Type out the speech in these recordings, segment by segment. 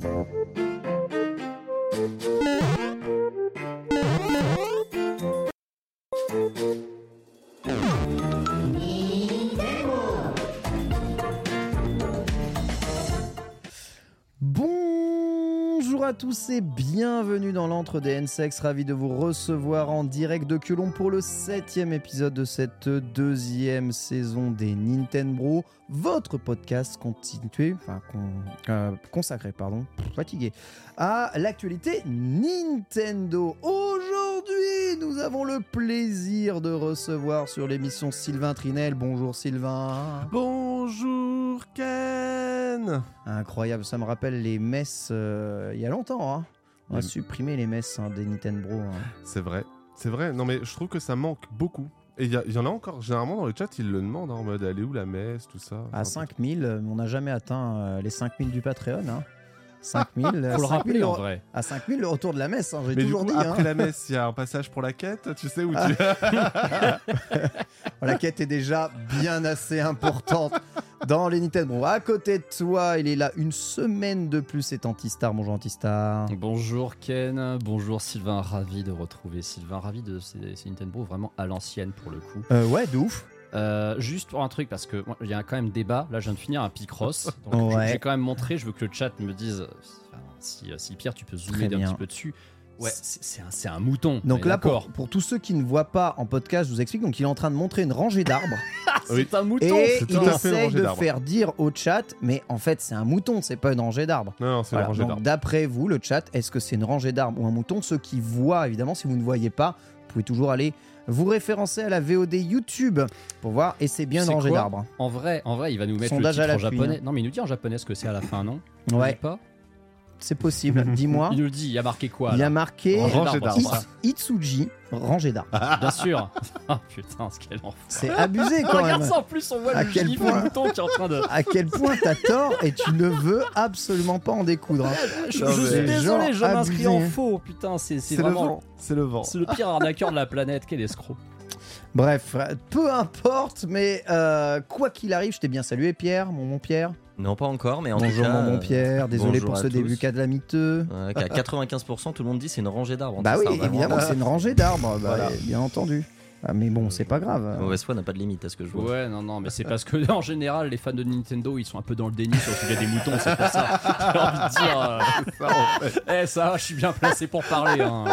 Bonjour à tous et bienvenue dans l'antre des N-Sex. Ravi de vous recevoir en direct de Culon pour le septième épisode de cette deuxième saison des Nintendo, votre podcast continué, enfin euh, consacré, pardon, fatigué, à l'actualité Nintendo. Aujourd'hui, nous avons le plaisir de recevoir sur l'émission Sylvain Trinel. Bonjour Sylvain. Bonjour Ken Incroyable, ça me rappelle les messes euh, il y a longtemps. Hein. On a supprimé les messes hein, des Nintendo. hein. C'est vrai, c'est vrai. Non mais je trouve que ça manque beaucoup. Et il y, en a encore, généralement dans le chat, ils le demandent hein, en mode elle est où la messe, tout ça? À Enfin, 5000, euh, on n'a jamais atteint euh, les 5000 du Patreon. Hein. 5000, euh, Faut le 5000 rappeler en vrai. À 5000, le retour de la messe, hein, j'ai Mais du toujours coup, dit. après hein. la messe, il y a un passage pour la quête, tu sais où Ah. tu. La quête est déjà bien assez importante dans les Nintendo. À côté de toi, il est là une semaine de plus, c'est Antistar. Bonjour Antistar. Bonjour Ken, bonjour Sylvain, ravi de retrouver Sylvain, ravi de ces, ces Nintendo vraiment à l'ancienne pour le coup. Euh, ouais, de ouf. Euh, juste pour un truc, parce que il y a quand même débat, là je viens de finir un Picross, donc Ouais. je- j'ai quand même montré, je veux que le chat me dise enfin, si, si Pierre tu peux zoomer d'un bien. petit peu dessus. Ouais, c'est c'est un, c'est un mouton. Donc là, pour, pour tous ceux qui ne voient pas en podcast, je vous explique. Donc il est en train de montrer une rangée d'arbres. Oui. c'est un mouton. Et c'est il tout à fait une essaye de faire dire au chat, mais en fait c'est un mouton, c'est pas une rangée d'arbres. Non, non, c'est Voilà, la rangée d'arbres. d'après vous, le chat, est-ce que c'est une rangée d'arbres ou un mouton? Ceux qui voient, évidemment, si vous ne voyez pas, vous pouvez toujours aller vous référencer à la VOD YouTube pour voir, et c'est bien quoi d'arbres. En vrai, en vrai, il va nous mettre Sondage le à en japonais. hein. Non, mais il nous dit en japonais ce que c'est à la fin, non? Ouais. dit pas C'est possible, dis-moi. Il nous le dit, il y a marqué quoi Il y a marqué. It- Itsuji, rangée d'arbres. Bien sûr. Ah putain, ce qu'elle en fout. C'est abusé quand Regarde même. ça en plus, on voit À le quel gif point de mouton qui est en train de. À quel point t'as tort et tu ne veux absolument pas en découdre. hein. Je, Non, je mais- suis désolé, je m'inscris en faux. Putain, c'est c'est C'est le vraiment. vent, c'est le vent. C'est le pire arnaqueur de la planète, quel escroc. Bref, peu importe, mais euh, quoi qu'il arrive, je t'ai bien salué, Pierre, mon mon Pierre. Non, pas encore, mais en Bonjour, tout cas. mon bon euh, Pierre. Désolé bonjour pour à ce tous. début calamiteux. euh, qu'à 95%, tout le monde dit c'est une rangée d'arbres. Bah oui, évidemment, c'est une rangée d'arbres, bah, Voilà. bien entendu. Ah, mais bon, c'est pas grave. La mauvaise foi n'a pas de limite à ce que je vois. Ouais, non, non, mais c'est parce que en général, les fans de Nintendo, ils sont un peu dans le déni sur le sujet des moutons, c'est pour ça. J'ai envie de dire. euh, Eh, ça va, je suis bien placé pour parler. Hein.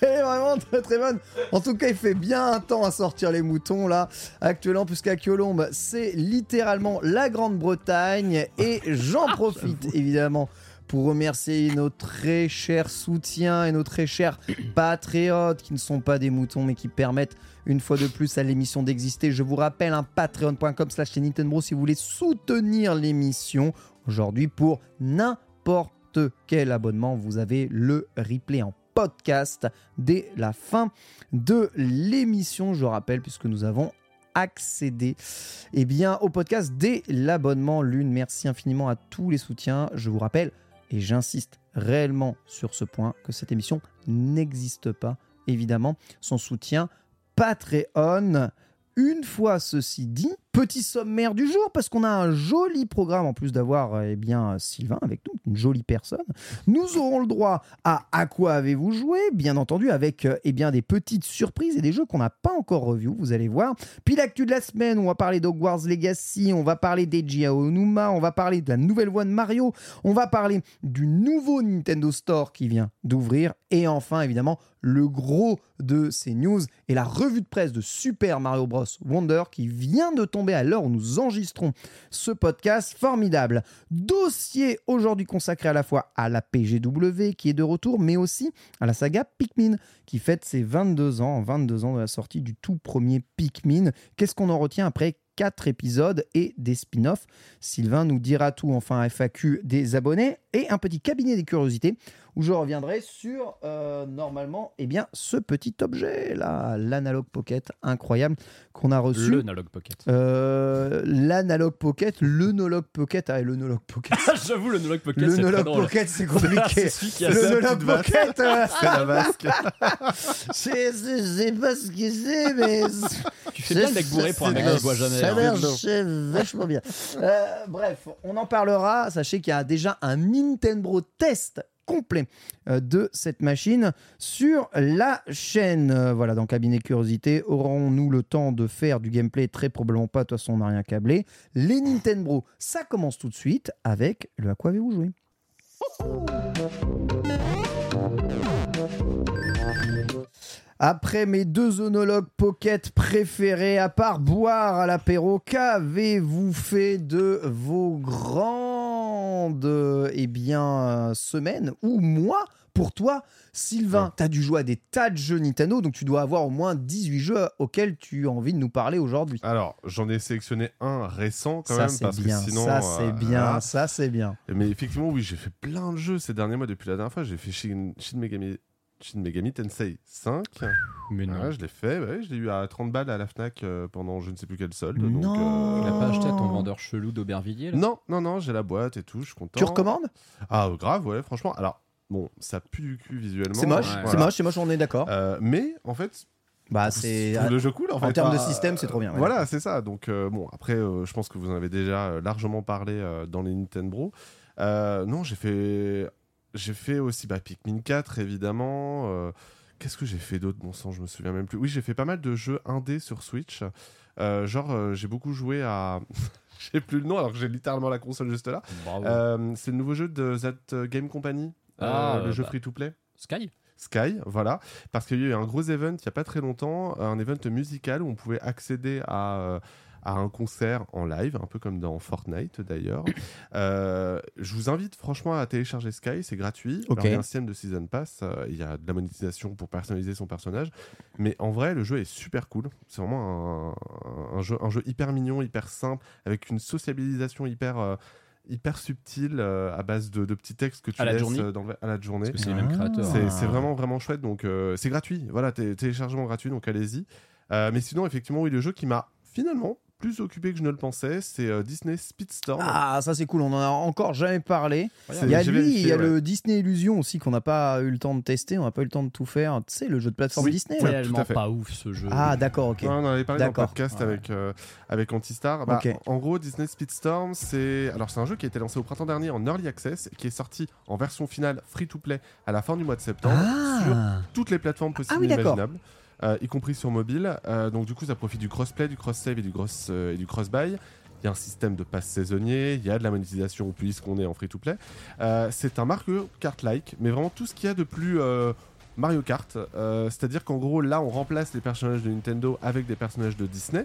Elle est vraiment très très bonne. En tout cas, il fait bien un temps à sortir les moutons là. Actuellement, puisqu'à Colombe, c'est littéralement la Grande-Bretagne. Et j'en profite évidemment pour remercier nos très chers soutiens et nos très chers patriotes qui ne sont pas des moutons mais qui permettent une fois de plus à l'émission d'exister. Je vous rappelle un patreon.com slash Nintendo si vous voulez soutenir l'émission aujourd'hui pour n'importe quel abonnement. Vous avez le replay en podcast dès la fin de l'émission. Je rappelle, puisque nous avons accéder eh bien, au podcast dès l'abonnement Lune. Merci infiniment à tous les soutiens. Je vous rappelle, et j'insiste réellement sur ce point, que cette émission n'existe pas, évidemment, sans soutien Patreon. Une fois ceci dit, petit sommaire du jour, parce qu'on a un joli programme en plus d'avoir eh bien Sylvain avec nous, une jolie personne. Nous aurons le droit à À quoi avez-vous joué Bien entendu, avec eh bien des petites surprises et des jeux qu'on n'a pas encore revus, vous allez voir. Puis l'actu de la semaine, on va parler d'Hogwarts Legacy, on va parler d'Eiji Aonuma, on va parler de la nouvelle voix de Mario, on va parler du nouveau Nintendo Store qui vient d'ouvrir, et enfin évidemment le gros de ces news et la revue de presse de Super Mario Bros. Wonder qui vient de tomber à l'heure où nous enregistrons ce podcast formidable. Dossier aujourd'hui consacré à la fois à la PGW qui est de retour, mais aussi à la saga Pikmin qui fête ses 22 ans, 22 ans de la sortie du tout premier Pikmin. Qu'est-ce qu'on en retient après 4 épisodes et des spin-offs? Sylvain nous dira tout, enfin FAQ des abonnés et un petit cabinet des curiosités où je reviendrai sur euh, normalement eh bien, ce petit objet là, l'Analog Pocket incroyable qu'on a reçu. Le Pocket. Euh, L'Analog Pocket, le Nolog Pocket, ah, le Nolog Pocket. J'avoue, le Nolog Pocket, le Nolog. Pocket, c'est compliqué. C'est celui qui a le Nolog. Pocket, euh, C'est la vasque. c'est- c'est- je sais pas ce que c'est, mais Tu fais bien le mec bourré pour un mec qui ne boit jamais. Ça hein. marche vachement bien. Euh, bref, on en parlera. Sachez qu'il y a déjà un Nintendo test complet euh, de cette machine sur la chaîne. Euh, Voilà, dans Cabinet Curiosité, aurons-nous le temps de faire du gameplay? Très probablement pas, de toute façon on n'a rien câblé. Les Nintendo, ça commence tout de suite avec le À quoi avez-vous joué? Après mes deux onologues pocket préférés, à part boire à l'apéro, qu'avez-vous fait de vos grandes eh bien, semaines ou mois pour toi, Sylvain, tu as dû jouer à des tas de jeux Nintendo, donc tu dois avoir au moins 18 jeux auxquels tu as envie de nous parler aujourd'hui. Alors, j'en ai sélectionné un récent quand Ça même, c'est parce bien, que sinon. ça euh, c'est bien, ça c'est bien. Mais effectivement, oui, j'ai fait plein de jeux ces derniers mois depuis la dernière fois. J'ai fait Shin, Shin Megami. Shin Megami Tensei 5. Mais non. Ouais, je l'ai fait, ouais, je l'ai eu à 30 balles à la Fnac euh, pendant je ne sais plus quel solde. Non. Donc, euh, Tu l'as pas acheté à ton vendeur chelou d'Aubervilliers Non, non, non, j'ai la boîte et tout, je suis content. Tu recommandes? Ah, euh, grave, ouais, franchement. Alors, bon, ça pue du cul visuellement. C'est moche, c'est moche, c'est moche, on est d'accord. Euh, mais en fait, bah c'est le jeu cool en, en fait. termes de système, c'est trop bien, ouais. Voilà, c'est ça. Donc, euh, bon, après, euh, je pense que vous en avez déjà largement parlé euh, dans les Nintendo. Euh, non, j'ai fait. J'ai fait aussi bah, Pikmin 4, évidemment. Euh, Qu'est-ce que j'ai fait d'autre, bon sang, je me souviens même plus. Oui, j'ai fait pas mal de jeux indés sur Switch. Euh, genre, euh, j'ai beaucoup joué à. j'ai plus le nom alors que j'ai littéralement la console juste là. C'est le nouveau jeu de That Game Company, Ah, le jeu bah. free-to-play. Sky Sky, voilà, parce qu'il y a eu un gros event il n'y a pas très longtemps, un event musical où on pouvait accéder à, à un concert en live, un peu comme dans Fortnite d'ailleurs. Euh, je vous invite franchement à télécharger Sky, c'est gratuit. Ok. Alors, il y a un système de Season Pass, euh, il y a de la monétisation pour personnaliser son personnage, mais en vrai, le jeu est super cool. C'est vraiment un, un jeu, un jeu hyper mignon, hyper simple, avec une sociabilisation hyper. euh, hyper subtile euh, à base de, de petits textes que tu À la laisses journée dans le- à la journée. C'est les mêmes créateurs. C'est Ah. c'est vraiment vraiment chouette donc euh, c'est gratuit voilà té- téléchargement gratuit donc allez-y Euh, mais sinon effectivement oui le jeu qui m'a finalement plus occupé que je ne le pensais c'est euh, Disney Speedstorm Ah, ça c'est cool, on en a encore jamais parlé. C'est- Il y a lui, vérifié, il y a ouais. le Disney Illusion aussi qu'on n'a pas eu le temps de tester, on n'a pas eu le temps de tout faire. Tu sais, le jeu de plateforme Oui, Disney. tout Tellement pas ouf ce jeu. Ah, d'accord, ok. Ouais, on en avait parlé dans le podcast Ouais. avec, euh, avec Antistar. Bah. En gros, Disney Speedstorm, c'est alors c'est un jeu qui a été lancé au printemps dernier en early access, qui est sorti en version finale free to play à la fin du mois de septembre sur Ah, toutes les plateformes possibles Ah oui, et d'accord. imaginables, y compris sur mobile. Euh, donc du coup, ça profite du crossplay, du cross-save et du cross euh, et du cross-buy. Il y a un système de pass saisonnier, il y a de la monétisation puisqu'on est en free-to-play. Euh, c'est un Mario Kart-like, mais vraiment tout ce qu'il y a de plus euh, Mario Kart. Euh, C'est-à-dire qu'en gros, là, on remplace les personnages de Nintendo avec des personnages de Disney.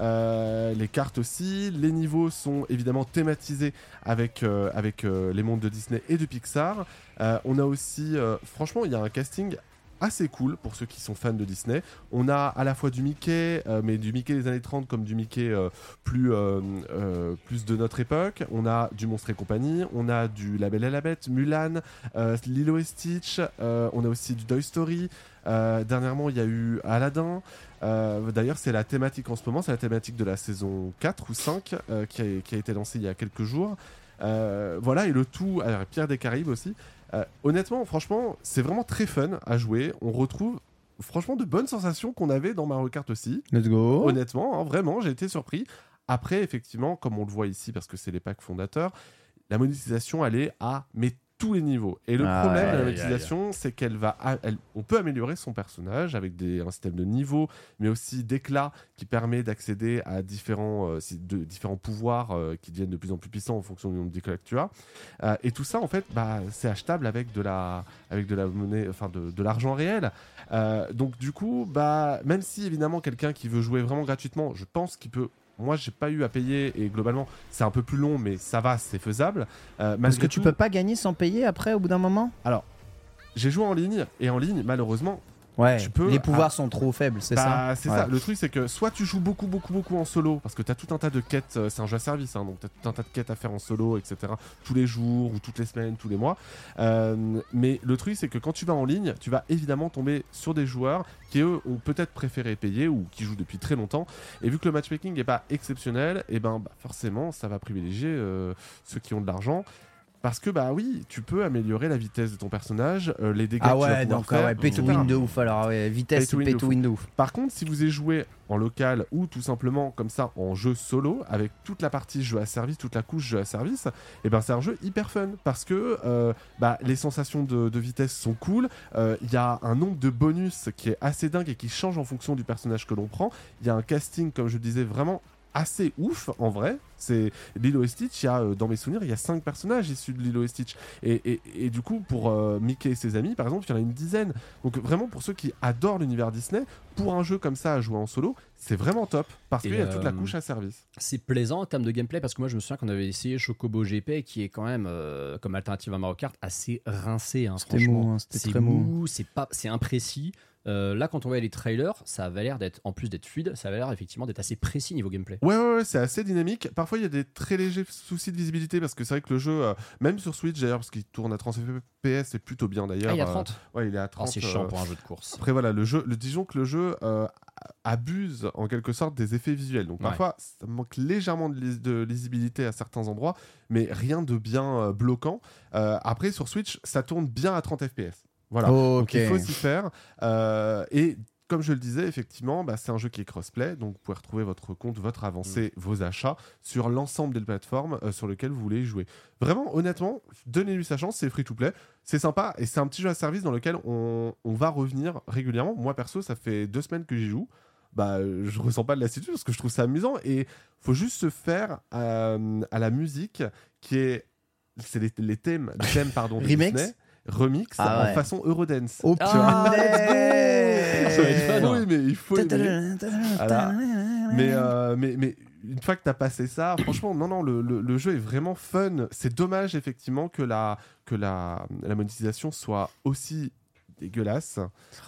Euh, les cartes aussi. Les niveaux sont évidemment thématisés avec, euh, avec euh, les mondes de Disney et de Pixar. Euh, on a aussi, euh, franchement, il y a un casting assez cool pour ceux qui sont fans de Disney. On a à la fois du Mickey, euh, mais du Mickey des années 30 comme du Mickey euh, plus, euh, plus de notre époque. On a du Monstre et compagnie, on a du La Belle et la Bête, Mulan, Lilo et Stitch, on a aussi du Toy Story. Dernièrement, il y a eu Aladdin. D'ailleurs, c'est la thématique en ce moment, c'est la thématique de la saison 4 ou 5 euh, qui, a, été lancée il y a quelques jours. Voilà, et le tout, alors, Pierre des Caraïbes aussi. Euh, honnêtement, franchement, c'est vraiment très fun à jouer. On retrouve franchement de bonnes sensations qu'on avait dans Mario Kart aussi. Let's go. Honnêtement, hein, vraiment, j'ai été surpris. Après, effectivement, comme on le voit ici, parce que c'est les packs fondateurs, la monétisation, elle est à mais tous les niveaux. Et le Ah problème ouais, de la monétisation, c'est qu'elle va, elle- on peut améliorer son personnage avec des, un système de niveau, mais aussi d'éclat qui permet d'accéder à différents, euh, de, différents pouvoirs euh, qui deviennent de plus en plus puissants en fonction du nombre d'éclats que tu as. Euh, et tout ça, en fait, bah, c'est achetable avec de la, avec de la monnaie, enfin de, de l'argent réel. Donc du coup, bah, même si évidemment quelqu'un qui veut jouer vraiment gratuitement, je pense qu'il peut. Moi, j'ai pas eu à payer et globalement, c'est un peu plus long, mais ça va, c'est faisable. Euh, Parce que tu peux pas gagner sans payer après au bout d'un moment? J'ai joué en ligne et en ligne, malheureusement, Ouais, Tu peux- les pouvoirs ah. sont trop faibles, c'est ça bah, c'est Ouais. ça. Le truc, c'est que soit tu joues beaucoup, beaucoup, beaucoup en solo, parce que tu as tout un tas de quêtes, euh, c'est un jeu à service, hein, donc tu as tout un tas de quêtes à faire en solo, etc. Tous les jours, ou toutes les semaines, tous les mois. Euh, mais le truc, c'est que quand tu vas en ligne, tu vas évidemment tomber sur des joueurs qui, eux, ont peut-être préféré payer ou qui jouent depuis très longtemps. Et vu que le matchmaking n'est pas exceptionnel, et ben bah, forcément, ça va privilégier euh, ceux qui ont de l'argent. Parce que bah oui, tu peux améliorer la vitesse de ton personnage, euh, les dégâts Ah que tu vas donc faire, ah ouais, pay to etc. win de ouf alors, ouais, vitesse Pay to win pay de to fou. win de ouf. Par contre, si vous avez joué en local ou tout simplement comme ça en jeu solo, avec toute la partie jeu à service, toute la couche jeu à service, et ben c'est un jeu hyper fun parce que euh, bah, les sensations de, de vitesse sont cool. euh, Il y a un nombre de bonus qui est assez dingue et qui change en fonction du personnage que l'on prend. Il y a un casting, comme je le disais, vraiment assez ouf en vrai. C'est Lilo et Stitch. Il y a, euh, dans mes souvenirs, il y a cinq personnages issus de Lilo et Stitch. Et, et- et du coup, pour euh, Mickey et ses amis, par exemple, il y en a une dizaine. Donc vraiment, pour ceux qui adorent l'univers Disney, pour un jeu comme ça à jouer en solo, c'est vraiment top parce qu'il y a toute la euh, couche à service. C'est plaisant en termes de gameplay parce que moi je me souviens qu'on avait essayé Chocobo GP qui est quand même euh, comme alternative à Mario Kart assez rincé hein, franchement. mou, hein, c'est très mou. mou, c'est pas c'est imprécis. Euh, là quand on voit les trailers, ça avait l'air d'être en plus d'être fluide, ça avait l'air effectivement d'être assez précis niveau gameplay. Ouais, ouais, ouais, c'est assez dynamique. Parfois, il y a des très légers soucis de visibilité parce que c'est vrai que le jeu, euh, même sur Switch d'ailleurs, parce qu'il tourne à 30 FPS, c'est plutôt bien d'ailleurs. Ah il a euh, 30. ouais, il est à Oh, 30. c'est euh, chiant pour un jeu de course. Après voilà, le jeu, le, disons que le jeu euh, abuse en quelque sorte des effets visuels. Donc Ouais. parfois, ça manque légèrement de, lis- de lisibilité à certains endroits, mais rien de bien euh, bloquant. Euh, après, sur Switch, ça tourne bien à 30 FPS. Voilà. Donc il faut s'y faire. Euh, et comme je le disais, effectivement, bah, c'est un jeu qui est crossplay, donc vous pouvez retrouver votre compte, votre avancée, Mm. vos achats sur l'ensemble des plateformes euh, sur lesquelles vous voulez jouer. Vraiment, honnêtement, donnez-lui sa chance, c'est free to play, c'est sympa et c'est un petit jeu à service dans lequel on, on va revenir régulièrement. Moi perso, ça fait deux semaines que j'y joue. Bah, je ressens pas de lassitude parce que je trouve ça amusant et faut juste se faire euh, à la musique qui est c'est les, les thèmes, les thèmes pardon de Remix Disney, remix Ah en ouais. façon Eurodance. Oh Ah, être fun, Il faut hein. aimer, il faut aimer. Voilà. Mais, euh, mais, mais une fois que tu as passé ça, franchement, non, non, le, le- le jeu est vraiment fun. C'est dommage, effectivement, que la, que la, la monétisation soit aussi dégueulasse.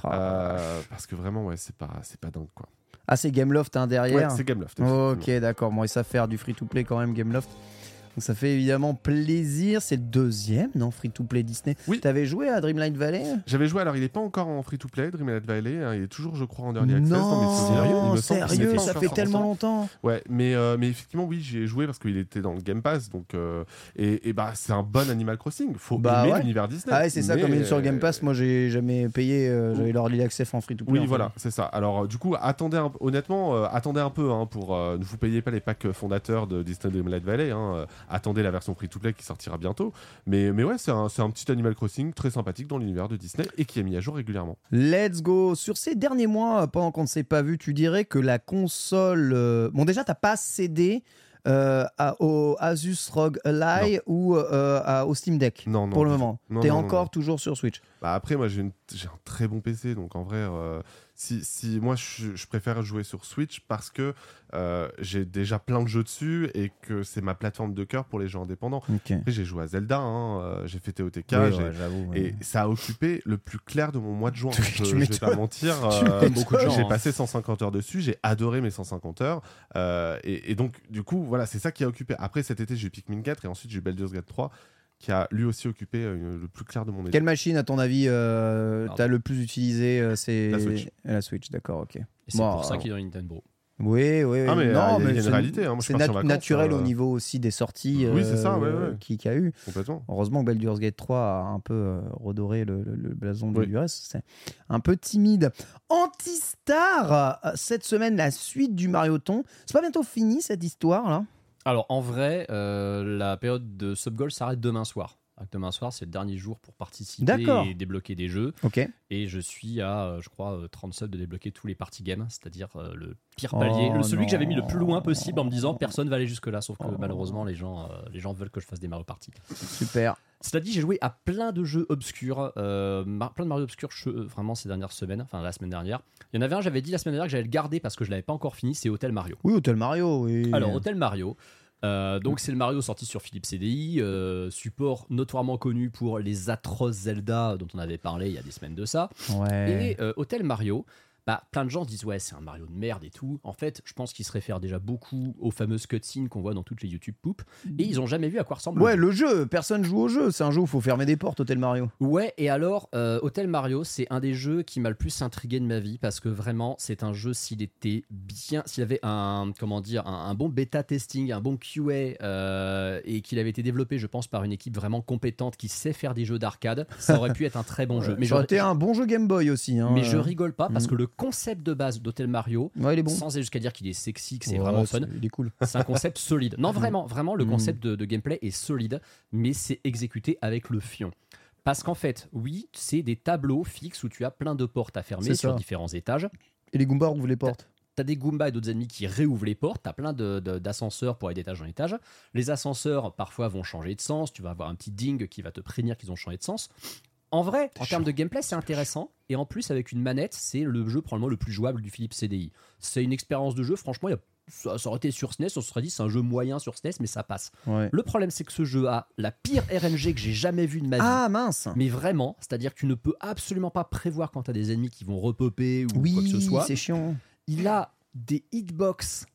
Oh. euh, parce que vraiment, ouais, c'est pas, c'est pas dingue, quoi. Ah, c'est Gameloft hein, Ouais, derrière c'est Gameloft. Ok, d'accord. Bon, ils savent faire du free-to-play quand même, Gameloft. Donc ça fait évidemment plaisir. C'est le deuxième, non Free-to-play Disney? Oui. T'avais joué à Dreamlight Valley? J'avais joué, alors il est pas encore en free-to-play, Dreamlight Valley, hein, il est toujours, je crois, en early access dans mes souvenirs. Il Non, me semble qu'il sérieux, n'est pas ça encore fait sorti. tellement longtemps. Ouais, mais, euh, mais effectivement, oui, j'y ai joué parce qu'il était dans le Game Pass, donc euh, et, et bah c'est un bon Animal Crossing. Faut Bah aimer ouais. l'univers Disney. Ah ouais, c'est ça, Mais, comme il est sur Game Pass, moi j'ai jamais payé, euh, j'avais l'early access en free-to-play. Oui, en fait. voilà, c'est ça. Alors, euh, du coup, attendez, un- honnêtement, euh, attendez un peu hein, pour euh, ne vous payez pas les packs fondateurs de Disney Dreamlight Valley. hein, euh, attendez la version free-to-play qui sortira bientôt. Mais, mais ouais, c'est un, un petit Animal Crossing très sympathique dans l'univers de Disney et qui est mis à jour régulièrement. Let's go. Sur ces derniers mois, pendant qu'on ne s'est pas vu, tu dirais que la console. euh, Bon, déjà, t'as pas cédé euh, à- au Asus ROG Ally ou euh, à- au Steam Deck Non, non. pour le moment. T'es encore non. toujours sur Switch. Bah, après, moi, j'ai un très bon PC, donc en vrai, euh, si, si moi je, je préfère jouer sur Switch parce que euh, j'ai déjà plein de jeux dessus et que c'est ma plateforme de cœur pour les jeux indépendants. J'ai joué à Zelda, hein, euh, j'ai fait TOTK, Oui, ouais, ouais. et ça a occupé le plus clair de mon mois de juin. Tu- je, tu je vais pas mentir. Euh, m'étonnes. beaucoup de gens, J'ai hein. passé 150 heures dessus, j'ai adoré mes 150 heures. euh, et, et donc, du coup, voilà, c'est ça qui a occupé. Après, cet été, j'ai eu Pikmin 4 et ensuite j'ai eu Baldur's Gate 3 qui a lui aussi occupé euh, le plus clair de mon été. Quelle machine, à ton avis, euh, t'as le plus utilisé euh, C'est La Switch. La Switch, d'accord, ok. Et c'est Bon, pour ça qu'il est dans Nintendo. Oui, oui, oui. Ah, mais, euh, il y a- il y a une c'est- réalité, hein. Moi, je c'est suis parti en nat- vacances, naturel euh, au niveau aussi des sorties Oui, c'est ça, ouais, euh, ouais. qui- qu'il y a eu. Complètement. Heureusement que Baldur's Gate 3 a un peu euh, redoré le, le- le blason Oui. du reste. C'est un peu timide. Antistar, euh, cette semaine, la suite du Marioton. C'est pas bientôt fini cette histoire là? Alors en vrai, euh, la période de Subgoal s'arrête demain soir. Demain soir, c'est le dernier jour pour participer et débloquer des jeux. Et je suis à, euh, je crois, euh, 30 subs de débloquer tous les party games, c'est-à-dire euh, le pire Oh palier, le, celui que j'avais mis le plus loin possible en me disant personne va aller jusque-là, sauf que Oh. malheureusement les gens, euh, les gens veulent que je fasse des Mario Party. Super. Cela dit, j'ai joué à plein de jeux obscurs, euh, plein de Mario obscurs euh, vraiment ces dernières semaines, enfin la semaine dernière. Il y en avait un, j'avais dit la semaine dernière que j'allais le garder parce que je l'avais pas encore fini, c'est Hotel Mario. Oui, Hotel Mario, oui. Alors, Hotel Mario. Euh, donc c'est le Mario sorti sur Philips CDI, euh, support notoirement connu pour les atroces Zelda dont on avait parlé il y a des semaines de ça. Ouais. Et euh, Hotel Mario, bah, plein de gens disent ouais c'est un Mario de merde et tout. En fait, je pense qu'il se réfère déjà beaucoup aux fameuses cutscenes qu'on voit dans toutes les YouTube poop. Et ils ont jamais vu à quoi ressemble. le Ouais, jeu. le jeu, personne joue au jeu. C'est un jeu où il faut fermer des portes, Hotel Mario. Ouais, et alors, euh, Hotel Mario, c'est un des jeux qui m'a le plus intrigué de ma vie parce que vraiment, c'est un jeu s'il était bien, s'il avait un, comment dire, un, un bon bêta testing, un bon QA euh, et qu'il avait été développé, je pense, par une équipe vraiment compétente qui sait faire des jeux d'arcade, ça aurait pu être un très bon jeu. Mais ça aurait été un bon jeu Game Boy aussi. hein. mais je rigole pas parce Mhm. que le concept de base d'Hotel Mario, Ouais, il est bon. sans aller jusqu'à dire qu'il est sexy, que c'est Ouais, vraiment fun, Il est cool. c'est un concept solide. Non, vraiment, vraiment, le Mm. concept de, de gameplay est solide, mais c'est exécuté avec le fion. Parce qu'en fait, oui, c'est des tableaux fixes où tu as plein de portes à fermer sur ça. différents étages. Et les Goombas ouvrent les portes. T'as des Goombas et d'autres ennemis qui réouvrent les portes. T'as plein de- de- d'ascenseurs pour aller d'étage en étage. Les ascenseurs, parfois, vont changer de sens. Tu vas avoir un petit ding qui va te prévenir qu'ils ont changé de sens. En vrai, en termes de gameplay, c'est intéressant. Et en plus, avec une manette, c'est le jeu probablement le plus jouable du Philips CDI. C'est une expérience de jeu, franchement, il y a- ça, ça aurait été sur SNES, on se serait dit c'est un jeu moyen sur SNES, mais ça passe. Ouais. Le problème, c'est que ce jeu a la pire RNG que j'ai jamais vue de ma vie. Ah mince. Mais vraiment, c'est-à-dire que tu ne peux absolument pas prévoir quand tu as des ennemis qui vont repopper ou quoi que ce soit c'est chiant. il a des hitbox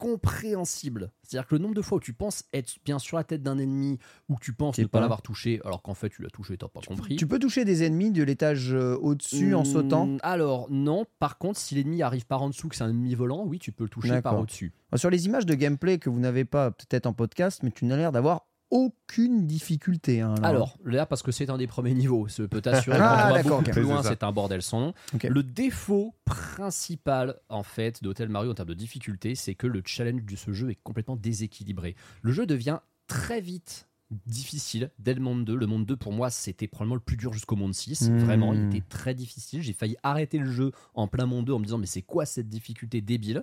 incompréhensibles. C'est-à-dire que le nombre de fois où tu penses être bien sur la tête d'un ennemi ou que tu penses ne pas pas. l'avoir touché alors qu'en fait tu l'as touché et t'as pas compris. Tu peux toucher des ennemis de l'étage euh, au-dessus en Hmm, sautant? Alors non, par contre si l'ennemi arrive par en dessous, que c'est un ennemi volant, oui tu peux le toucher par au-dessus. Sur les images de gameplay que vous n'avez pas peut-être en podcast, mais tu n'as l'air d'avoir aucune difficulté. hein, là. Alors là parce que c'est un des premiers niveaux, je peux t'assurer Ah, va beaucoup plus C'est loin c'est un bordel sans nom. Ok. Le défaut principal en fait d'Hotel Mario en termes de difficulté, c'est que le challenge de ce jeu est complètement déséquilibré. Le jeu devient très vite difficile dès le monde 2. Le monde 2 pour moi c'était probablement le plus dur jusqu'au monde 6. Hmm. Vraiment, il était très difficile. J'ai failli arrêter le jeu en plein monde 2 en me disant mais c'est quoi cette difficulté débile?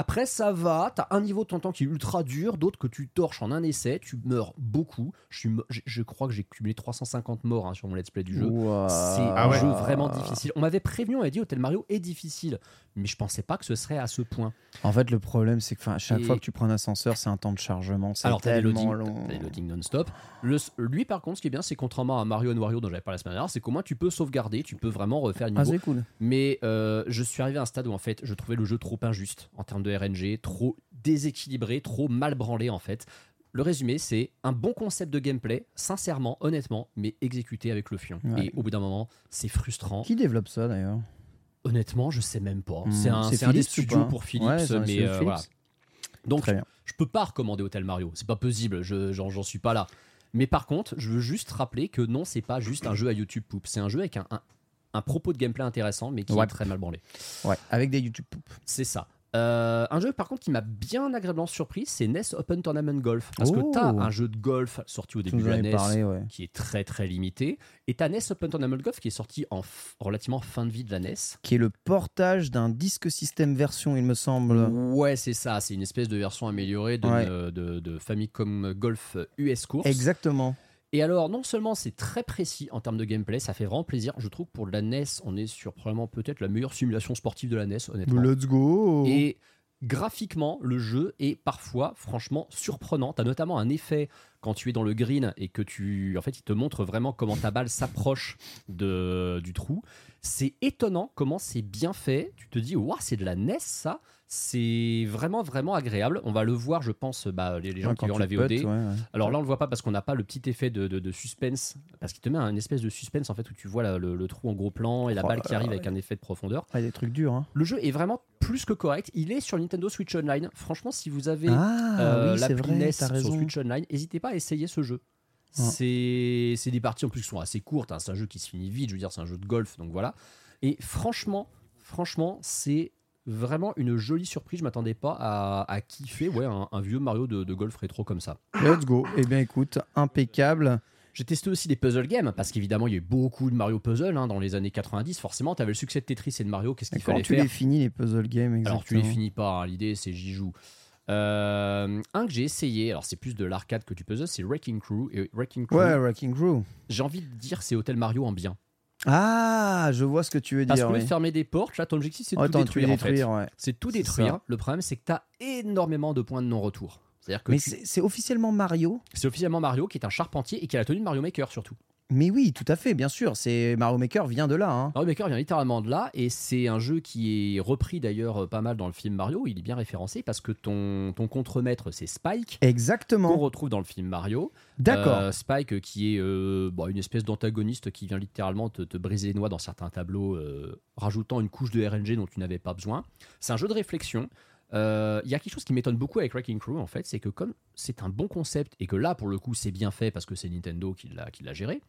Après, ça va. T'as un niveau de ton temps qui est ultra dur, d'autres que tu torches en un essai. Tu meurs beaucoup. Je, suis mo- je- je crois que j'ai cumulé 350 morts hein, sur mon let's play du jeu. C'est Ah un ouais. jeu vraiment difficile. On m'avait prévenu, on m'avait dit Hotel Mario est difficile, mais je pensais pas que ce serait à ce point. En fait, le problème, c'est que à chaque Et- fois que tu prends un ascenseur, c'est un temps de chargement. C'est Alors t'as des tellement long. t'as des loadings non-stop. Le- lui par contre, ce qui est bien, c'est contrairement à Mario Wario dont j'avais parlé la semaine dernière, c'est qu'au moins tu peux sauvegarder, tu peux vraiment refaire le Ah, niveau. c'est cool. mais euh, je suis arrivé à un stade où en fait, je trouvais le jeu trop injuste en termes de RNG, trop déséquilibré, trop mal branlé en fait. Le résumé, c'est un bon concept de gameplay, sincèrement, honnêtement, mais exécuté avec le fion. Ouais. Et au bout d'un moment, c'est frustrant. Qui développe ça d'ailleurs? Honnêtement, je sais même pas. Hmm, C'est un, c'est c'est un des studios pour Philips, Ouais, mais euh, Philips. voilà. Donc, je peux pas recommander Hotel Mario. C'est pas possible. Je, j'en, j'en suis pas là. Mais par contre, je veux juste rappeler que non, c'est pas juste un jeu à YouTube Poop. C'est un jeu avec un, un, un propos de gameplay intéressant, mais qui Ouais. est très mal branlé. Ouais, avec des YouTube poop. C'est ça. Euh, un jeu par contre qui m'a bien agréablement surpris, c'est NES Open Tournament Golf. Parce Oh. que t'as un jeu de golf sorti au début de la NES parlé, ouais. qui est très très limité. Et t'as NES Open Tournament Golf qui est sorti en relativement fin de vie de la NES. Qui est le portage d'un disque système version, il me semble. Ouais, c'est ça. C'est une espèce de version améliorée de, Ouais. de, de Famicom Golf US Course. Exactement. Et alors, non seulement c'est très précis en termes de gameplay, ça fait vraiment plaisir. Je trouve que pour la NES, on est sur probablement peut-être la meilleure simulation sportive de la NES, honnêtement. Let's go. Et graphiquement, le jeu est parfois franchement surprenant. Tu as notamment un effet quand tu es dans le green et que tu. En fait, il te montre vraiment comment ta balle s'approche de, du trou. C'est étonnant comment c'est bien fait. Tu te dis, waouh, c'est de la NES ça. C'est vraiment, vraiment agréable. On va le voir, je pense, bah, les, les gens Ouais, qui ont la VOD. putes, ouais, ouais. Alors là, on le voit pas parce qu'on n'a pas le petit effet de, de- de suspense. Parce qu'il te met un espèce de suspense en fait où tu vois la- le, le trou en gros plan et la Oh balle qui arrive avec ouais. un effet de profondeur. Ah, des trucs durs. Hein. Le jeu est vraiment plus que correct. Il est sur Nintendo Switch Online. Franchement, si vous avez Ah, euh, oui, vrai, NES t'as sur. Switch Online, n'hésitez pas à essayer ce jeu. Ouais. C'est des parties en plus qui sont assez courtes. hein. C'est un jeu qui se finit vite. Je veux dire, c'est un jeu de golf, donc voilà. Et franchement, franchement, c'est vraiment une jolie surprise. Je m'attendais pas à, à kiffer ouais, un, un vieux Mario de, de golf rétro comme ça. Let's go. Eh bien, écoute, impeccable. J'ai testé aussi des puzzle games parce qu'évidemment il y a eu beaucoup de Mario puzzle hein, dans les années 90. Forcément, tu avais le succès de Tetris et de Mario. Qu'est-ce qu'il fallait tu faire les finis, les puzzle games exactement Alors tu les finis pas, hein, l'idée c'est j'y joue. Euh, un que j'ai essayé, alors c'est plus de l'arcade que du puzzle, c'est Wrecking Crew. Et Wrecking Crew, Ouais, Wrecking Crew. j'ai envie de dire c'est Hotel Mario en bien. Ah, je vois ce que tu veux Parce dire. que oui. fermer des portes, là ton objectif c'est de tout détruire, les en fait. détruire, ouais. C'est tout détruire. ça. Le problème c'est que tu as énormément de points de non-retour. C'est-à-dire que Mais tu- c'est officiellement Mario c'est officiellement Mario qui est un charpentier et qui a la tenue de Mario Maker surtout. Mais oui, tout à fait, bien sûr. C'est Mario Maker vient de là. Hein. Mario Maker vient littéralement de là et c'est un jeu qui est repris d'ailleurs euh, pas mal dans le film Mario. Il est bien référencé parce que ton, ton contremaître c'est Spike. qu'on Exactement. retrouve dans le film Mario. D'accord. Euh, Spike, qui est euh, bon, une espèce d'antagoniste qui vient littéralement te, te briser les noix dans certains tableaux, euh, rajoutant une couche de RNG dont tu n'avais pas besoin. C'est un jeu de réflexion. Euh, Il y a quelque chose qui m'étonne beaucoup avec Wrecking Crew, en fait, c'est que comme c'est un bon concept et que là, pour le coup, c'est bien fait parce que c'est Nintendo qui l'a géré.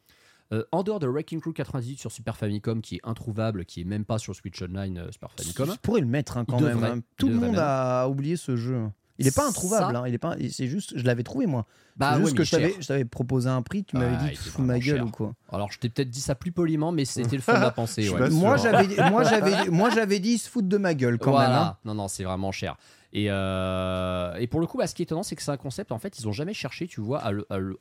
euh, en dehors de Wrecking Crew 98 sur Super Famicom, qui est introuvable, qui est même pas sur Switch Online euh, Super Famicom, Je pourrais le mettre hein, quand même. devrait, hein. Tout le monde même. a oublié ce jeu. Il est pas introuvable. hein. Il est pas. C'est juste, je l'avais trouvé moi. bah ouais, juste que je t'avais, je t'avais proposé un prix. Tu m'avais Ah, dit fous de ma gueule cher. ou quoi? Alors, je t'ai peut-être dit ça plus poliment, mais c'était le fond de la pensée. Ouais. Moi hein. j'avais, moi j'avais, moi j'avais dit se foutent de ma gueule quand voilà. même. hein. Non, non, c'est vraiment cher. Et, euh, et pour le coup, bah, ce qui est étonnant, c'est que c'est un concept, en fait, ils ont jamais cherché, tu vois, à,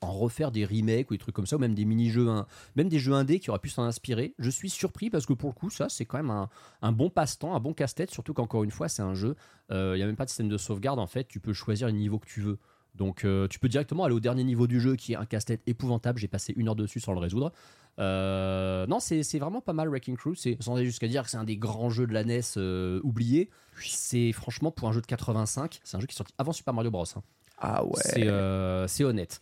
en refaire des remakes ou des trucs comme ça, ou même des mini-jeux, hein, même des jeux indés qui auraient pu s'en inspirer. Je suis surpris parce que pour le coup, ça, c'est quand même un, bon passe-temps, un bon casse-tête, surtout qu'encore une fois, c'est un jeu, euh, il n'y a même pas de système de sauvegarde, en fait, tu peux choisir le niveau que tu veux. Donc euh, tu peux directement aller au dernier niveau du jeu qui est un casse-tête épouvantable. J'ai passé une heure dessus sans le résoudre. Euh, non, c'est vraiment pas mal Wrecking Crew. C'est sans aller jusqu'à dire que c'est un des grands jeux de la NES euh, oubliés. C'est franchement pour un jeu de 85, c'est un jeu qui est sorti avant Super Mario Bros. hein. Ah ouais. C'est euh, honnête.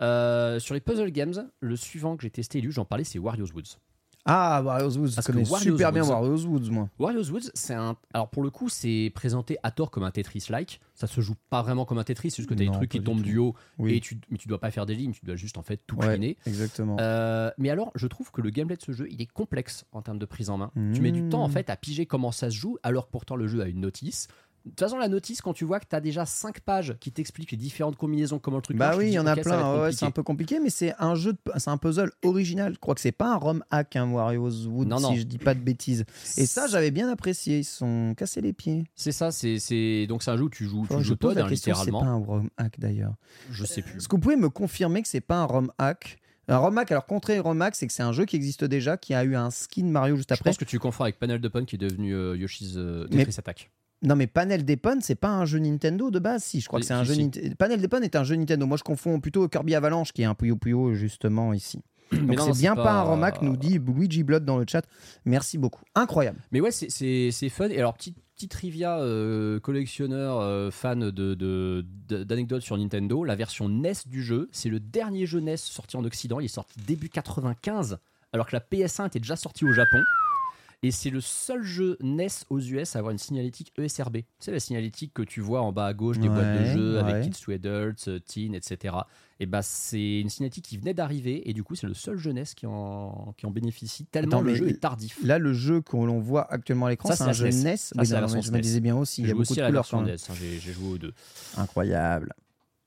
Sur les puzzle games, le suivant que j'ai testé et lu, j'en parlais, c'est Wario's Woods. Ah Wario's Woods. Je Parce que connais super bien Woods- Wario's Woods moi. Wario's Woods, c'est un. Alors pour le coup, c'est présenté à tort comme un Tetris-like. Ça se joue pas vraiment comme un Tetris, c'est juste que t'as des Non, trucs pas qui du tombent tout. du haut Oui. et tu, mais tu dois pas faire des lignes, tu dois juste en fait tout Ouais. Exactement. Euh, mais alors, je trouve que le gameplay de ce jeu, il est complexe en termes de prise en main. Tu mets du temps en Mmh. fait à piger comment ça se joue, alors que pourtant le jeu a une notice. De toute façon, la notice, quand tu vois que tu as déjà 5 pages qui t'expliquent les différentes combinaisons, comment le truc Bah marche, oui, il y en a plein. ouais, c'est un peu compliqué, mais c'est un jeu, c'est un puzzle original. Je crois que c'est pas un ROM hack, un Wario's Woods, Non, non. si je dis pas de bêtises. Et ça, j'avais bien apprécié. Ils sont cassés les pieds. C'est ça, c'est donc c'est un jeu où tu joues, tu je joues Todd, hein, si c'est pas littéralement. un ROM hack d'ailleurs. Je sais plus. Est-ce que vous pouvez me confirmer que c'est pas un ROM hack? Un ROM hack, alors contraire ROM hack, c'est que c'est un jeu qui existe déjà, qui a eu un skin Mario juste Je après. pense que tu confonds avec Panel de Pun qui est devenu euh, Yoshi's euh, Tetris Attack. Non, mais Panel Depon, c'est pas un jeu Nintendo de base. Si, je crois Oui, que c'est un si, jeu si. Nintendo. Panel Depon est un jeu Nintendo. Moi, je confonds plutôt Kirby Avalanche, qui est un Puyo Puyo justement ici. Mais Donc c'est bien pas- pas... un hack, nous dit Luigi Blood dans le chat. Merci beaucoup. Incroyable. Mais ouais, c'est- fun. Et alors, petite, petite trivia euh, collectionneur, euh, fan de- de- de- d'anecdotes sur Nintendo, la version NES du jeu, c'est le dernier jeu NES sorti en Occident. Il est sorti début 95, alors que la PS1 était déjà sortie au Japon. Et c'est le seul jeu NES aux US à avoir une signalétique E ESRB. C'est la signalétique que tu vois en bas à gauche des boîtes de jeux ouais. avec Kids to Adults, euh, Teen, etc. Et bah c'est une signalétique qui venait d'arriver et du coup c'est le seul jeu NES qui en, qui en bénéficie tellement Attends, le jeu est tardif. Là, le jeu que l'on voit actuellement à l'écran, Ça, c'est un jeu. NES. Ça, Oui, la non, version je me disais bien aussi. Il y J'ai a beaucoup aussi de à couleurs. NES, hein, j'ai j'ai joué aux deux. Incroyable.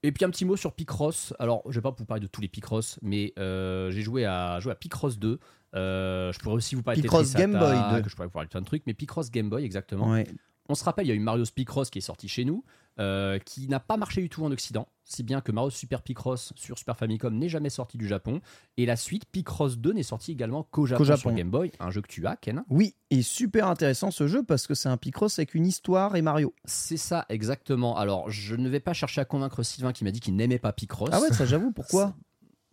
Et puis un petit mot sur Picross. Alors, je vais pas vous parler de tous les Picross, mais euh, j'ai joué à, joué à Picross 2. Euh, je pourrais aussi vous parler Picross de Tetris Game Boy 2. Je pourrais vous parler de plein de trucs, mais Picross Game Boy, exactement. Ouais. On se rappelle, il y a eu Mario Picross qui est sorti chez nous, euh, qui n'a pas marché du tout en Occident, si bien que Mario Super Picross sur Super Famicom n'est jamais sorti du Japon. Et la suite, Picross 2, n'est sorti également qu'au Japon, Qu'au Japon. sur Game Boy, un jeu que tu as, Ken. Oui, et super intéressant ce jeu parce que c'est un Picross avec une histoire et Mario. C'est ça, exactement. Alors, je ne vais pas chercher à convaincre Sylvain qui m'a dit qu'il n'aimait pas Picross. Ah ouais, ça j'avoue, pourquoi?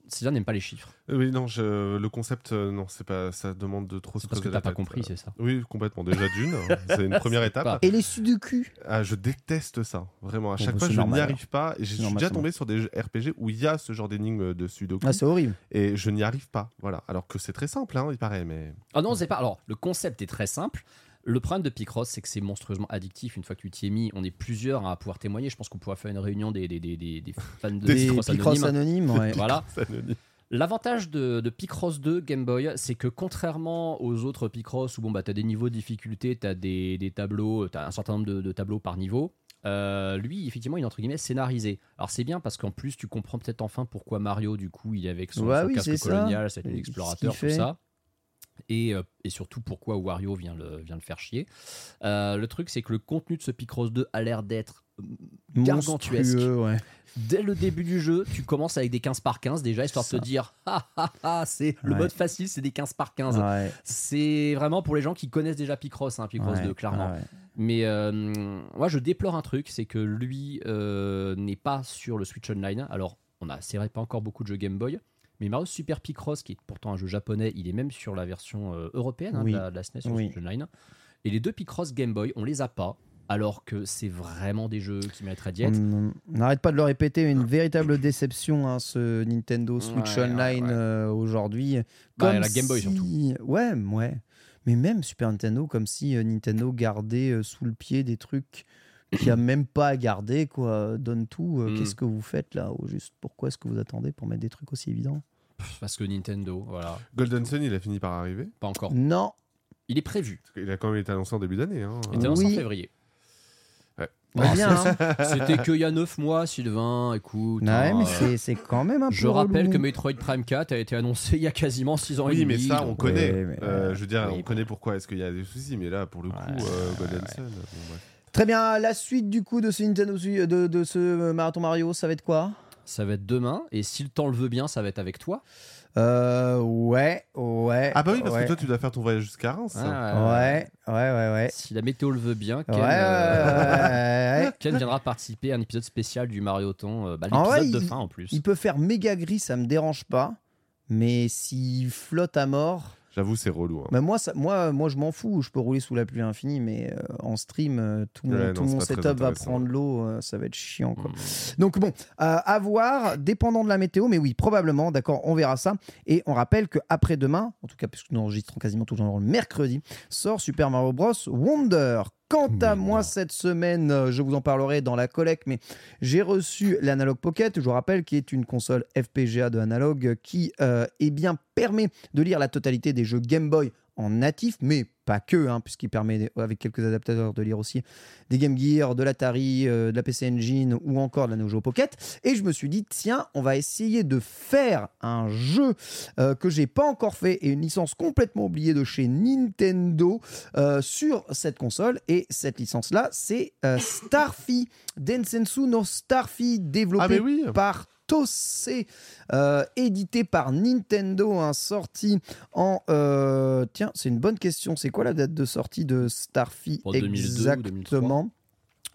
Sylvain n'aime pas les chiffres. Euh, Oui, non, je- le concept, euh, non, c'est pas, ça demande de trop se C'est parce que t'as pas tête. compris, c'est ça. Oui, complètement. Déjà d'une, c'est une première étape. pas- Et les sudoku Ah, je déteste ça, vraiment. À chaque bah, fois, je n'y arrive pas. Et je suis déjà tombé sur des RPG où il y a ce genre d'énigme de sudoku. Ah, c'est horrible. et je n'y arrive pas. Voilà. Alors que c'est très simple, hein, il paraît, mais. Ah non, c'est pas. Alors, le concept est très simple. Le problème de Picross, c'est que c'est monstrueusement addictif. Une fois que tu t'y es mis, on est plusieurs à pouvoir témoigner. Je pense qu'on pourra faire une réunion des, des, des, des- fans de Picross Picross anonymes. ouais. Voilà. L'avantage de, de Picross 2 Game Boy, c'est que contrairement aux autres Picross où bon, bah, tu as des niveaux de difficulté, tu as des, des tableaux, tu as un certain nombre de, de tableaux par niveau, euh, lui, effectivement, il est entre guillemets scénarisé. Alors c'est bien parce qu'en plus, tu comprends peut-être enfin pourquoi Mario, du coup, il est avec son, Ouais, son oui, c'est casque colonial, c'est ce l'explorateur, qu'il tout ça. Et, euh, et surtout pourquoi Wario vient le, vient le faire chier. Euh, le truc, c'est que le contenu de ce Picross 2 a l'air d'être gargantuesque. Monstrueux, ouais. Dès le début du jeu, tu commences avec des 15 par 15 déjà, histoire de te dire Ah ah ah, c'est le Ouais. mode facile, c'est des 15 par 15. Ouais, C'est vraiment pour les gens qui connaissent déjà Picross, hein, Picross ouais, 2, clairement. ouais. Mais euh, moi, je déplore un truc, c'est que lui euh, n'est pas sur le Switch Online. Alors, on a, c'est vrai, pas encore beaucoup de jeux Game Boy. Mais Mario Super Picross, qui est pourtant un jeu japonais, il est même sur la version euh, européenne hein, Oui. de, la, de la SNES sur Oui. Switch Online. Et les deux Picross Game Boy, on les a pas. Alors que c'est vraiment des jeux qui être. On on n'arrête pas de le répéter, une véritable déception, hein, ce Nintendo Switch Ouais, Online ouais, ouais. euh, aujourd'hui. Bah, la Game Boy, si- surtout. Ouais, ouais. Mais même Super Nintendo, comme si euh, Nintendo gardait sous le pied des trucs qu'il n'y a même pas à garder, quoi. Donne tout. euh, Mm. Qu'est-ce que vous faites là Au juste Pourquoi est-ce que vous attendez pour mettre des trucs aussi évidents? Parce que Nintendo, voilà, Golden Sun, il a fini par arriver? pas encore. Non. Il est prévu. Qu'il a quand même été annoncé en début d'année. Hein. Il était annoncé en Oui. février. Bah, bien, hein. C'était qu'il y a 9 mois, Sylvain. Écoute. Ouais, hein, mais euh, c'est- c'est quand même un peu. Je rappelle relou. que Metroid Prime 4 a été annoncé il y a quasiment 6 ans et Oui, demi. mais ça, on connaît. Ouais, Euh, je veux dire, oui, on connaît pourquoi est-ce qu'il y a des soucis, mais là, pour le coup, Ouais, euh, Golden Sun. bon, bref. Très bien, la suite du coup de ce Nintendo Switch- de, de ce euh, marathon Mario, ça va être quoi? Ça va être demain. Et si le temps le veut bien, ça va être avec toi. Euh, ouais, ouais. Ah bah oui, parce ouais. que toi, tu dois faire ton voyage jusqu'à Reims. Ah, Ouais, ouais, ouais, ouais. Si la météo le veut bien, Ken, Ouais, euh, ouais, ouais. Ken viendra participer à un épisode spécial du Marioton. euh, bah, l'épisode de il- fin en plus. Il peut faire méga gris, ça me dérange pas. Mais s'il flotte à mort, J'avoue, c'est relou. hein. bah moi, ça, moi, moi je m'en fous. Je peux rouler sous la pluie infinie, mais euh, en stream, euh, tout mon, tout setup va prendre l'eau. euh, ça va être chiant, quoi. Mm. Donc bon, à voir, dépendant de la météo, mais oui, probablement, d'accord, on verra ça. Et on rappelle que après demain, en tout cas puisque nous enregistrons quasiment toujours le mercredi, sort Super Mario Bros Wonder. Quant à moi, cette semaine, euh, je vous en parlerai dans la collecte, mais j'ai reçu l'Analog Pocket, je vous rappelle, qui est une console FPGA de Analog qui, euh, eh bien, permet de lire la totalité des jeux Game Boy en natif, mais pas que, hein, puisqu'il permet, avec quelques adaptateurs, de lire aussi des Game Gear, de l'Atari, euh, de la PC Engine ou encore de la Neo Geo Pocket. Et je me suis dit, tiens, on va essayer de faire un jeu euh, que j'ai pas encore fait et une licence complètement oubliée de chez Nintendo euh, sur cette console. Et cette licence-là, c'est Starfy, Densensu no Starfy, développé Ah, oui par Tosei, euh, édité par Nintendo, hein, sorti en... euh, tiens, c'est une bonne question. C'est quoi la date de sortie de Starfy En 2002 ou 2003?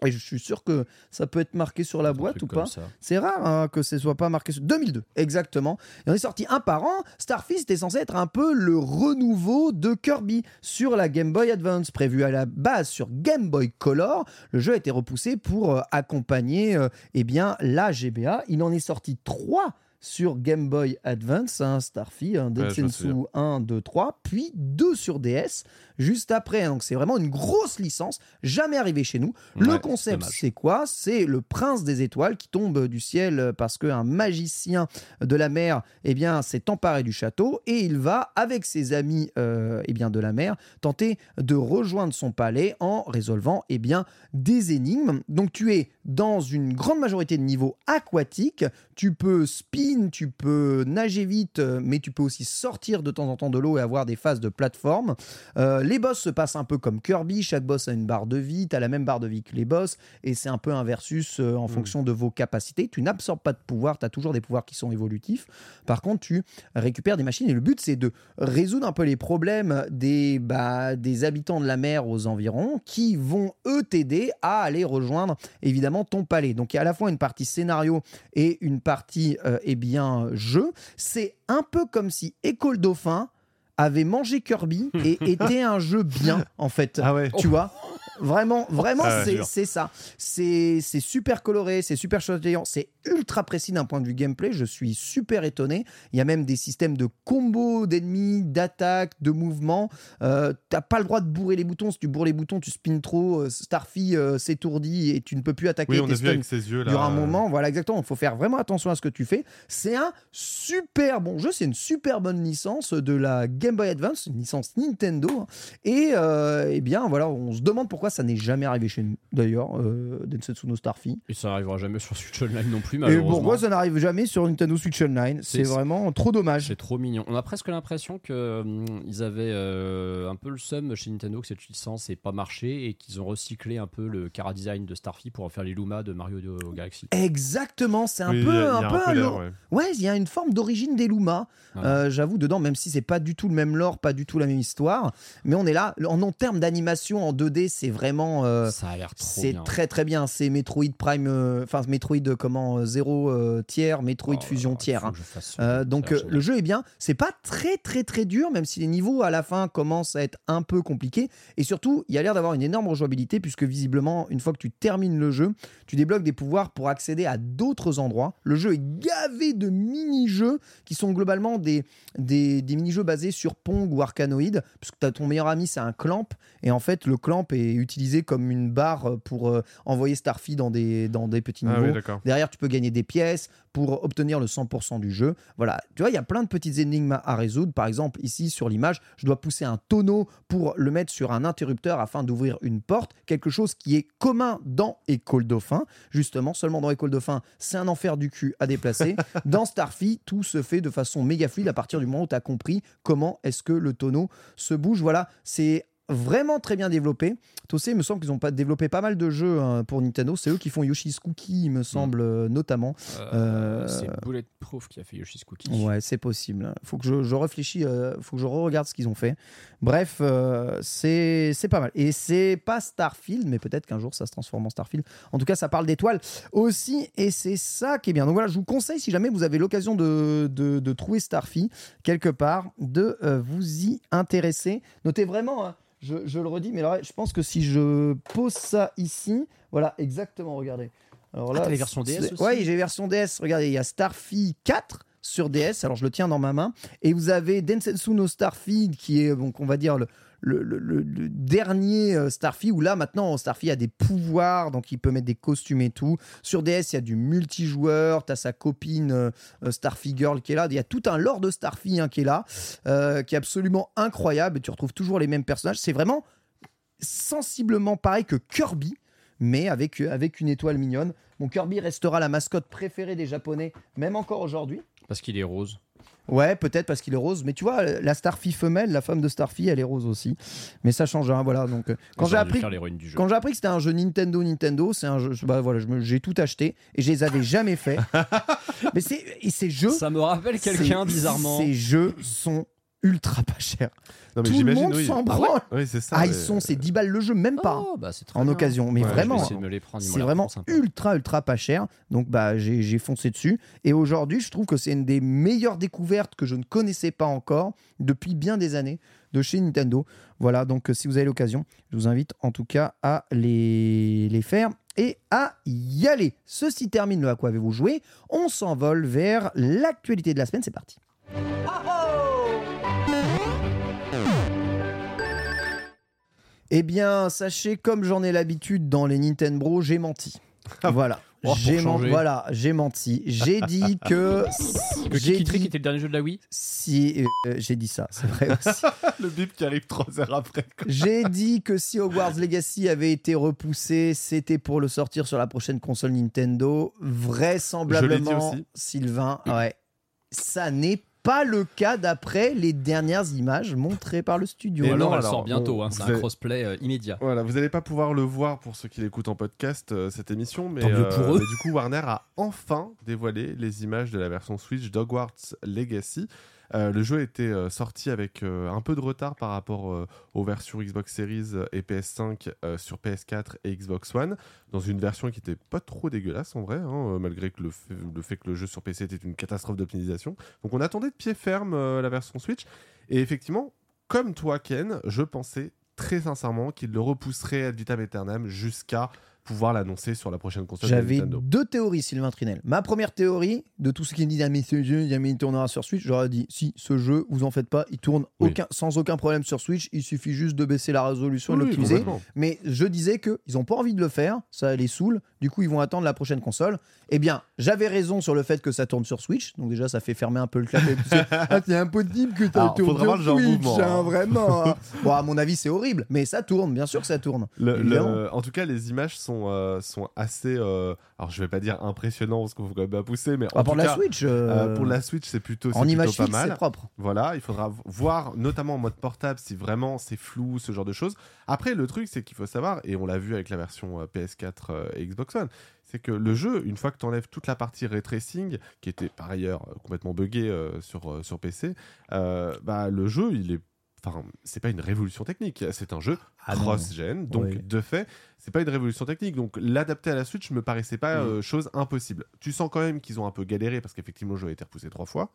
Et je suis sûr que ça peut être marqué sur la boîte ou pas. C'est rare hein, que ce soit pas marqué sur 2002, exactement. Et on est sorti un par an. Starfy c'était censé être un peu le renouveau de Kirby sur la Game Boy Advance, prévu à la base sur Game Boy Color. Le jeu a été repoussé pour euh, accompagner euh, eh bien la GBA. Il en est sorti trois sur Game Boy Advance, hein, Starfy, un Ouais, je me Densensu souviens. 1, 2, 3, puis deux sur DS juste après. Donc c'est vraiment une grosse licence, jamais arrivée chez nous. Le concept, c'est quoi? C'est le prince des étoiles qui tombe du ciel parce qu'un magicien de la mer eh bien, s'est emparé du château et il va, avec ses amis euh, eh bien, de la mer, tenter de rejoindre son palais en résolvant eh bien, des énigmes. Donc tu es dans une grande majorité de niveaux aquatiques. Tu peux spin, tu peux nager vite, euh, mais tu peux aussi sortir de temps en temps de l'eau et avoir des phases de plateforme. Euh, les boss se passent un peu comme Kirby, chaque boss a une barre de vie, tu as la même barre de vie que les boss, et c'est un peu un versus euh, en fonction de vos capacités. Tu n'absorbes pas de pouvoir, tu as toujours des pouvoirs qui sont évolutifs. Par contre, tu récupères des machines, et le but c'est de résoudre un peu les problèmes des, bah, des habitants de la mer aux environs, qui vont eux t'aider à aller rejoindre évidemment ton palais. Donc il y a à la fois une partie scénario et une partie euh, eh bien jeu. C'est un peu comme si École Dauphin avait mangé Kirby et était un jeu bien en fait. Ah ouais. Tu vois? Vraiment, vraiment, Ah, c'est ça. C'est super coloré, c'est super chatoyant, c'est ultra précis d'un point de vue gameplay. Je suis super étonné. Il y a même des systèmes de combos d'ennemis, d'attaque, de mouvement. Euh, T'as pas le droit de bourrer les boutons. Si tu bourres les boutons, tu spins trop. euh, Starfy euh, s'étourdit et tu ne peux plus attaquer Oui, on a vu avec ses yeux là. durant un moment. Voilà, exactement. Il faut faire vraiment attention à ce que tu fais. C'est un super bon jeu. C'est une super bonne licence de la Game Boy Advance, une licence Nintendo. hein. Et euh, eh bien, voilà, on se demande pourquoi ça n'est jamais arrivé chez nous. D'ailleurs, euh, Densetsu no Starfy. Et ça n'arrivera jamais sur Switch Online non plus, Et malheureusement. pourquoi ça n'arrive jamais sur Nintendo Switch Online C'est C'est- vraiment trop dommage. C'est trop mignon. On a presque l'impression que hum, ils avaient euh, un peu le seum chez Nintendo que cette licence n'ait pas marché et qu'ils ont recyclé un peu le cara design de Starfy pour en faire les Luma de Mario de Galaxy. Exactement, c'est un Oui, peu, il y a- un il y a peu un lore- ouais. Ouais, il y a une forme d'origine des Luma, euh, j'avoue, dedans, même si c'est pas du tout le même lore, pas du tout la même histoire. Mais on est là, en, en termes d'animation en 2D, c'est vraiment. euh, ça a l'air trop c'est très très bien. C'est Metroid Prime, euh, enfin Metroid euh, comment euh, zéro euh, tiers, Metroid Oh, Fusion tiers. hein. je donc le jeu est bien, c'est pas très très très dur, même si les niveaux à la fin commencent à être un peu compliqués. Et surtout, il y a l'air d'avoir une énorme rejouabilité, puisque visiblement, une fois que tu termines le jeu, tu débloques des pouvoirs pour accéder à d'autres endroits. Le jeu est gavé de mini-jeux qui sont globalement des, des, des mini-jeux basés sur Pong ou Arcanoid, puisque t'as ton meilleur ami, c'est un clamp, et en fait, le clamp est utilisé comme une barre pour euh, envoyer Starfy dans des, dans des petits Ah niveaux. oui, d'accord. Derrière, tu peux gagner des pièces pour obtenir le 100% du jeu. Voilà, tu vois, il y a plein de petites énigmes à résoudre. Par exemple, ici sur l'image, je dois pousser un tonneau pour le mettre sur un interrupteur afin d'ouvrir une porte. Quelque chose qui est commun dans École Dauphin. Justement, seulement dans École Dauphin, c'est un enfer du cul à déplacer. dans Starfy, tout se fait de façon méga fluide à partir du moment où tu as compris comment est-ce que le tonneau se bouge. Voilà, c'est vraiment très bien développé. Tosé, il me semble qu'ils ont pas développé pas mal de jeux hein, pour Nintendo. C'est eux qui font Yoshi's Cookie, il me semble, euh, notamment. Euh, Euh, C'est Bulletproof qui a fait Yoshi's Cookie. Ouais, c'est possible. Faut que je, je réfléchis, euh, faut que je regarde ce qu'ils ont fait. Bref, euh, c'est pas mal. Et c'est pas Starfield, mais peut-être qu'un jour ça se transforme en Starfield. En tout cas, ça parle d'étoiles aussi, et c'est ça qui est bien. Donc voilà, je vous conseille, si jamais vous avez l'occasion de, de, de trouver Starfy quelque part, de euh, vous y intéresser. Notez vraiment, hein, je, je le redis, mais alors, je pense que si je pose ça ici, voilà, exactement, regardez. Alors Ah, t'as les versions DS aussi Ouais, j'ai version DS. Regardez, il y a Starfy 4 sur DS. Alors je le tiens dans ma main. Et vous avez Densetsu no qui est donc on va dire le, le, dernier euh, Starfy où là maintenant Starfy a des pouvoirs donc il peut mettre des costumes et tout. Sur DS il y a du multijoueur. T'as sa copine euh, euh, Starfy Girl qui est là. Il y a tout un lore de Starfy hein, qui est là, euh, qui est absolument incroyable. Et tu retrouves toujours les mêmes personnages. C'est vraiment sensiblement pareil que Kirby, mais avec, avec une étoile mignonne. Mon Kirby restera la mascotte préférée des Japonais, même encore aujourd'hui. Parce qu'il est rose. Ouais, peut-être parce qu'il est rose, mais tu vois, la Starfy femelle, la femme de Starfy, elle est rose aussi. Mais ça change rien, voilà. Donc, euh, quand j'ai appris, quand j'ai appris que c'était un jeu Nintendo, Nintendo, c'est un jeu. Bah voilà, j'ai tout acheté et je les avais jamais fait. mais c'est et ces jeux, Ça me rappelle quelqu'un bizarrement. Ces jeux sont ultra pas. Non, mais Tout le monde oui. s'en Ah ouais branle. Oui, c'est ça. Ah, ils sont, c'est 10 balles le jeu, même pas. Oh, bah, en bien. occasion, mais Ouais, vraiment. C'est vraiment ultra ultra pas cher. Donc bah j'ai foncé dessus. Et aujourd'hui, je trouve que c'est une des meilleures découvertes que je ne connaissais pas encore depuis bien des années de chez Nintendo. Voilà, donc si vous avez l'occasion, je vous invite en tout cas à les, les faire et à y aller. Ceci termine le à quoi avez-vous joué? On s'envole vers l'actualité de la semaine. C'est parti. Eh bien, sachez, comme j'en ai l'habitude dans les Nintendo Bros, j'ai menti. Voilà. Oh, j'ai changer. voilà, j'ai menti. J'ai dit que. Que j'ai dit était le dernier jeu de la Wii si. euh, j'ai dit ça, c'est vrai aussi. Le bip qui arrive trois heures après. J'ai dit que si Hogwarts Legacy avait été repoussé, c'était pour le sortir sur la prochaine console Nintendo. Vraisemblablement, aussi. Sylvain, ouais, ça n'est pas le cas d'après les dernières images montrées par le studio. Et alors non, elle alors, sort bientôt, hein, c'est un avez- crossplay euh, immédiat. Voilà, vous n'allez pas pouvoir le voir pour ceux qui l'écoutent en podcast euh, cette émission, mais, Tant mieux pour eux. mais du coup Warner a enfin dévoilé les images de la version Switch d'Hogwarts Legacy. Euh, le jeu était euh, sorti avec euh, un peu de retard par rapport aux versions Xbox Series et PS5 euh, sur PS4 et Xbox One, dans une version qui était pas trop dégueulasse en vrai, hein, malgré le fait, que le jeu sur PC était une catastrophe d'optimisation. Donc on attendait de pied ferme la version Switch, et effectivement, comme toi Ken, je pensais très sincèrement qu'il le repousserait ad vitam aeternam jusqu'à pouvoir l'annoncer sur la prochaine console J'avais deux théories, Sylvain Trinel. Ma première théorie, de tout ce qui me dit, ah, mais ce jeu, jamais il tournera sur Switch, j'aurais dit, si, ce jeu, vous en faites pas, il tourne Oui. aucun, sans aucun problème sur Switch, il suffit juste de baisser la résolution et de l'optimiser. Mais je disais que ils ont pas envie de le faire, ça les saoule, du coup ils vont attendre la prochaine console. Eh bien, j'avais raison sur le fait que ça tourne sur Switch, donc déjà ça fait fermer un peu le clapet. ah, c'est impossible que ça tourne faudra voir le sur genre de Switch, mouvement, hein, hein. vraiment. hein. bon, à mon avis c'est horrible, mais ça tourne, bien sûr que ça tourne. Le- Évidemment. le- en tout cas, les images sont, euh, sont assez. euh, alors, je vais pas dire impressionnant parce qu'il faut quand même pas pousser, mais en Ah, pour tout la cas, Switch, euh, euh, pour la Switch, c'est plutôt, en plutôt image pas fixe, c'est mal. propre. Voilà, il faudra voir, notamment en mode portable, si vraiment c'est flou, ce genre de choses. Après, le truc, c'est qu'il faut savoir, et on l'a vu avec la version euh, PS4 euh, et Xbox C'est que le jeu, une fois que tu enlèves toute la partie ray tracing, qui était par ailleurs euh, complètement buggée euh, sur, euh, sur PC, bah, le jeu, il est. Enfin, c'est pas une révolution technique, c'est un jeu Ah cross-gen, donc Oui. de fait, c'est pas une révolution technique. Donc l'adapter à la Switch me paraissait pas Mm. euh, chose impossible. Tu sens quand même qu'ils ont un peu galéré parce qu'effectivement le jeu a été repoussé trois fois.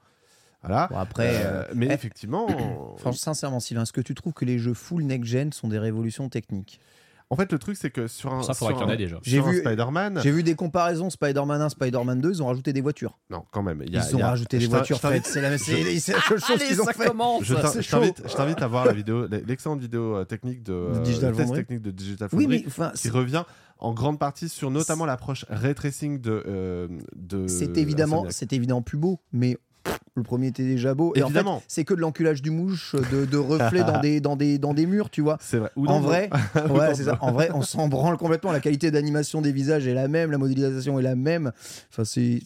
Voilà. Bon, après, Euh, euh, mais eh, effectivement, Franchement, sincèrement, Sylvain, est-ce que tu trouves que les jeux full next-gen sont des révolutions techniques? En fait le truc c'est que sur un, Ça, faudrait qu'il y en ait déjà. J'ai vu- Spider-Man, J'ai vu des comparaisons Spider-Man 1, Spider-Man 2, ils ont rajouté des voitures. non quand même, il y a- ils ont il y a- rajouté des voitures, Fred. C'est la, seule chose qu'ils ont fait. commence Je t'invite, chaud. je t'invite à voir la vidéo, l'excellente vidéo euh, technique de, euh, Digital le test technique de Digital Oui, Foundry, qui revient en grande partie sur notamment l'approche ray tracing de, euh, de c'est évidemment, c'est évidemment plus beau, mais le premier était déjà beau. Et en Évidemment. fait, c'est que de l'enculage du mouche, de, de reflets dans des, dans, des, dans des murs, tu vois. C'est vrai. Ou En vrai, ou ouais, dans- c'est ça. En vrai, on s'en branle complètement. La qualité d'animation des visages est la même, la modélisation est la même. Enfin, c'est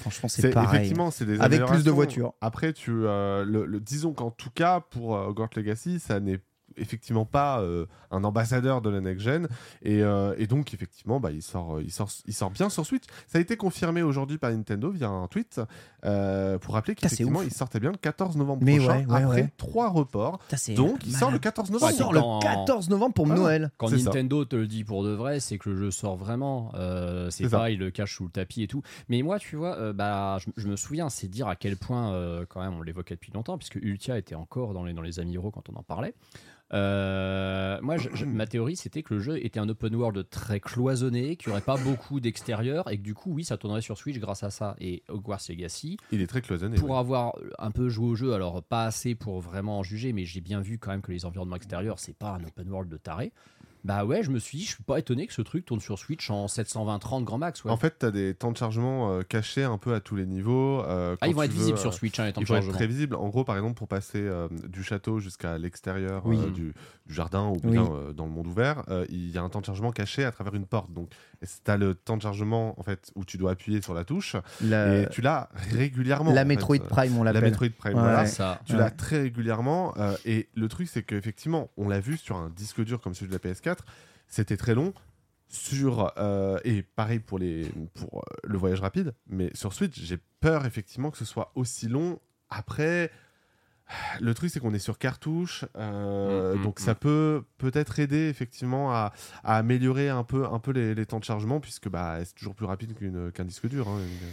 franchement, c'est pareil. effectivement c'est des Avec plus de voitures. Après tu euh, le, le- disons qu'en tout cas pour euh, Hogwarts Legacy ça n'est effectivement pas euh, un ambassadeur de la next gen et, euh, et donc effectivement bah, il sort euh, il sort il sort bien sur Switch ça a été confirmé aujourd'hui par Nintendo via un tweet euh, pour rappeler qu'effectivement il sortait bien le 14 novembre Mais prochain ouais, ouais, après ouais. trois reports donc il sort le malade. 14 Il novembre sort le 14 novembre pour Ah. Noël. Quand ça. Nintendo te le dit pour de vrai, c'est que le jeu sort vraiment. Euh, c'est ça. pas, il le cache sous le tapis et tout. Mais moi, tu vois, euh, bah, je, je me souviens, c'est dire à quel point, euh, quand même, on l'évoquait depuis longtemps, puisque Ultia était encore dans les, dans les Amis quand on en parlait. Euh, moi, je- je- ma théorie, c'était que le jeu était un open world très cloisonné, qu'il n'y aurait pas beaucoup d'extérieur, et que du coup, oui, ça tournerait sur Switch grâce à ça. Et Hogwarts Legacy, il est très cloisonné pour ouais. avoir un peu joué au jeu, alors pas assez pour vraiment en juger, mais j'ai bien vu quand même que les environnements extérieurs, c'est pas un open world de taré. Bah ouais, je me suis dit, je suis pas étonné que ce truc tourne sur Switch en 720-30 grand max. Ouais. en fait tu as des temps de chargement euh, cachés un peu à tous les niveaux euh, ah, ils vont être veux, visibles euh, sur Switch, hein, les temps de faut être chargement. très visible. En gros, par exemple, pour passer euh, du château jusqu'à l'extérieur Oui. euh, du, du jardin ou bien euh, dans le monde ouvert, euh, il y a un temps de chargement caché à travers une porte. Donc, tu as le temps de chargement en fait où tu dois appuyer sur la touche La, et tu l'as régulièrement. la Metroid fait. Prime, on La l'appelle. Metroid Prime. Ouais. voilà. Ça. Tu Ouais. l'as très régulièrement. euh, et le truc, c'est qu'effectivement, on l'a vu sur un disque dur comme celui de la PS4, c'était très long. Sur, euh, et pareil pour, les, pour euh, le voyage rapide, mais sur Switch, j'ai peur effectivement que ce soit aussi long. Après, le truc, c'est qu'on est sur cartouche, euh, Mm, mm, donc mm. ça peut peut-être aider effectivement à, à améliorer un peu, un peu les, les temps de chargement, puisque bah, c'est toujours plus rapide qu'un disque dur. hein, une-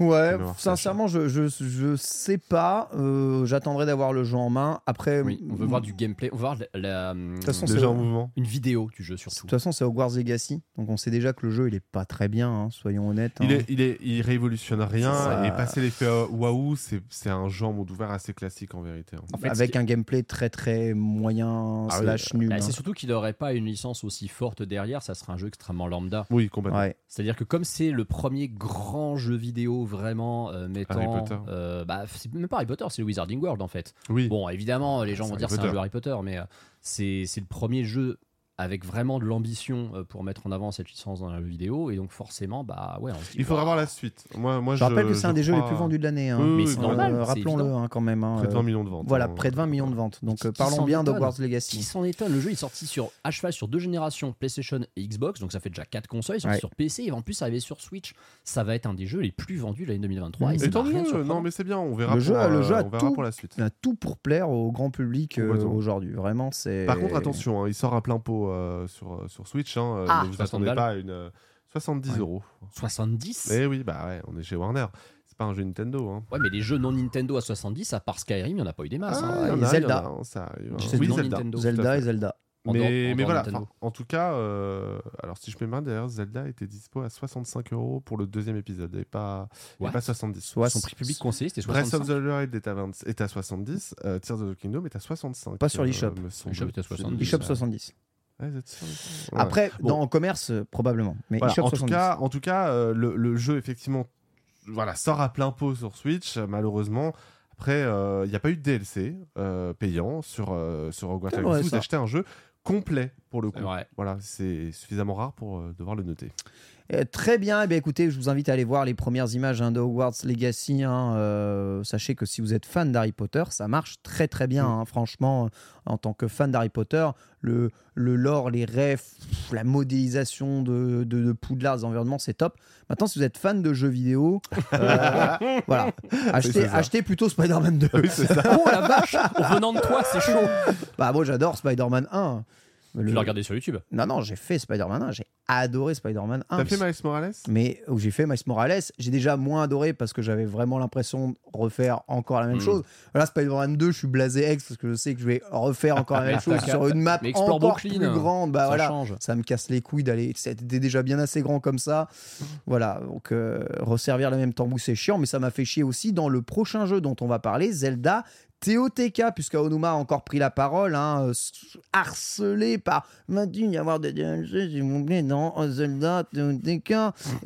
Ouais, sincèrement, je, je, je sais pas. Euh, J'attendrai d'avoir le jeu en main. Après, Oui, on veut voir du gameplay, on veut voir la, De façon, Déjà c'est- en mouvement. une vidéo du jeu De surtout. toute façon, c'est Hogwarts Legacy, donc on sait déjà que le jeu il est pas très bien, hein, soyons honnêtes. Il, hein. est, il, est, il révolutionne rien ça. et passer l'effet waouh, c'est c'est un jeu en monde ouvert assez classique en vérité. hein. En fait, avec un gameplay très très moyen Ah oui, slash nul. Bah, hein. c'est surtout qu'il n'aurait pas une licence aussi forte derrière, ça serait un jeu extrêmement lambda. Oui, complètement. Ouais. C'est-à-dire que comme c'est le premier grand jeu vidéo vraiment euh, mettant, Harry Potter. euh, bah, c'est même pas Harry Potter, c'est le Wizarding World en fait. Oui. Bon, évidemment, les gens vont Harry dire c'est un jeu Harry Potter, mais euh, c'est c'est le premier jeu avec vraiment de l'ambition euh, pour mettre en avant cette licence dans la vidéo. Et donc, forcément, bah ouais, on se dit. Il faudra voir la suite. Moi, moi, Je rappelle que c'est un des jeux les plus vendus de l'année. hein. Oui, oui, Mais c'est normal, Euh, Rappelons-le hein, quand même. hein, Près de euh, 20 millions de ventes. Voilà, hein. près de 20 millions de ventes. Donc Qui- euh, qui parlons bien d'Hogwarts Qui Legacy. s'en étonne Le jeu est sorti sur à cheval sur deux générations, PlayStation et Xbox, donc ça fait déjà quatre consoles. Il est sorti Ouais. sur PC et en plus arrivé sur Switch. Ça va être un des jeux les plus vendus de l'année 2023. Mmh. Et tant mieux. surprenant. Non, mais c'est bien. On verra. Le jeu le euh, jeu a on verra tout. pour la suite. Il a tout pour plaire au grand public euh, aujourd'hui. Vraiment, c'est. Par contre, attention, il sort à plein pot euh, sur, euh, sur Switch. Hein, euh, Ah, ne vous 60 attendez balles. pas à une euh, 70 Ouais. euros. 70 Mais oui, bah ouais, on est chez Warner. C'est pas un jeu Nintendo. Hein. Ouais, mais les jeux non Nintendo à 70, à part Skyrim, il n'y en a pas eu des masses. Ah, hein. il y en a, Zelda. y en a, ça arrive, hein. Oui, non Zelda. Nintendo. Zelda et Zelda. En dehors- Mais, en mais voilà, en tout cas, euh, alors si je me demande d'ailleurs, Zelda était dispo à 65 euros pour le deuxième épisode et pas, et pas 70. Soit Son prix public conseillé, c'était Breath 65. of the Wild est à, 20 est à 70, euh, Tears of the Kingdom est à 65. Pas sur l'eShop. me semble- l'eShop est à 70. eShop Ouais, 70. Ouais. Après, Bon. dans en commerce, euh, probablement. Mais Voilà, en, tout 70. cas, en tout cas, euh, le, le jeu, effectivement, voilà, sort à plein pot sur Switch, euh, malheureusement. Après, il n'y a pas eu de DLC euh, payant sur, euh, sur Hogwarts Legacy. Vous achetez un jeu complet, pour le coup. Voilà, c'est suffisamment rare pour euh, devoir le noter. Euh, très bien, eh bien, écoutez, je vous invite à aller voir les premières images hein, de Hogwarts Legacy. hein. Euh, sachez que si vous êtes fan d'Harry Potter, ça marche très très bien. Mm. hein. Franchement, en tant que fan d'Harry Potter, le, le lore, les rêves, la modélisation de, de, de Poudlard, des environnements, c'est top. Maintenant, si vous êtes fan de jeux vidéo, euh, voilà, achetez, achetez plutôt Spider-Man 2. oui, c'est ça. Oh la vache Revenant de toi, c'est chaud Bah, moi, j'adore Spider-Man 1. Tu Le- l'as regardé sur YouTube Non, non, j'ai fait Spider-Man 1. J'ai adoré Spider-Man 1. T'as fait Miles Morales mais où j'ai fait Miles Morales, j'ai déjà moins adoré parce que j'avais vraiment l'impression de refaire encore la même Mm. chose. Là, Spider-Man 2, je suis blasé ex parce que je sais que je vais refaire encore la même chose sur une map encore Brooklyn, plus grande. Bah ça voilà, change. ça me casse les couilles d'aller. C'était déjà bien assez grand comme ça. Voilà, donc euh, resservir le même tambou, c'est chiant, mais ça m'a fait chier aussi dans le prochain jeu dont on va parler, Zelda. TOTK, puisque Onuma a encore pris la parole, hein, euh, harcelé par Maintenant, il y avoir des DLC, s'il vous plaît, dans Zelda TOTK.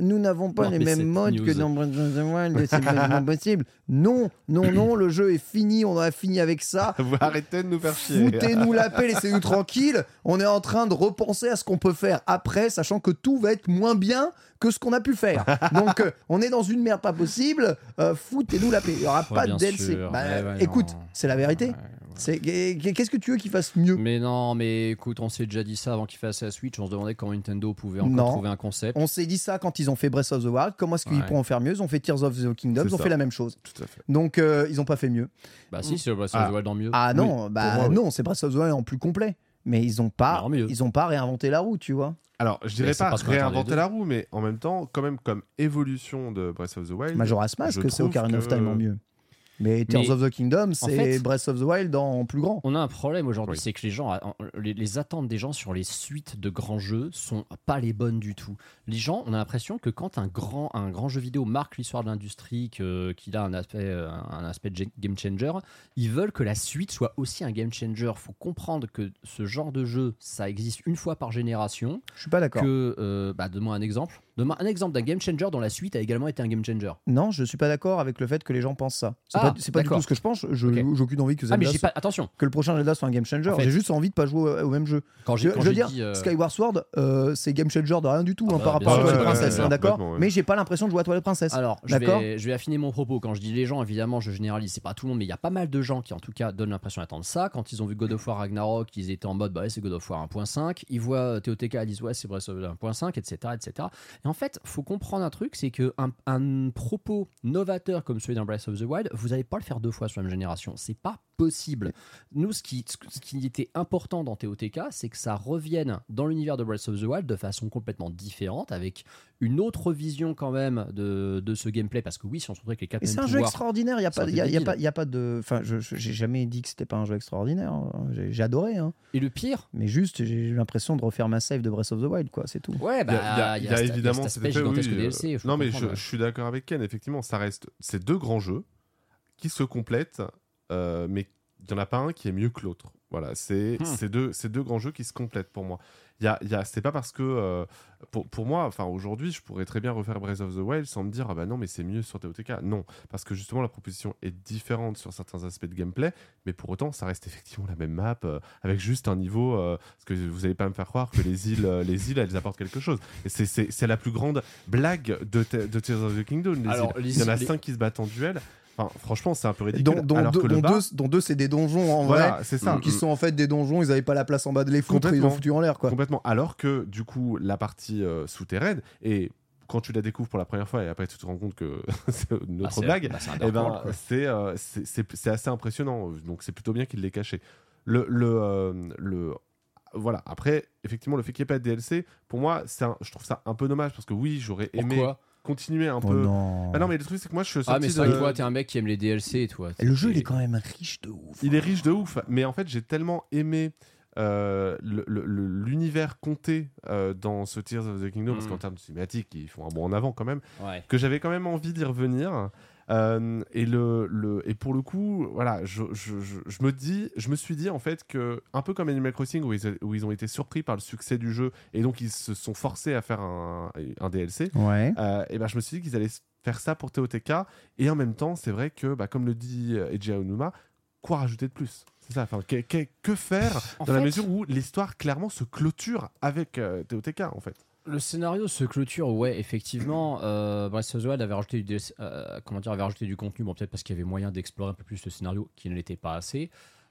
Nous n'avons pas Non, les mêmes modes que dans Breath of the Wild, c'est pas possible. Non, non, non, le jeu est fini, on a fini avec ça. Vous arrêtez de nous faire chier. Foutez-nous la paix, laissez-nous tranquille. On est en train de repenser à ce qu'on peut faire après, sachant que tout va être moins bien que ce qu'on a pu faire. Donc, euh, on est dans une merde pas possible. Euh, Foutez-nous la paix. Il n'y aura Ouais, pas de DLC. sûr. Bah, Ouais, écoute, c'est la vérité. Ouais, Qu'est-ce que tu veux qu'il fasse mieux? Mais non, mais écoute, on s'est déjà dit ça avant qu'il fasse la Switch. On se demandait comment Nintendo pouvait encore Non. trouver un concept. On s'est dit ça quand ils ont fait Breath of the Wild. Comment est-ce qu'ils Ouais. pourront faire mieux? Ils ont fait Tears of the Kingdom. Ils ont ça. fait la même chose. Tout à fait. Donc, euh, ils n'ont pas fait mieux. Bah si, c'est Breath of Ah. the Wild en mieux. Ah non, bah pour moi, oui. non, c'est Breath of the Wild en plus complet. Mais ils n'ont pas, ils ont pas réinventé la roue, tu vois. Alors, je dirais pas réinventer la roue, mais en même temps, quand même, comme évolution de Breath of the Wild. Majora's Mask, c'est Ocarina of Time en mieux. Mais Tears Mais, of the Kingdom, c'est fait- Breath of the Wild en plus grand. On a un problème aujourd'hui, Oui. c'est que les gens, les, les attentes des gens sur les suites de grands jeux sont pas les bonnes du tout. Les gens, on a l'impression que quand un grand, un grand jeu vidéo marque l'histoire de l'industrie, que- qu'il a un aspect, euh, un aspect game changer, ils veulent que la suite soit aussi un game changer. Faut comprendre que ce genre de jeu, ça existe une fois par génération. Je suis pas d'accord. Que, euh, bah, donne-moi un exemple. Donne-moi un exemple d'un game changer dont la suite a également été un game changer. Non, je suis pas d'accord avec le fait que les gens pensent ça. C'est Ah, pas, c'est pas du tout ce que je pense. Je-. J'ai aucune envie que Ah mais Zelda soit- pas. Attention. que le prochain Zelda soit un game changer. En fait- j'ai juste envie de pas jouer au, même jeu. Quand Je, quand je veux dire, euh, Skyward Sword, euh, c'est game changer de rien du tout Ah hein, bah, par bien rapport à sûr, Twilight ouais, Princess, ouais, hein, d'accord. Mais j'ai pas l'impression de jouer à Twilight Princess. Alors, je vais, je vais affiner mon propos. Quand je dis les gens, évidemment, je généralise. C'est pas tout le monde, mais il y a pas mal de gens qui, en tout cas, donnent l'impression d'attendre ça. Quand ils ont vu God of War Ragnarok, ils étaient en mode, bah c'est God of War 1.5. Ils voient euh, TOTK, ils disent, ouais, c'est Breath of the 1.5, etc., etc. Et en fait, faut comprendre un truc, c'est que un propos novateur comme celui d'un Breath of the Wild, vous n'allez pas le faire deux fois sur la même génération. C'est pas possible. Nous, ce qui, ce qui était important dans TOTK, c'est que ça revienne dans l'univers de Breath of the Wild de façon complètement différente, avec une autre vision quand même de, de ce gameplay. Parce que oui, si on se retrouve avec les quatre Et c'est mêmes un jeu extraordinaire. Il y a pas, y a, y a pas, il y a pas de. Enfin, je j'ai jamais dit que c'était pas un jeu extraordinaire. hein. J'ai j'ai adoré. hein. Et le pire, Mais juste, j'ai eu l'impression de refaire ma save de Breath of the Wild, quoi. C'est tout. ouais, bah, Il y a, il y a- il y a cet- évidemment cet aspect gigantesque oui, euh, DLC. non, mais je, suis d'accord avec Ken. Effectivement, ça reste ces deux grands jeux qui se complètent, euh, mais il n'y en a pas un qui est mieux que l'autre. Voilà, c'est Hmm. deux, deux grands jeux qui se complètent pour moi. Y a, y a- c'est pas parce que euh, pour, pour moi, enfin aujourd'hui, je pourrais très bien refaire Breath of the Wild sans me dire ah bah non mais c'est mieux sur TOTK. Non, parce que justement la proposition est différente sur certains aspects de gameplay, mais pour autant ça reste effectivement la même map euh, avec juste un niveau. euh, parce que vous allez pas me faire croire que les îles, les îles elles apportent quelque chose. Et c'est- c'est c'est la plus grande blague de, de Tears of the Kingdom. les Alors, îles. les Il y en a cinq qui se battent en duel. Enfin, franchement, c'est un peu ridicule. Dont, dont alors deux, que le dont bas, deux, dont deux, c'est des donjons en voilà, vrai. c'est ça. Donc, ils sont en fait des donjons, ils avaient pas la place en bas de les foutre, ils Complètement. ont foutu en l'air quoi. Complètement. Alors que du coup, la partie euh, souterraine, et quand tu la découvres pour la première fois et après tu te rends compte que c'est une Bah, autre blague, bah, c'est eh ben, euh, c'est- assez impressionnant. Donc c'est plutôt bien qu'il l'ait caché. Le, le, euh, le- voilà. Après, effectivement, le fait qu'il n'y ait pas de DLC, pour moi, c'est un- je trouve ça un peu dommage parce que oui, j'aurais aimé Pourquoi? Continuer un Oh peu. non. Ah non, mais le truc c'est que moi, je suis Ah, mais c'est de- que toi, t'es un mec qui aime les DLC et toi. Le jeu il est quand même riche de ouf. Il est riche de ouf, mais en fait j'ai tellement aimé euh, l'univers compté euh, dans ce Tears of the Kingdom, parce Mm. qu'en termes de cinématique, ils font un bond en avant quand même, Ouais. que j'avais quand même envie d'y revenir. Euh, et, le, le- et pour le coup, voilà, je, je- je- je me dis, je me suis dit en fait que, un peu comme Animal Crossing, où ils, où ils ont été surpris par le succès du jeu, et donc ils se sont forcés à faire un, un DLC, Ouais. euh, et ben je me suis dit qu'ils allaient faire ça pour TOTK et en même temps c'est vrai que bah, comme le dit euh, Eiji Aonuma quoi rajouter de plus? C'est ça enfin que, que- que faire En dans la fait- mesure où l'histoire clairement se clôture avec euh, TOTK en fait? Le scénario se clôture, ouais, effectivement. Euh, Breath of the Wild avait rajouté du, DLC euh, comment dire, avait rajouté du contenu, bon, peut-être parce qu'il y avait moyen d'explorer un peu plus le scénario qui ne l'était pas assez.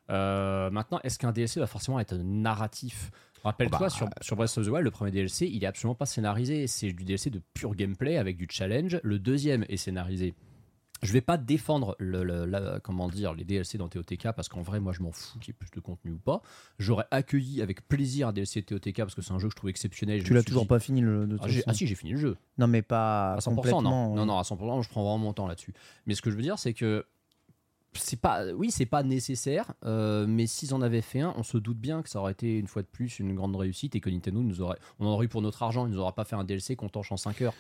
Euh, maintenant, est-ce qu'un DLC va forcément être narratif? Rappelle-toi, Bah, sur, sur Breath of the Wild, le premier DLC, il est absolument pas scénarisé. C'est du DLC de pur gameplay avec du challenge. Le deuxième est scénarisé. Je vais pas défendre le, le- la- comment dire, les DLC dans TOTK parce qu'en vrai, moi, je m'en fous qu'il y ait plus de contenu ou pas. J'aurais accueilli avec plaisir un DLC TOTK parce que c'est un jeu que je trouve exceptionnel. Tu l'as toujours dit- pas fini le. De ah, ah si, j'ai fini le jeu. Non mais pas À 100%, complètement. non. Non, non, à 100%, je prends vraiment mon temps là-dessus. Mais ce que je veux dire, c'est que c'est pas, oui, c'est pas nécessaire, euh, mais s'ils en avaient fait un, on se doute bien que ça aurait été une fois de plus une grande réussite et que Nintendo nous aurait, on en aurait eu pour notre argent, ils nous auraient pas fait un DLC qu'on torche en 5 heures.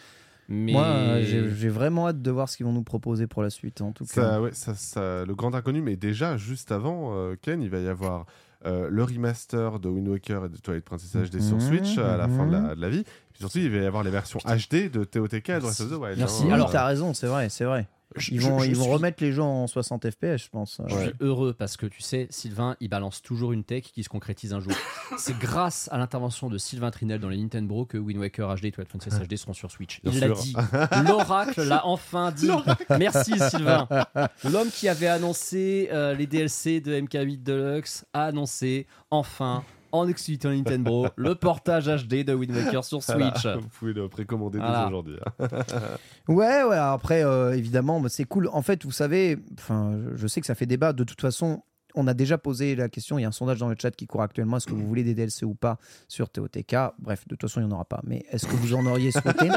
Mais Moi, euh, j'ai vraiment hâte de voir ce qu'ils vont nous proposer pour la suite, en tout cas. ça, ouais, ça, ça- le grand inconnu mais déjà juste avant euh, Ken il va y avoir euh, le remaster de Wind Waker et de Twilight Princess HD sur Mhm, Switch à la fin de mhm. la, de la vie puis surtout il va y avoir les versions HD de TOTK et de Breath of the Wild Merci. Oui, hein. Alors- t'as raison, c'est vrai, c'est vrai. Je- Ils vont, je ils vont suis- remettre les gens en 60 FPS, je pense. Je Ouais. suis heureux parce que tu sais, Sylvain, il balance toujours une tech qui se concrétise un jour. C'est grâce à l'intervention de Sylvain Trinel dans les Nintendo que Wind Waker HD et Twilight Princess HD seront sur Switch. Il l'a dit. L'oracle l'a enfin dit. Merci Sylvain. L'homme qui avait annoncé euh, les DLC de MK8 Deluxe a annoncé enfin en exclusivité Nintendo le portage HD de Wind Waker sur Voilà, Switch. vous pouvez le précommander dès Voilà. aujourd'hui hein. Ouais, ouais, après, euh, évidemment, bah, c'est cool. En fait, vous savez, je- je sais que ça fait débat. De toute façon, on a déjà posé la question. Il y a un sondage dans le chat qui court actuellement. Est-ce que vous voulez des DLC ou pas sur TOTK Bref, de toute façon, il n'y en aura pas. Mais est-ce que vous en auriez souhaité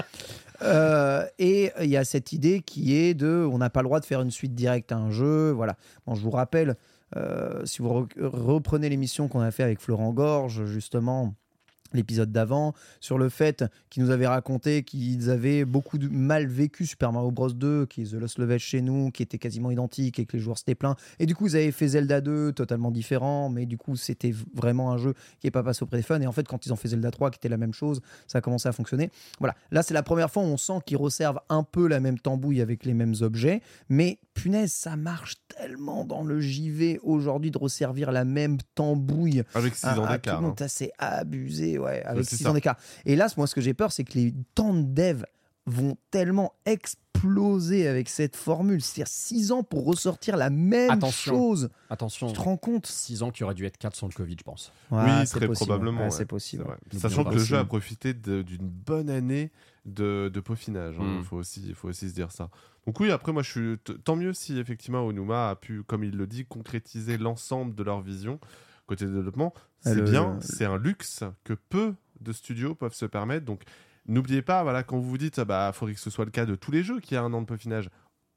Euh, Et il y a cette idée qui est de on n'a pas le droit de faire une suite directe à un jeu. Voilà. Bon, je vous rappelle, euh, si vous re- reprenez l'émission qu'on a fait avec Florent Gorge, justement l'épisode d'avant, sur le fait qu'ils nous avaient raconté qu'ils avaient beaucoup de mal vécu Super Mario Bros 2, qui est The Lost Level chez nous, qui était quasiment identique et que les joueurs s'étaient plaints. Et du coup, ils avaient fait Zelda 2, totalement différent, mais du coup, c'était vraiment un jeu qui n'est pas passé auprès des fans. Et en fait, quand ils ont fait Zelda 3, qui était la même chose, ça a commencé à fonctionner. Voilà, là, c'est la première fois où on sent qu'ils resservent un peu la même tambouille avec les mêmes objets, mais punaise, ça marche tellement dans le JV aujourd'hui de resservir la même tambouille avec 6 à- ans d'écart hein. C'est abusé, ouais, avec c'est 6 ça. ans d'écart. Et là, moi, ce que j'ai peur, c'est que les temps de dev vont tellement exploser avec cette formule. C'est-à-dire 6 ans pour ressortir la même Attention. chose. Attention, Tu te rends compte 6 ans qui aurait dû être 4 sans le Covid, je pense. Ouais, oui, très possible. probablement. Ouais, ouais. C'est possible. Sachant que le jeu a profité d'une bonne année de, de peaufinage. Il Mm. faut, aussi, faut aussi se dire ça. Donc oui, après, moi, je suis tant mieux si effectivement Onuma a pu, comme il le dit, concrétiser l'ensemble de leur vision côté développement. Ah, C'est bien, c'est un luxe que peu de studios peuvent se permettre. Donc n'oubliez pas, voilà, quand vous vous dites, bah, faudrait que ce soit le cas de tous les jeux qui a un an de peaufinage.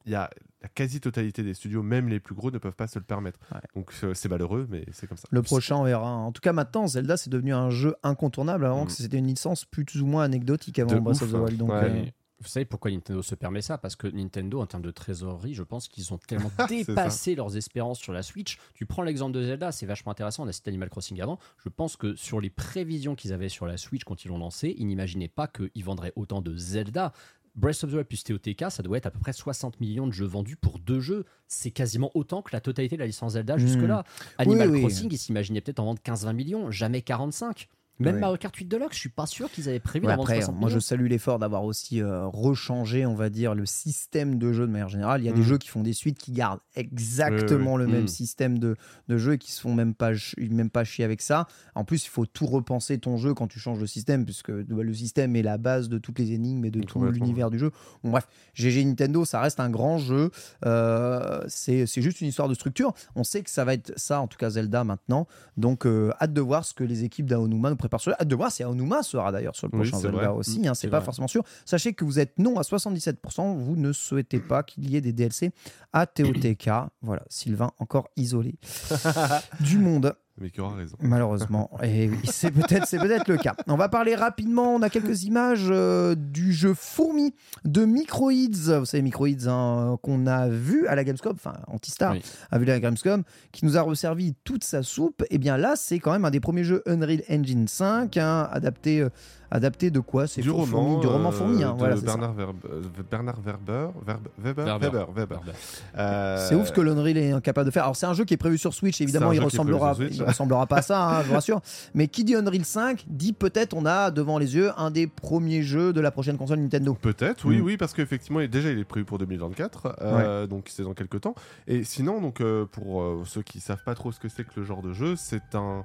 Il y a la quasi-totalité des studios, même les plus gros, ne peuvent pas se le permettre. Ouais. Donc euh, c'est malheureux, mais c'est comme ça. Le prochain, on verra. En tout cas, maintenant, Zelda, c'est devenu un jeu incontournable. Avant Mm. que c'était une licence plus ou moins anecdotique avant De Breath ouf, of the hein. Wild. Donc, Ouais. euh, Vous savez pourquoi Nintendo se permet ça? Parce que Nintendo, en termes de trésorerie, je pense qu'ils ont tellement dépassé leurs espérances sur la Switch. Tu prends l'exemple de Zelda, c'est vachement intéressant. On a cité Animal Crossing avant. Je pense que sur les prévisions qu'ils avaient sur la Switch quand ils l'ont lancé, ils n'imaginaient pas qu'ils vendraient autant de Zelda. Breath of the Wild plus TOTK, ça doit être à peu près 60 millions de jeux vendus pour deux jeux. C'est quasiment autant que la totalité de la licence Zelda jusque-là. Animal Hmm. Oui. Crossing, ils s'imaginaient peut-être en vendre 15-20 millions, jamais 45. Même Ouais. Mario Kart 8 Deluxe, je suis pas sûr qu'ils avaient prévu Ouais, après, 60 moi je salue l'effort d'avoir aussi euh, rechangé, on va dire, le système de jeu de manière générale. Il y a des Mm. jeux qui font des suites qui gardent exactement le même Mm. système de, de jeu et qui se font même pas, même pas chier avec ça. En plus, il faut tout repenser ton jeu quand tu changes de système, puisque bah, le système est la base de toutes les énigmes et de tout l'univers du jeu. Bon, bref, GG Nintendo, ça reste un grand jeu. Euh, c'est c'est juste une histoire de structure. On sait que ça va être ça, en tout cas Zelda maintenant. Donc, euh, hâte de voir ce que les équipes d'Aonuma nous préparent. Sur- Hâte de voir si Aonuma sera d'ailleurs sur le Oui, prochain c'est Zelda vrai. aussi. hein, c'est c'est pas vrai. forcément sûr. Sachez que vous êtes non à 77%. Vous ne souhaitez pas qu'il y ait des DLC à TOTK. Voilà, Sylvain encore isolé du monde. Mais qui aura raison. Malheureusement, et oui, c'est peut-être c'est peut-être le cas. On va parler rapidement. On a quelques images euh, du jeu Fourmi de Microids. Vous savez Microids hein, qu'on a vu à la Gamescom, enfin Antistar Oui. a vu à la Gamescom, qui nous a resservi toute sa soupe. Et bien là, c'est quand même un des premiers jeux Unreal Engine 5, hein, adapté, euh, adapté de quoi? C'est Du Fourmi, roman, du roman euh, Fourmi. hein, de voilà. Bernard, Verbe- euh, Bernard Werber, Verbe- Weber, Werber. Weber, Weber. Werber. Euh, C'est ouf ce que l'Unreal est incapable de faire. Alors c'est un jeu qui est prévu sur Switch, évidemment il ressemblera, il ressemblera pas à ça, hein, je vous rassure. Mais qui dit Unreal 5 dit peut-être on a devant les yeux un des premiers jeux de la prochaine console Nintendo. Peut-être, oui, Mm. oui, parce qu'effectivement, déjà, il est prévu pour 2024, euh, donc c'est dans quelques temps. Et sinon, donc, euh, pour euh, ceux qui savent pas trop ce que c'est que le genre de jeu, c'est un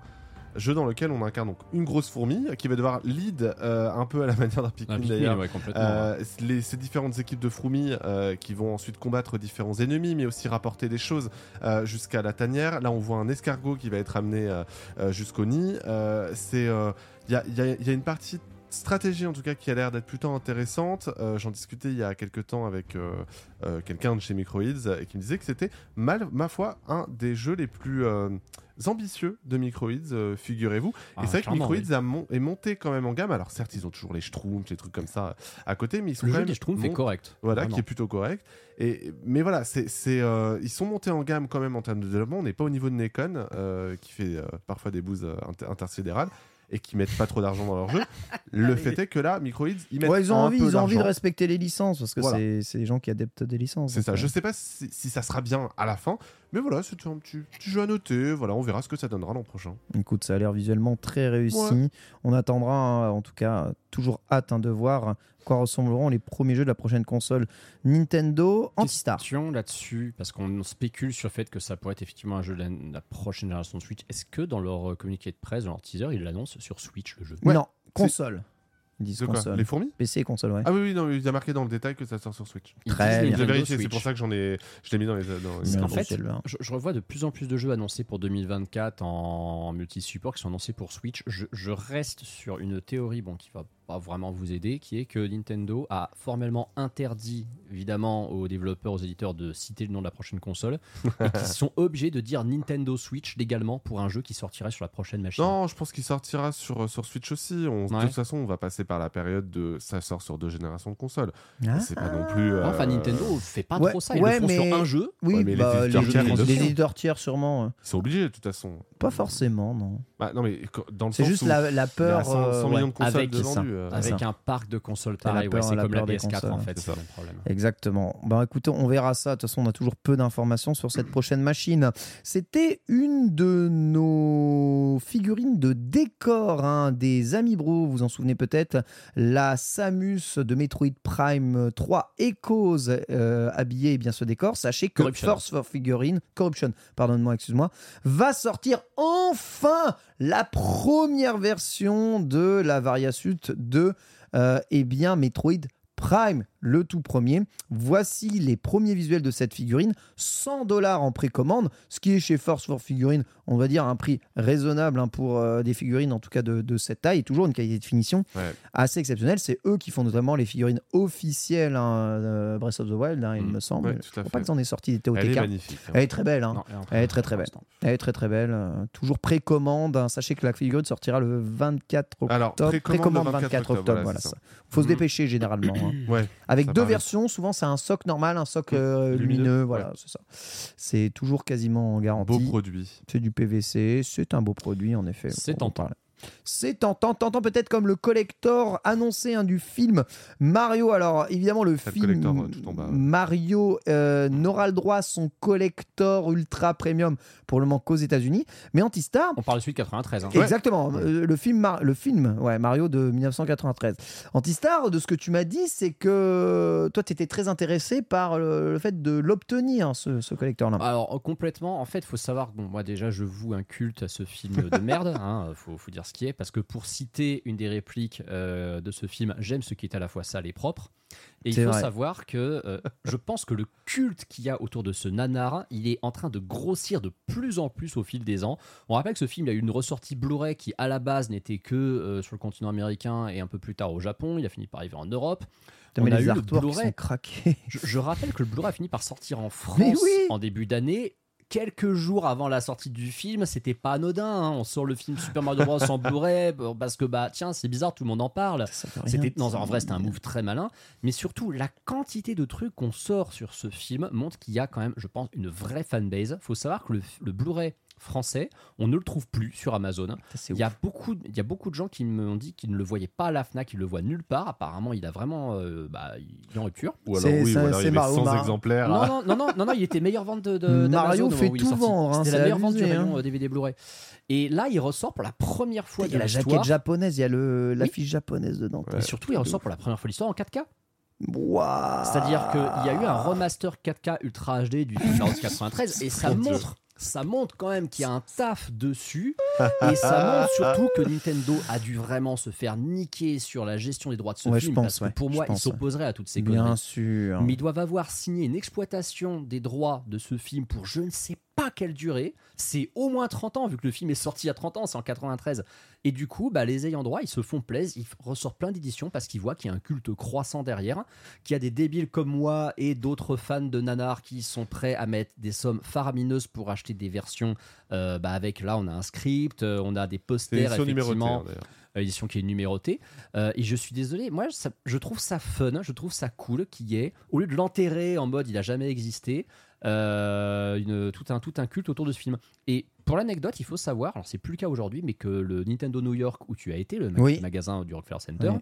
jeu dans lequel on incarne donc une grosse fourmi qui va devoir lead euh, un peu à la manière d'un Pikmin Pikmin, d'ailleurs. ouais. Euh, les, ces différentes équipes de fourmis euh, qui vont ensuite combattre différents ennemis, mais aussi rapporter des choses jusqu'à la tanière. Là, on voit un escargot qui va être amené jusqu'au nid. C'est, il y, a, il y a- il y a une partie stratégie en tout cas qui a l'air d'être plutôt intéressante. Euh, J'en discutais il y a quelques temps avec euh, euh, quelqu'un de chez Microids et qui me disait que c'était ma foi, un des jeux les plus ambitieux de Microids, euh, figurez-vous. Ah, et c'est vrai que Microids a mon- est monté quand même en gamme. Alors certes, ils ont toujours les Schtroumpfs, les trucs comme ça à côté, mais ils sont Le quand jeu même des Schtroumpfs est correct. voilà, Vraiment. qui est plutôt correct. Et, mais voilà, c'est, euh, ils sont montés en gamme quand même en termes de développement. On n'est pas au niveau de Nekon, euh, qui fait euh, parfois des bouses euh, inter- intersidérales et qui mettent pas trop d'argent dans leur jeu. Le fait est que là, Microids, ils mettent Ouais, ils ont un envie, peu ils ont envie de respecter les licences parce que Voilà. c'est des gens qui adeptent des licences. C'est ça. euh, Je sais pas si, si ça sera bien à la fin, mais voilà, c'est un petit, petit jeu à noter. Voilà, on verra ce que ça donnera l'an prochain. Écoute, ça a l'air visuellement très réussi. Ouais. On attendra, en tout cas, toujours hâte hein, de voir à quoi ressembleront les premiers jeux de la prochaine console Nintendo Antistar. Question là-dessus, parce qu'on spécule sur le fait que ça pourrait être effectivement un jeu de la, prochaine génération de Switch. Est-ce que dans leur communiqué de presse, dans leur teaser, ils l'annoncent sur Switch le jeu? Ouais. Non, console. Ils disent De quoi console. Les fourmis PC et console, ouais. Ah oui, oui, non, il y a marqué dans le détail que ça sort sur Switch. Très bien. J'ai vérifié, c'est pour ça que j'en ai, je l'ai mis dans les. Dans les- fait, Je, je revois de plus en plus de jeux annoncés pour 2024 en multi-support qui sont annoncés pour Switch. Je, je reste sur une théorie bon, qui va pas vraiment vous aider, qui est que Nintendo a formellement interdit, évidemment, aux développeurs, aux éditeurs de citer le nom de la prochaine console, et qu'ils sont obligés de dire Nintendo Switch légalement pour un jeu qui sortirait sur la prochaine machine. Non, je pense qu'il sortira sur, sur Switch aussi. On- De toute façon, on va passer par la période de ça sort sur deux générations de consoles. Ah. C'est pas non plus. euh, Enfin, Nintendo fait pas ouais, trop ça. Ils ouais, le font mais- sur un jeu. Oui, Ouais, mais les bah, les, éditeurs tiers, les- ils le les font. éditeurs tiers, sûrement. euh, Ils sont obligés de toute façon. Pas forcément, non. Bah, non, mais dans le C'est juste où la, peur. 100, 100 euh, millions ouais. de consoles avec de. Euh, Ah, Avec ça. un parc de consoles la pareil, ouais, peur- c'est la comme la peur des PS4 en consoles. fait, C'est le problème. Exactement. Ben écoutez, on verra ça. De toute façon, on a toujours peu d'informations sur cette prochaine machine. C'était une de nos figurines de décor hein, des Amiibo. Vous vous en souvenez peut-être? La Samus de Metroid Prime 3 Echoes euh, habillée eh bien ce décor. Sachez que Corruption. Force for Figurine, Corruption, pardonne-moi, excuse-moi, va sortir enfin la première version de la variasuite de euh, bien Metroid Prime, le tout premier. Voici les premiers visuels de cette figurine, 100 dollars en précommande, ce qui est chez Force for Figurine, on va dire un prix raisonnable hein, pour euh, des figurines en tout cas de, de cette taille, toujours une qualité de finition Ouais. assez exceptionnelle. C'est eux qui font notamment les figurines officielles hein, de Breath of the Wild, hein, il Mm. me semble. Ouais, Je crois pas qu'ils en aient sorti des TOTK. Elle est magnifique. Elle est très belle. Non, elle est très, très belle. Elle est très très belle. euh, toujours précommande. Sachez que la figurine sortira le 24 octobre. Alors, précommande, le 24, octobre. voilà, ça. ça. Faut se Mhm. dépêcher généralement. Hein. Ouais. Avec deux paraît. versions, souvent c'est un soc normal, un soc euh, Lumineux, lumineux, voilà, ouais. c'est ça. C'est toujours quasiment Beau garanti. produit. C'est du PVC, c'est un beau produit en effet. C'est tentant. C'est tentant, tentant peut-être comme le collector annoncé hein, du film Mario. Alors évidemment le film collector, euh, tout en bas, ouais. Mario euh, n'aura le droit à son collector ultra premium pour le moment qu'aux États-Unis, mais Antistar On parle de celui de 93. hein. Exactement. Euh, Le film, Mar- le film ouais, Mario de 1993. Antistar, de ce que tu m'as dit, c'est que toi, tu étais très intéressé par le, le fait de l'obtenir, ce, ce collector-là. Alors complètement, en fait, faut savoir que bon, moi déjà je voue un culte à ce film de merde, hein, faut, faut dire ce qui est, parce que pour citer une des répliques euh, de ce film, j'aime ce qui est à la fois sale et propre. Et il faut vrai. savoir que euh, je pense que le culte qu'il y a autour de ce nanar, il est en train de grossir de plus en plus au fil des ans. On rappelle que ce film il a eu une ressortie Blu-ray qui à la base n'était que euh, sur le continent américain et un peu plus tard au Japon. Il a fini par arriver en Europe. On mais a les eu le Blu-ray. Je, je rappelle que le Blu-ray a fini par sortir en France oui en début d'année. Quelques jours avant la sortie du film, c'était pas anodin. hein. On sort le film Super Mario Bros en Blu-ray parce que bah tiens, c'est bizarre, tout le monde en parle. C'était non, en vrai, c'était un move très malin, mais surtout la quantité de trucs qu'on sort sur ce film montre qu'il y a quand même, je pense, une vraie fanbase. Faut savoir que le, le Blu-ray français, on ne le trouve plus sur Amazon. Ça, Il y a beaucoup, il y a beaucoup de gens qui m'ont dit qu'ils ne le voyaient pas à la Fnac, ils le voient nulle part. Apparemment, il a vraiment, euh, bah, il est en rupture. Ou alors, C'est- oui, c'est- ou alors il Mario 100 Mar- exemplaires. Non, non, non, non, non, non, il était meilleure vente de, de Mario fait est tout vendre, hein, C'était c'est la meilleure vente du abusé, rayon hein. euh, DVD Blu-ray. Et là, il ressort pour la première fois Il y de a la jaquette japonaise, il y a le- Oui. l'affiche japonaise dedans. Et surtout, il ressort pour la première fois de l'histoire en 4K. Waouh. C'est-à-dire qu'il y a eu un remaster 4K Ultra HD du film Mario 93 et ça montre, ça montre quand même qu'il y a un taf dessus et ça montre surtout que Nintendo a dû vraiment se faire niquer sur la gestion des droits de ce Ouais, je film pense, parce que ouais, pour moi, pense, il s'opposerait à toutes ces conneries. Bien sûr. Mais ils doivent avoir signé une exploitation des droits de ce film pour je ne sais pas quelle durée. C'est au moins 30 ans, vu que le film est sorti à 30 ans, c'est en 93. Et du coup, bah, les ayants droit, ils se font plaisir, ils ressortent plein d'éditions parce qu'ils voient qu'il y a un culte croissant derrière, qu'il y a des débiles comme moi et d'autres fans de nanar qui sont prêts à mettre des sommes faramineuses pour acheter des versions euh, bah, avec, là, on a un script, euh, on a des posters, effectivement hein, euh, édition qui est numérotée. Euh, et je suis désolé, moi ça- je trouve ça fun, je trouve ça cool qu'il y ait, au lieu de l'enterrer en mode il a jamais existé, euh, une, tout, un, tout un culte autour de ce film. Et pour l'anecdote, il faut savoir, alors c'est plus le cas aujourd'hui, mais que le Nintendo New York où tu as été, le Oui. magasin du Rockefeller Center, Oui.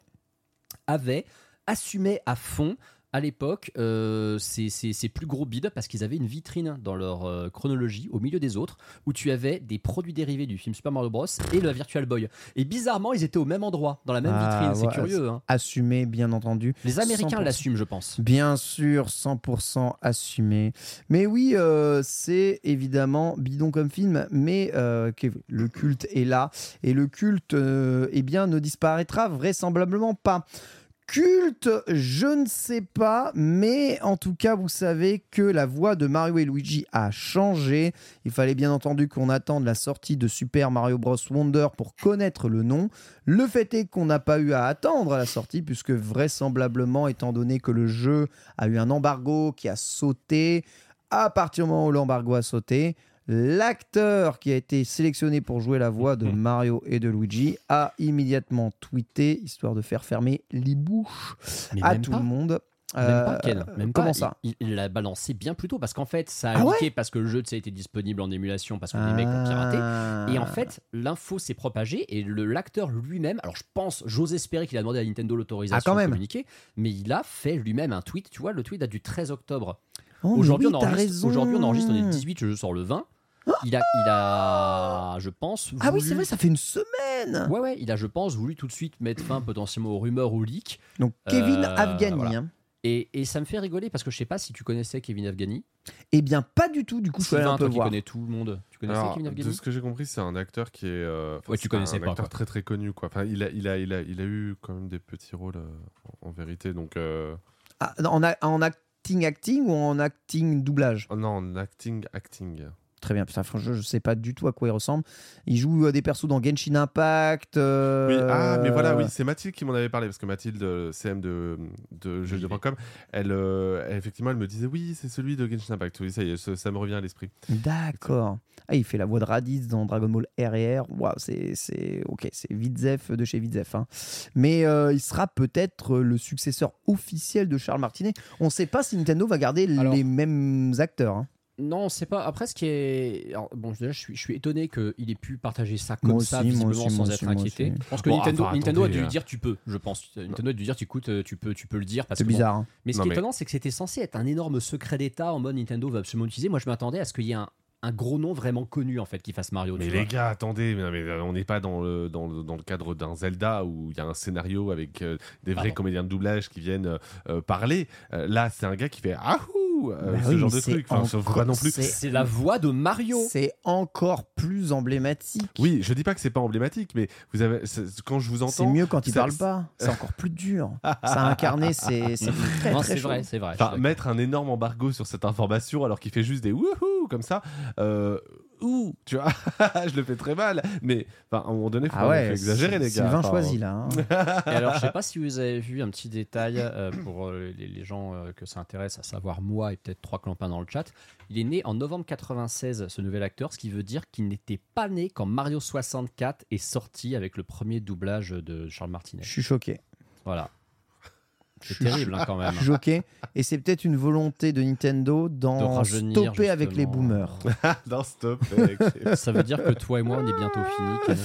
avait assumé à fond. À l'époque, euh, ces, ces- ces plus gros bids parce qu'ils avaient une vitrine dans leur euh, chronologie au milieu des autres où tu avais des produits dérivés du film Super Mario Bros et le Virtual Boy. Et bizarrement, ils étaient au même endroit, dans la même Ah, vitrine. C'est ouais, curieux. hein. Assumé, bien entendu. Les Américains 100%. l'assument, je pense. Bien sûr, 100% assumé. Mais oui, euh, c'est évidemment bidon comme film, mais euh, le culte est là. Et le culte, eh bien, ne disparaîtra vraisemblablement pas. Culte, je ne sais pas, mais en tout cas, vous savez que la voix de Mario et Luigi a changé. Il fallait bien entendu qu'on attende la sortie de Super Mario Bros. Wonder pour connaître le nom. Le fait est qu'on n'a pas eu à attendre la sortie, puisque vraisemblablement, étant donné que le jeu a eu un embargo qui a sauté, à partir du moment où l'embargo a sauté, l'acteur qui a été sélectionné pour jouer la voix de Mario et de Luigi a immédiatement tweeté, histoire de faire fermer les bouches Mais à tout pas. le monde. Même pas, Euh, Ken. Même comment pas. ça il, l'a balancé bien plus tôt parce qu'en fait, ça a Ah ouais leaké parce que le jeu sais, était disponible en émulation parce que les mecs l'ont piraté. Ah. Et en fait, l'info s'est propagée et le l'acteur lui-même, alors je pense, j'ose espérer qu'il a demandé à Nintendo Ah, l'autorisation quand de communiquer, mais il a fait lui-même un tweet. Tu vois, le tweet date du 13 octobre. Oh, Aujourd'hui, oui, on enregistre, aujourd'hui, on enregistre, on est le 18, le jeu sort le 20. Il a, il a, je pense. Ah oui, c'est vrai, ça fait une semaine. Ouais, ouais, il a, je pense, voulu tout de suite mettre fin potentiellement aux rumeurs, aux leaks. Donc Kevin Euh, Afghani. voilà. hein. Et, et ça me fait rigoler parce que je sais pas si tu connaissais Kevin Afghani. Eh bien, pas du tout. Du coup, je suis allé un peu voir. connais tout le monde. Tu connaissais Alors, Kevin de Afghani ce que j'ai compris, c'est un acteur qui est. euh, Ouais, tu c'est connaissais un pas, acteur quoi. très très connu, quoi. Enfin, il a, il a, il a, il a eu quand même des petits rôles euh, en en vérité. Donc, euh, Ah, en, a- en acting acting ou en acting doublage? Oh non, en acting, acting. Très bien. Putain, franchement, je sais pas du tout à quoi il ressemble. Il joue euh, des persos dans Genshin Impact. euh, Oui, ah, mais voilà, oui, c'est Mathilde qui m'en avait parlé parce que Mathilde, euh, CM de, de jeuxvideo.com, elle, euh, elle, effectivement, elle me disait oui, c'est celui de Genshin Impact. Oui, ça y est, ça, ça me revient à l'esprit. D'accord. Ah, il fait la voix de Raditz dans Dragon Ball R&R. Waouh, c'est, c'est ok, c'est Vidzef de chez Vidzef. hein. Mais euh, il sera peut-être le successeur officiel de Charles Martinet. On ne sait pas si Nintendo va garder Alors- les mêmes acteurs. hein. Non, c'est pas. Après, ce qui est. alors, bon, déjà, je suis, je suis étonné qu'il ait pu partager ça comme Moi ça, aussi, visiblement, aussi, sans être inquiété. aussi. Je pense que Bon, Nintendo, enfin, Nintendo a dû lui euh. dire tu peux, je pense. Nintendo a dû dire écoute, euh, tu peux, tu peux le dire. parce C'est bon, bizarre. hein. Mais ce Non, qui est étonnant, c'est que c'était censé être un énorme secret d'État en mode Nintendo va absolument l'utiliser. Moi, je m'attendais à ce qu'il y ait un, un gros nom vraiment connu en fait qui fasse Mario. Mais tu les vois. gars, attendez, mais, non, mais, euh, on n'est pas dans le, dans, le, dans le cadre d'un Zelda où il y a un scénario avec euh, des vrais Pardon. comédiens de doublage qui viennent euh, parler. Euh, là, c'est un gars qui fait Ahou euh, Bah Ce oui, genre de c'est truc. Enfin, faut encore- pas non plus. c'est- C'est la voix de Mario. C'est encore plus emblématique. Oui, je dis pas que c'est pas emblématique, mais vous avez, c'est- quand je vous C'est entends. mieux quand il parle pas. C'est encore plus dur. Ça a incarné, c'est c'est c'est vrai, c'est vrai. Enfin, mettre un énorme embargo sur cette information alors qu'il fait juste des wouhou comme ça, euh, ouh, tu vois, je le fais très mal. Mais enfin, à un moment donné, faut Ah ouais, exagérer les gars. Sylvain Enfin, choisit là. hein. Et alors, je sais pas si vous avez vu un petit détail euh, pour euh, les, les gens euh, que ça intéresse, à savoir moi et peut-être trois clampins dans le chat. Il est né en novembre 96, ce nouvel acteur, ce qui veut dire qu'il n'était pas né quand Mario 64 est sorti avec le premier doublage de Charles Martinet. Je suis choqué. Voilà. C'est terrible hein, quand même. choqué. Et c'est peut-être une volonté de Nintendo De d'en stopper avec les boomers. non, stop. mec. Ça veut dire que toi et moi, on est bientôt finis. Ken.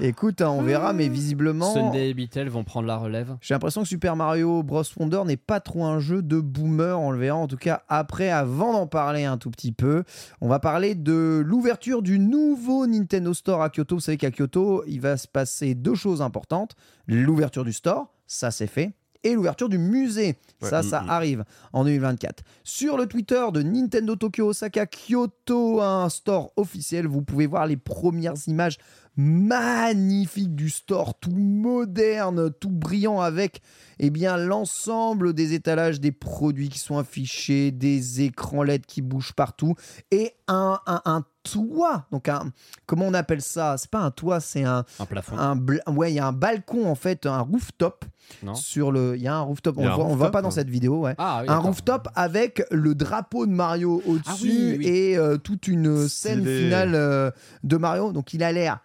Écoute, hein, on verra, mais visiblement. Sunday et Beatle vont prendre la relève. J'ai l'impression que Super Mario Bros. Wonder n'est pas trop un jeu de boomer, on le verra en tout cas après, avant d'en parler un tout petit peu. On va parler de l'ouverture du nouveau Nintendo Store à Kyoto. Vous savez qu'à Kyoto, il va se passer deux choses importantes. L'ouverture du store, ça c'est fait. Et l'ouverture du musée, Ouais. ça, Mm, ça mm. arrive en 2024. Sur le Twitter de Nintendo Tokyo Osaka Kyoto, un store officiel, vous pouvez voir les premières images magnifiques du store, tout moderne, tout brillant avec eh bien l'ensemble des étalages des produits qui sont affichés, des écrans LED qui bougent partout et un, un, un toit. Donc un comment on appelle ça? C'est pas un toit, c'est un, Un plafond. un ouais, il y a un balcon en fait, un rooftop Non sur le il y a un rooftop, on un voit, on pas dans cette vidéo, ouais. Ah, oui, un rooftop avec le drapeau de Mario au-dessus Ah oui, oui. et euh, toute une scène finale euh, de Mario. Donc il a l'air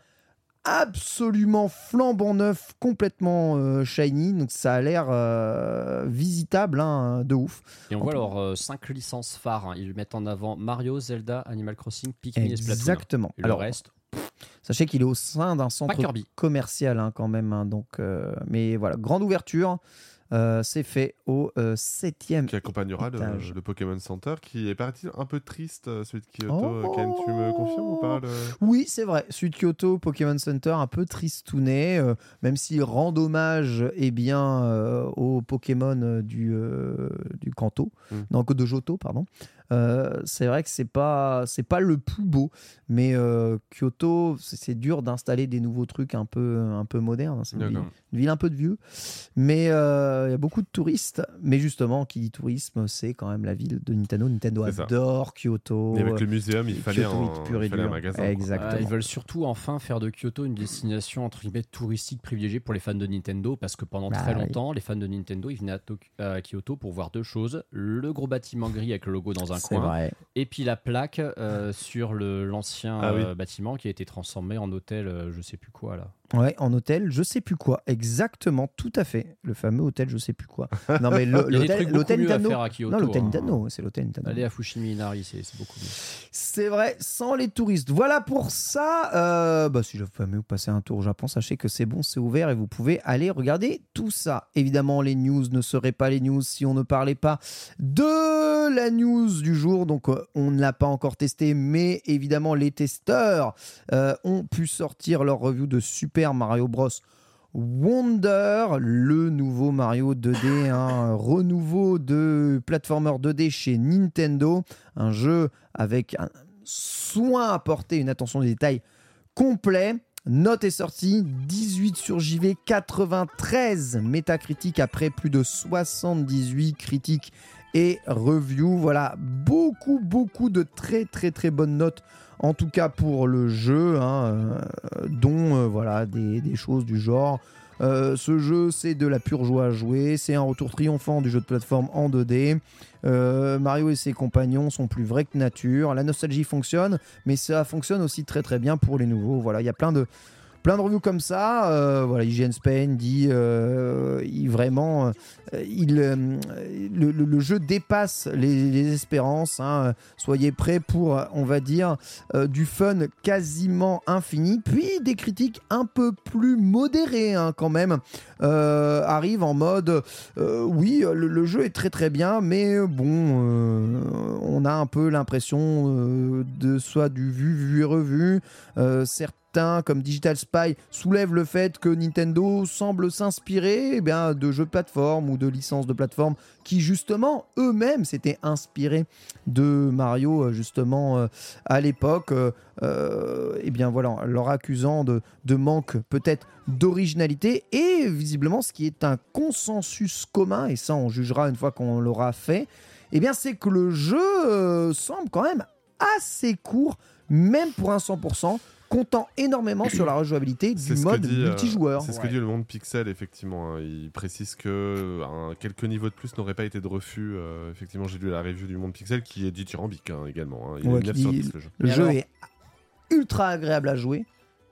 absolument flambant neuf, complètement euh, shiny. Donc ça a l'air euh, visitable hein, de ouf. Et on voit leurs 5 licences phares. hein. Ils mettent en avant Mario, Zelda, Animal Crossing, Pikmin et Splatoon. Exactement. Et le Alors, reste, sachez qu'il est au sein d'un centre commercial hein, quand même. hein, donc, euh, mais voilà, grande ouverture. Euh, c'est fait au euh, septième qui accompagnera le, Pokémon Center qui est parti un peu triste euh, celui de Kyoto. Oh. Ken, tu me confirmes ou pas le- Oui, c'est vrai. Sud Kyoto, Pokémon Center, un peu tristouné, euh, même s'il rend hommage eh bien, aux Pokémon du, du Kanto, Mm. non, de Johto, pardon. Euh, c'est vrai que c'est pas c'est pas le plus beau, mais euh, Kyoto, c'est dur d'installer des nouveaux trucs un peu un peu modernes. hein. C'est une, ville- D'accord. une ville un peu de vieux, mais euh, il y a beaucoup de touristes. Mais justement, qui dit tourisme, c'est quand même la ville de Nintendo. Nintendo adore Kyoto. Et avec le muséum, il fallait, Kyoto, un, pur et il fallait un dur. magasin. Exactement. Ils veulent surtout enfin faire de Kyoto une destination entre guillemets touristique privilégiée pour les fans de Nintendo parce que pendant Bah très oui. longtemps, les fans de Nintendo ils venaient à, Tok- à Kyoto pour voir deux choses le gros bâtiment gris avec le logo dans un C'est coin vrai. et puis la plaque euh, sur le- l'ancien Ah oui. euh, bâtiment qui a été transformé en hôtel, euh, je sais plus quoi là. Ouais, en hôtel, je sais plus quoi. Exactement, tout à fait. Le fameux hôtel, je sais plus quoi. Non, mais le- l'hôtel Kyoto. Non, l'hôtel hein. C'est l'hôtel Nintendo. Aller à Fushimi Inari, c'est beaucoup mieux. C'est vrai, sans les touristes. Voilà pour ça. Euh, bah, si jamais vous passez un tour au Japon, sachez que c'est bon, c'est ouvert et vous pouvez aller regarder tout ça. Évidemment, les news ne seraient pas les news si on ne parlait pas de la news du jour. Donc, euh, on ne l'a pas encore testé, mais évidemment, les testeurs euh, ont pu sortir leur review de Super Mario Bros. Wonder, le nouveau Mario 2D, un renouveau de platformer 2D chez Nintendo, un jeu avec un soin apporté, une attention aux détails complet. Note est sortie, 18 sur JV, 93 métacritiques après plus de 78 critiques et review. Voilà, beaucoup, beaucoup de très, très, très bonnes notes. En tout cas pour le jeu, hein, euh, dont euh, voilà des, choses du genre. Euh, ce jeu, c'est de la pure joie à jouer. C'est un retour triomphant du jeu de plateforme en 2D. Euh, Mario et ses compagnons sont plus vrais que nature. La nostalgie fonctionne, mais ça fonctionne aussi très très bien pour les nouveaux. Voilà, il y a plein de plein de reviews comme ça. Euh, voilà, IGN Spain dit euh, vraiment euh, il, euh, le, jeu dépasse les, espérances. hein. Soyez prêts pour, on va dire, du fun quasiment infini. Puis des critiques un peu plus modérées hein, quand même arrivent en mode oui, le, jeu est très très bien, mais bon, on a un peu l'impression de soit du vu, vu et revu. Euh, comme Digital Spy, soulèvent le fait que Nintendo semble s'inspirer eh bien, de jeux de plateforme ou de licences de plateforme qui, justement, eux-mêmes s'étaient inspirés de Mario, euh, justement, euh, à l'époque. Euh, euh, eh bien, voilà, leur accusant de, de manque peut-être d'originalité et visiblement, ce qui est un consensus commun, et ça, on jugera une fois qu'on l'aura fait, eh bien, c'est que le jeu semble quand même assez court, même pour un 100%, comptant énormément sur la rejouabilité du mode dit, euh, multijoueur. C'est ce que dit le monde Pixel, effectivement. hein. Il précise que quelques niveaux de plus n'auraient pas été de refus. euh, effectivement, j'ai lu la review du monde Pixel qui est dithyrambique hein, également. hein. Il Ouais, est 9 qui sur dit- 10 le jeu. Le jeu alors est ultra agréable à jouer.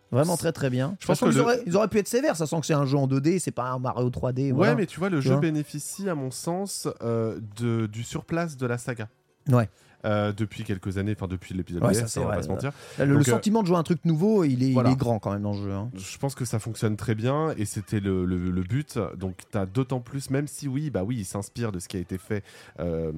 Vraiment très très bien. Je pense De toute façon, que ils, le- auraient, ils auraient pu être sévères, ça sent que c'est un jeu en 2D, c'est pas un Mario 3D. Ouais, mais tu vois, le Tu jeu vois. bénéficie, à mon sens, euh, de, du surplace de la saga. Ouais. Euh, depuis quelques années, enfin depuis l'épisode Ouais, ça, on va vrai, pas se mentir. Le, le Donc, euh, sentiment de jouer un truc nouveau, il est, il voilà. est grand quand même dans le jeu. hein. Je pense que ça fonctionne très bien et c'était le, le- le but. Donc, tu as d'autant plus, même si oui, bah oui, il s'inspire de ce qui a été fait, euh,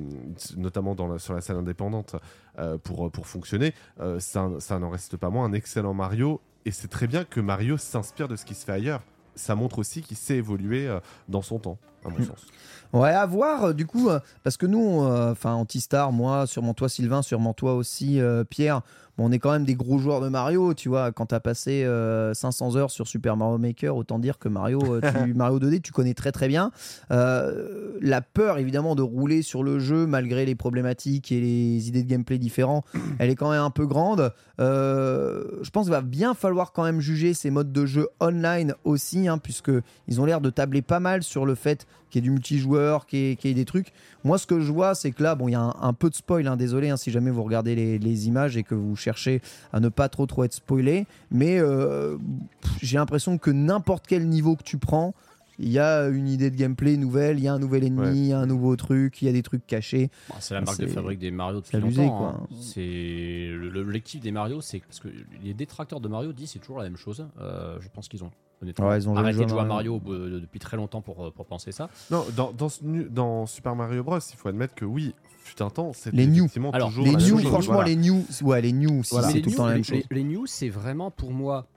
notamment dans la- sur la scène indépendante, euh, pour, pour fonctionner, ça, ça n'en reste pas moins un excellent Mario. Et c'est très bien que Mario s'inspire de ce qui se fait ailleurs. Ça montre aussi qu'il sait évoluer dans son temps, à mon Mm. sens. Ouais, à voir, euh, du coup, euh, parce que nous, euh, enfin, Antistar, moi, sûrement toi, Sylvain, sûrement toi aussi, Pierre, on est quand même des gros joueurs de Mario, tu vois. Quand t'as passé euh, 500 heures sur Super Mario Maker, autant dire que Mario, tu- Mario 2D, tu connais très très bien. Euh, la peur, évidemment, de rouler sur le jeu, malgré les problématiques et les idées de gameplay différents, elle est quand même un peu grande. Euh, je pense qu'il va bien falloir quand même juger ces modes de jeu online aussi, hein, puisque ils ont l'air de tabler pas mal sur le fait qu'il y ait du multijoueur, qu'il y, ait- qu'il y ait des trucs. Moi, ce que je vois, c'est que là, bon, il y a un, un peu de spoil, hein, désolé hein, si jamais vous regardez les, les images et que vous cherchez à ne pas trop trop être spoilé, mais euh, pff, j'ai l'impression que n'importe quel niveau que tu prends, il y a une idée de gameplay nouvelle, il y a un nouvel ennemi, Ouais. il y a un nouveau truc, il y a des trucs cachés. Bah, c'est la marque de fabrique des Mario depuis c'est abusé, longtemps. quoi. hein. C'est le- l'objectif des Mario, c'est parce que les détracteurs de Mario disent c'est toujours la même chose. Euh, je pense qu'ils ont honnêtement Ouais, ils ont jamais arrêté joué à de jouer à Mario. De- depuis très longtemps pour, euh, pour penser ça. Non, dans, dans, ce nu- dans Super Mario Bros, il faut admettre que oui, fut un temps, c'était Les new. effectivement Alors, toujours Les la même new, chose. franchement, Voilà. les new, ouais, les new, si Voilà. c'est tout les le temps la même chose. les- les news, c'est vraiment pour moi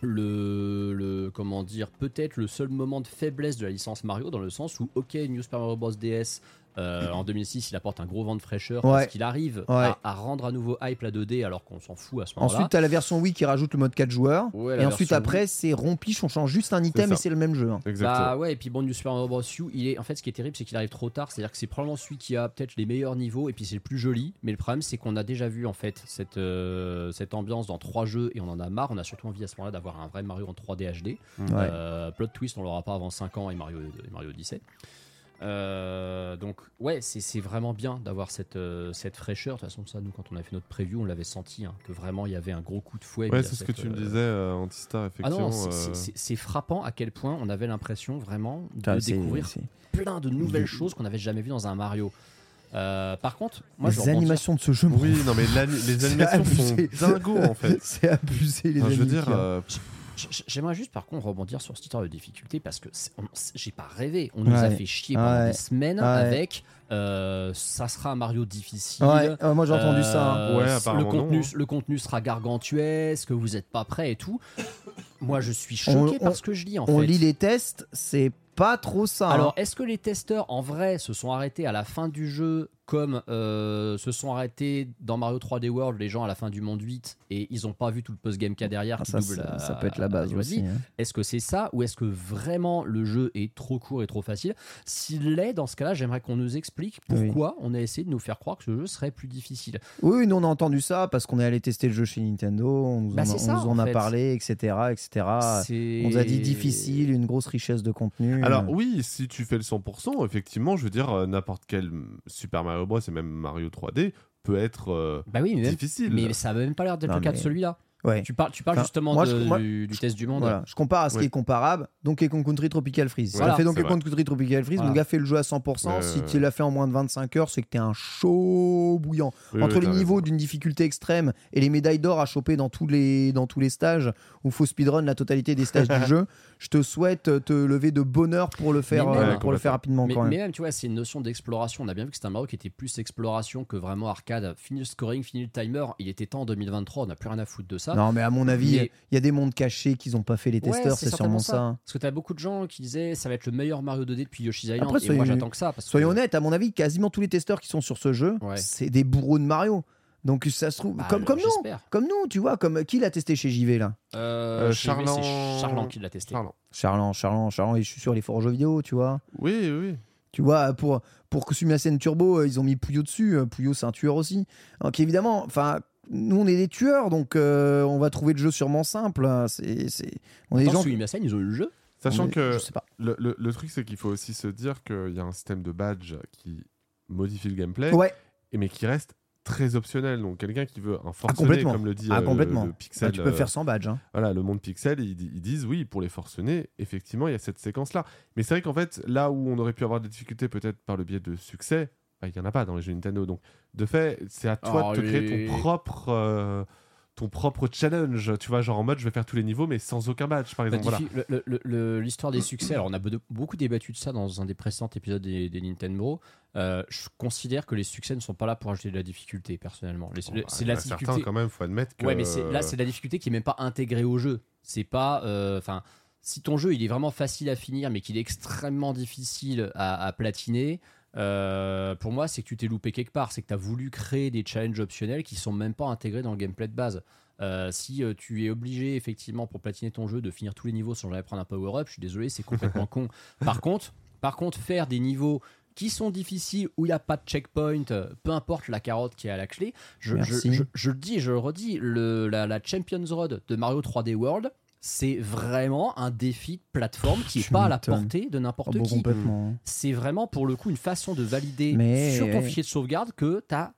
le, le comment dire peut-être le seul moment de faiblesse de la licence Mario dans le sens où ok New Super Mario Bros DS euh, en 2006 il apporte un gros vent de fraîcheur Ouais. parce qu'il arrive Ouais. à, à rendre à nouveau hype la 2D alors qu'on s'en fout à ce moment-là Ensuite, t'as la version Wii qui rajoute le mode 4 joueurs. Ouais, et ensuite, après, c'est rompiche, on change juste un item et c'est le même jeu. hein. Exactement. Bah ouais, et puis bon, New Super Mario Bros. U, il est en fait ce qui est terrible, c'est qu'il arrive trop tard. C'est-à-dire que c'est probablement celui qui a peut-être les meilleurs niveaux et puis c'est le plus joli. Mais le problème, c'est qu'on a déjà vu en fait cette, euh, cette ambiance dans trois jeux et on en a marre. On a surtout envie à ce moment-là d'avoir un vrai Mario en 3D HD. Ouais. Euh, plot twist, on l'aura pas avant 5 ans et Mario, et Mario Odyssey. Euh, donc ouais, c'est c'est vraiment bien d'avoir cette, euh, cette fraîcheur. De toute façon, ça, nous, quand on a fait notre preview, on l'avait senti, hein, que vraiment il y avait un gros coup de fouet. Ouais, c'est ce que tu me euh, disais, euh, Antistar, Ah effectivement. non, c'est- euh, frappant à quel point on avait l'impression vraiment de Ah, découvrir plein de nouvelles choses qu'on n'avait jamais vues dans un Mario. Euh, par contre, moi les animations de ce jeu, Oui, non, mais les C'est animations sont dingos en fait. c'est abusé les Enfin, je veux animations. dire, euh, J'aimerais juste par contre rebondir sur cette histoire de difficulté parce que j'ai pas rêvé. On nous a fait chier pendant Ouais. des semaines Ouais. avec euh, ça sera un Mario difficile. Ouais, ouais, moi j'ai entendu ça. hein. Euh, Ouais, le contenu, non, hein. le contenu sera gargantuesque, vous êtes pas prêt et tout. Moi, je suis choqué On- par on- ce que je lis en On fait. lit les tests, c'est pas trop ça. Alors, hein. est-ce que les testeurs, en vrai, se sont arrêtés à la fin du jeu comme euh, se sont arrêtés dans Mario 3D World les gens à la fin du monde 8 et ils ont pas vu tout le post-game qu'il y a derrière Ah, qui ça, double ça, la- ça peut être la base aussi. hein. Est-ce que c'est ça ou est-ce que vraiment le jeu est trop court et trop facile? S'il l'est, dans ce cas-là, j'aimerais qu'on nous explique pourquoi on a essayé de nous faire croire que ce jeu serait plus difficile. Oui, nous on a entendu ça parce qu'on est allé tester le jeu chez Nintendo, on nous Bah, en, c'est on ça, nous en en a fait. parlé, etc. etc. On nous a dit difficile, une grosse richesse de contenu. Alors oui, si tu fais le 100%, effectivement, je veux dire, euh, n'importe quel Super Mario Bros et même Mario 3D peut être euh, Bah oui, mais, même- difficile. mais ça n'a même pas l'air d'être le cas de celui-là. Ouais. Tu parles, tu parles Enfin, justement moi, de- je- moi, du, du test du monde. Voilà, je compare à ce Ouais. qui est comparable. Donkey Kong Country Tropical Freeze. Voilà, tu as fait Donkey. Kong Country Tropical Freeze, Voilà. le gars fait le jeu à 100%. Ouais, si tu l'as fait en moins de 25 heures, c'est que t'es un chaud bouillant. Oui, Entre oui, les niveaux d'une difficulté extrême et les médailles d'or à choper dans tous les, dans tous les stages où faut speedrun la totalité des stages du jeu, je te souhaite te lever de bonheur pour le faire, Mais euh, pour le faire rapidement Mais, quand même. mais même, tu vois, c'est une notion d'exploration. On a bien vu que c'était un Mario qui était plus exploration que vraiment arcade. Fini le scoring, fini le timer. Il était temps en 2023, on n'a plus rien à foutre de ça. Non, mais à mon avis, il Mais- y a des mondes cachés qu'ils ont pas fait les Ouais, testeurs, c'est sûrement ça. Parce que t'as beaucoup de gens qui disaient ça va être le meilleur Mario 2D depuis Yoshi's Island. Après, et moi soyons- j'attends que ça. Parce que- Soyons honnêtes, à mon avis, quasiment tous les testeurs qui sont sur ce jeu, Ouais. c'est des bourreaux de Mario. Donc ça se trouve, Bah, comme, comme nous, comme nous, tu vois, comme qui l'a testé chez JV là? Euh, Euh, chez lui, Charlan- C'est Charlan qui l'a testé. Charlant. Charlan, Charlan, Charlan, et je suis sûr, il est fort aux jeux vidéo, tu vois. Oui, oui. Tu vois, pour, pour Sumiasen Turbo, euh, ils ont mis Puyo dessus. euh, Puyo, c'est un tueur aussi. Donc évidemment, enfin, nous, on est des tueurs, donc euh, on va trouver le jeu sûrement simple. hein. C'est, c'est... On est des gens. Ils ont eu le jeu. Sachant on est- que Je sais pas. le, le- le truc, c'est qu'il faut aussi se dire qu'il y a un système de badge qui modifie le gameplay, Ouais, et mais qui reste très optionnel. Donc quelqu'un qui veut un forcené, complètement. comme le dit Ah, euh, le- complètement. le, pixel, Bah, tu peux euh, faire sans badge. hein. voilà, le monde pixel, ils, di- ils disent oui, pour les forcenés, effectivement, il y a cette séquence-là. Mais c'est vrai qu'en fait, là où on aurait pu avoir des difficultés, peut-être par le biais de succès, il n'y en a pas dans les jeux Nintendo. Donc, de fait, c'est à toi Oh, de te créer ton propre. euh, ton propre challenge, tu vois, genre en mode je vais faire tous les niveaux mais sans aucun badge par Bah, exemple. voilà. L'histoire des succès, alors on a be- beaucoup débattu de ça dans un des précédents épisodes des, des Nintendo. Euh, je considère que les succès ne sont pas là pour ajouter de la difficulté, personnellement. Bon, bah, c'est la difficulté. quand même, faut admettre que. Ouais, mais là, c'est la difficulté qui est même pas intégrée au jeu. C'est pas. euh, Enfin, si ton jeu il est vraiment facile à finir, mais qu'il est extrêmement difficile à, à platiner, euh, pour moi, c'est que tu t'es loupé quelque part. C'est que tu as voulu créer des challenges optionnels qui sont même pas intégrés dans le gameplay de base. Euh, si euh, tu es obligé, effectivement, pour platiner ton jeu, de finir tous les niveaux sans jamais prendre un power-up, je suis désolé, c'est complètement con. Par contre, par contre, faire des niveaux qui sont difficiles, où il n'y a pas de checkpoint, peu importe la carotte qui est à la clé, je, je, Merci. je- je le dis je le redis, le, la, la Champions Road de Mario 3D World, c'est vraiment un défi de plateforme qui n'est pas à la portée de Oh, n'importe bon, qui. C'est vraiment pour le coup une façon de valider Mais- sur ton fichier de sauvegarde que tu as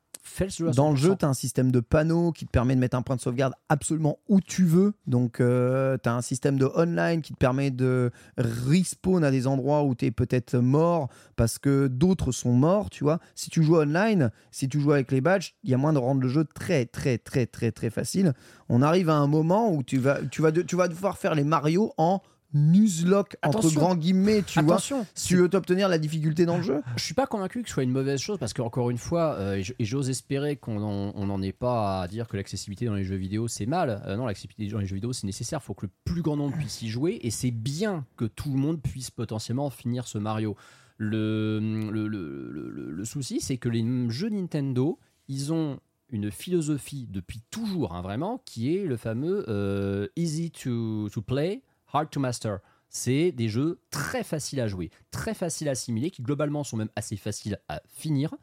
Dans le 100%. jeu, tu as un système de panneaux qui te permet de mettre un point de sauvegarde absolument où tu veux. Donc, tu as un système de online qui te permet de respawn à des endroits où tu es peut-être mort parce que d'autres sont morts, tu vois. Si tu joues online, si tu joues avec les badges, il y a moins de rendre le jeu très, très, très, très, très facile. On arrive à un moment où tu vas, tu vas, de- tu vas devoir faire les Mario en nuzlocke, entre grands guillemets, tu vois. Si tu veux t'obtenir la difficulté dans le jeu? Je suis pas convaincu que ce soit une mauvaise chose parce qu'encore une fois, euh, et et j'ose espérer qu'on en- on n'en est pas à dire que l'accessibilité dans les jeux vidéo c'est mal. Euh, non, l'accessibilité dans les jeux vidéo c'est nécessaire. Faut que le plus grand nombre puisse y jouer et c'est bien que tout le monde puisse potentiellement finir ce Mario. Le, le, le- le- le- le souci, c'est que les jeux Nintendo, ils ont une philosophie depuis toujours, hein, vraiment, qui est le fameux euh, easy to, to play, hard to master. C'est des jeux très faciles à jouer, très faciles à assimiler, qui globalement sont même assez faciles à finir.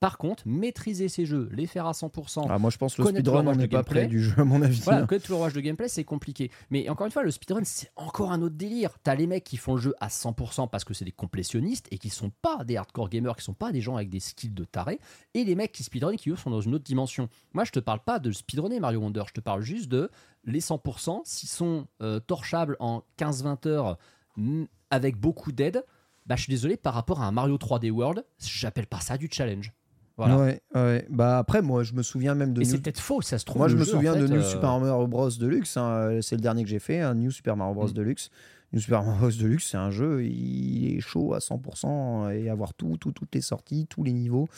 Par contre, maîtriser ces jeux, les faire à 100%, Ah, moi, je pense que le Connaître speedrun, on n'est pas près du jeu, à mon avis. voilà, connaître tout le rouage de gameplay, c'est compliqué. Mais encore une fois, le speedrun, c'est encore un autre délire. T'as les mecs qui font le jeu à 100% parce que c'est des complétionnistes et qui sont pas des hardcore gamers, qui sont pas des gens avec des skills de taré, et les mecs qui speedrun qui eux sont dans une autre dimension. Moi, je te parle pas de speedrunner Mario Wonder, je te parle juste de les 100%, s'ils sont euh, torchables en 15-20 heures mm, avec beaucoup d'aide, bah je suis désolé, par rapport à un Mario 3D World, j'appelle pas ça du challenge. Voilà. Ouais, ouais. Bah après, moi, je me souviens même de. Et New- c'est peut-être faux, ça se trouve. Moi, je me jeu, en souviens de New euh, Super Mario Bros. Deluxe. hein, C'est le dernier que j'ai fait, un New Super Mario Bros. Mm. Deluxe. New Super Mario Bros. Deluxe, c'est un jeu, il est chaud à 100% et avoir tout, tout, toutes les sorties, tous les niveaux.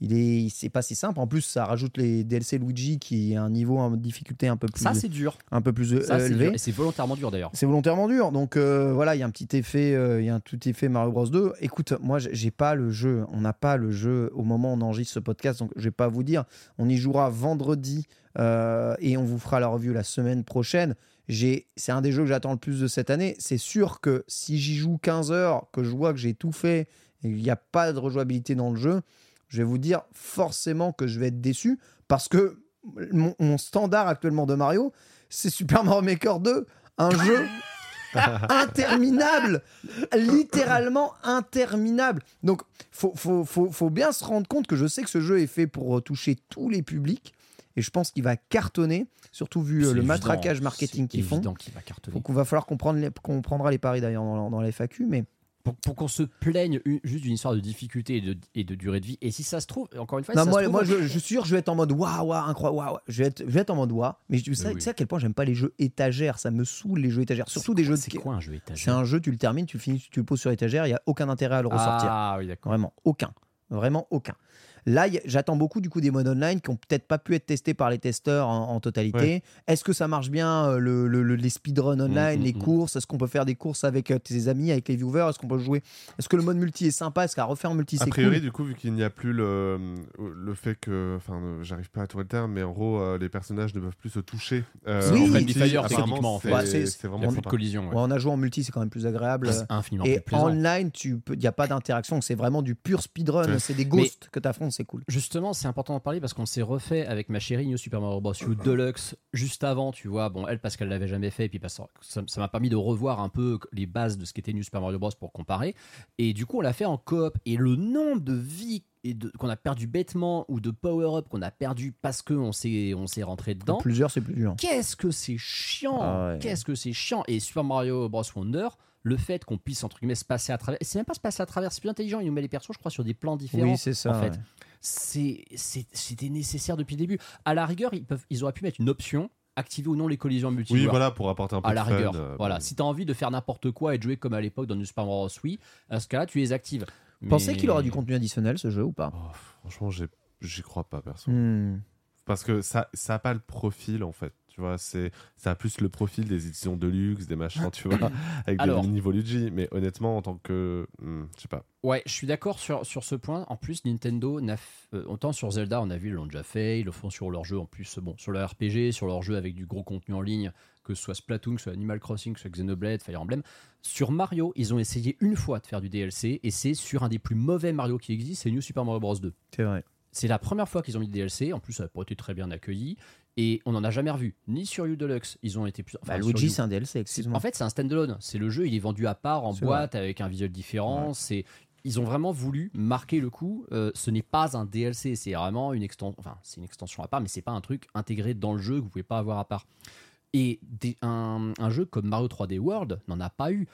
il est, c'est pas si simple. En plus, ça rajoute les DLC Luigi qui est un niveau en difficulté un peu plus, Ça, c'est dur. un peu plus euh, Ça, c'est élevé. dur. Et c'est volontairement dur d'ailleurs. C'est volontairement dur. Donc euh, voilà, il y a un petit effet, euh, il y a un tout effet Mario Bros 2. Écoute, moi j'ai- j'ai pas le jeu, on n'a pas le jeu au moment où on enregistre ce podcast, donc je vais pas vous dire. On y jouera vendredi euh, et on vous fera la review la semaine prochaine. C'est un des jeux que j'attends le plus de cette année. C'est sûr que si j'y joue 15 heures, que je vois que j'ai tout fait et qu'il n'y a pas de rejouabilité dans le jeu, je vais vous dire forcément que je vais être déçu parce que mon, mon standard actuellement de Mario, c'est Super Mario Maker 2, un jeu interminable, littéralement interminable. Donc, faut, faut, faut, faut bien se rendre compte que je sais que ce jeu est fait pour toucher tous les publics et je pense qu'il va cartonner, surtout vu euh, C'est le matraquage marketing c'est qu'ils font. qu'il va cartonner. Donc, on va falloir comprendre les, qu'on prendra les paris d'ailleurs dans, dans la FAQ, mais Pour, pour qu'on se plaigne une- juste d'une histoire de difficulté et de, et de durée de vie. Et si ça se trouve, encore une fois, non, si ça moi, trouve, moi je, je suis sûr je vais être en mode waouh, waouh, incroyable, waouh. Je vais être, je vais être en mode waouh. Mais tu sais, oui. tu sais à quel point j'aime pas les jeux étagères, ça me saoule les jeux étagères, surtout des jeux de. C'est quoi un jeu étagère C'est un jeu, tu le termines, tu le finis, tu le poses sur étagère, il y a aucun intérêt à le ressortir. Ah oui, d'accord. Vraiment, aucun. Vraiment aucun. Là, j'attends beaucoup du coup des modes online qui ont peut-être pas pu être testés par les testeurs en, en totalité. Est-ce que ça marche bien euh, le, le- le- les speedruns online, mm, les mm. courses? Est-ce qu'on peut faire des courses avec euh, tes amis, avec les viewers? Est-ce qu'on peut jouer? Est-ce que le mode multi est sympa? Est-ce qu'à refaire en multi A c'est priori, cool? du coup, vu qu'il n'y a plus le, le fait que. Enfin, j'arrive pas à trouver le terme, mais en gros, euh, les personnages ne peuvent plus se toucher. Euh, Oui. en multi, fire, apparemment, techniquement, en fait. c'est- Ouais, vraiment a plus de collision. ouais. Ouais, On a joué en multi, c'est quand même plus agréable. C'est infiniment Et plus plaisant. online, tu peux, il n'y a pas d'interaction, c'est vraiment du pur speedrun, Ouais. c'est des ghosts que tu affrontes, c'est cool. Justement, c'est important d'en parler parce qu'on s'est refait avec ma chérie New Super Mario Bros. U Deluxe juste avant, tu vois. Bon, elle parce qu'elle l'avait jamais fait, et puis parce que ça m'a permis de revoir un peu les bases de ce qu'était New Super Mario Bros. pour comparer. Et du coup, on l'a fait en coop. Et le nombre de vies et de- qu'on a perdu bêtement ou de power-up qu'on a perdu parce qu'on s'est on s'est rentré dedans. Plusieurs, c'est plus dur. Qu'est-ce que c'est chiant? Ah ouais. Qu'est-ce que c'est chiant? Et Super Mario Bros Wonder, le fait qu'on puisse entre guillemets se passer à travers, c'est même pas se passer à travers, c'est plus intelligent. Il nous met les persos, je crois, sur des plans différents. Oui, c'est ça. en fait. ouais. C'était nécessaire depuis le début. À la rigueur, ils, peuvent, ils auraient pu mettre une option activer ou non les collisions Oui, multijoueurs. voilà, pour apporter un peu à de la fun, rigueur. euh, voilà. bon. Si tu as envie de faire n'importe quoi et de jouer comme à l'époque dans New Super Mario Bros. Wii, à ce cas-là, tu les actives. Pensez qu'il aura du contenu additionnel ce jeu ou pas? Oh, franchement, j'y crois pas, perso. Hmm. Parce que ça ça a pas le profil, en fait. Tu vois, c'est ça a plus le profil des éditions de luxe, des machins, tu vois, avec Alors. des niveaux Luigi. Mais honnêtement, en tant que. hmm, je sais pas. Ouais, je suis d'accord sur, sur ce point. En plus, Nintendo, n'a f- euh, autant sur Zelda, on a vu, ils l'ont déjà fait, ils le font sur leur jeu en plus, bon, sur le RPG, sur leur jeu avec du gros contenu en ligne, que ce soit Splatoon, que ce soit Animal Crossing, que ce soit Xenoblade, Fire Emblem. Sur Mario, ils ont essayé une fois de faire du DLC, et c'est sur un des plus mauvais Mario qui existe, c'est New Super Mario Bros. 2. C'est vrai. C'est la première fois qu'ils ont mis des DLC, en plus ça n'a pas été très bien accueilli, et on n'en a jamais revu, ni sur U Deluxe, ils ont été plus... Bah, sur Luigi, c'est un DLC, excuse-moi. En fait, c'est un standalone. C'est le jeu, il est vendu à part en boîte avec un visuel différent. C'est ils ont vraiment voulu marquer le coup. Euh, ce n'est pas un DLC, c'est vraiment une extension. Enfin, c'est une extension à part, mais c'est pas un truc intégré dans le jeu que vous pouvez pas avoir à part. Et des- un, un jeu comme Mario 3D World n'en a pas eu.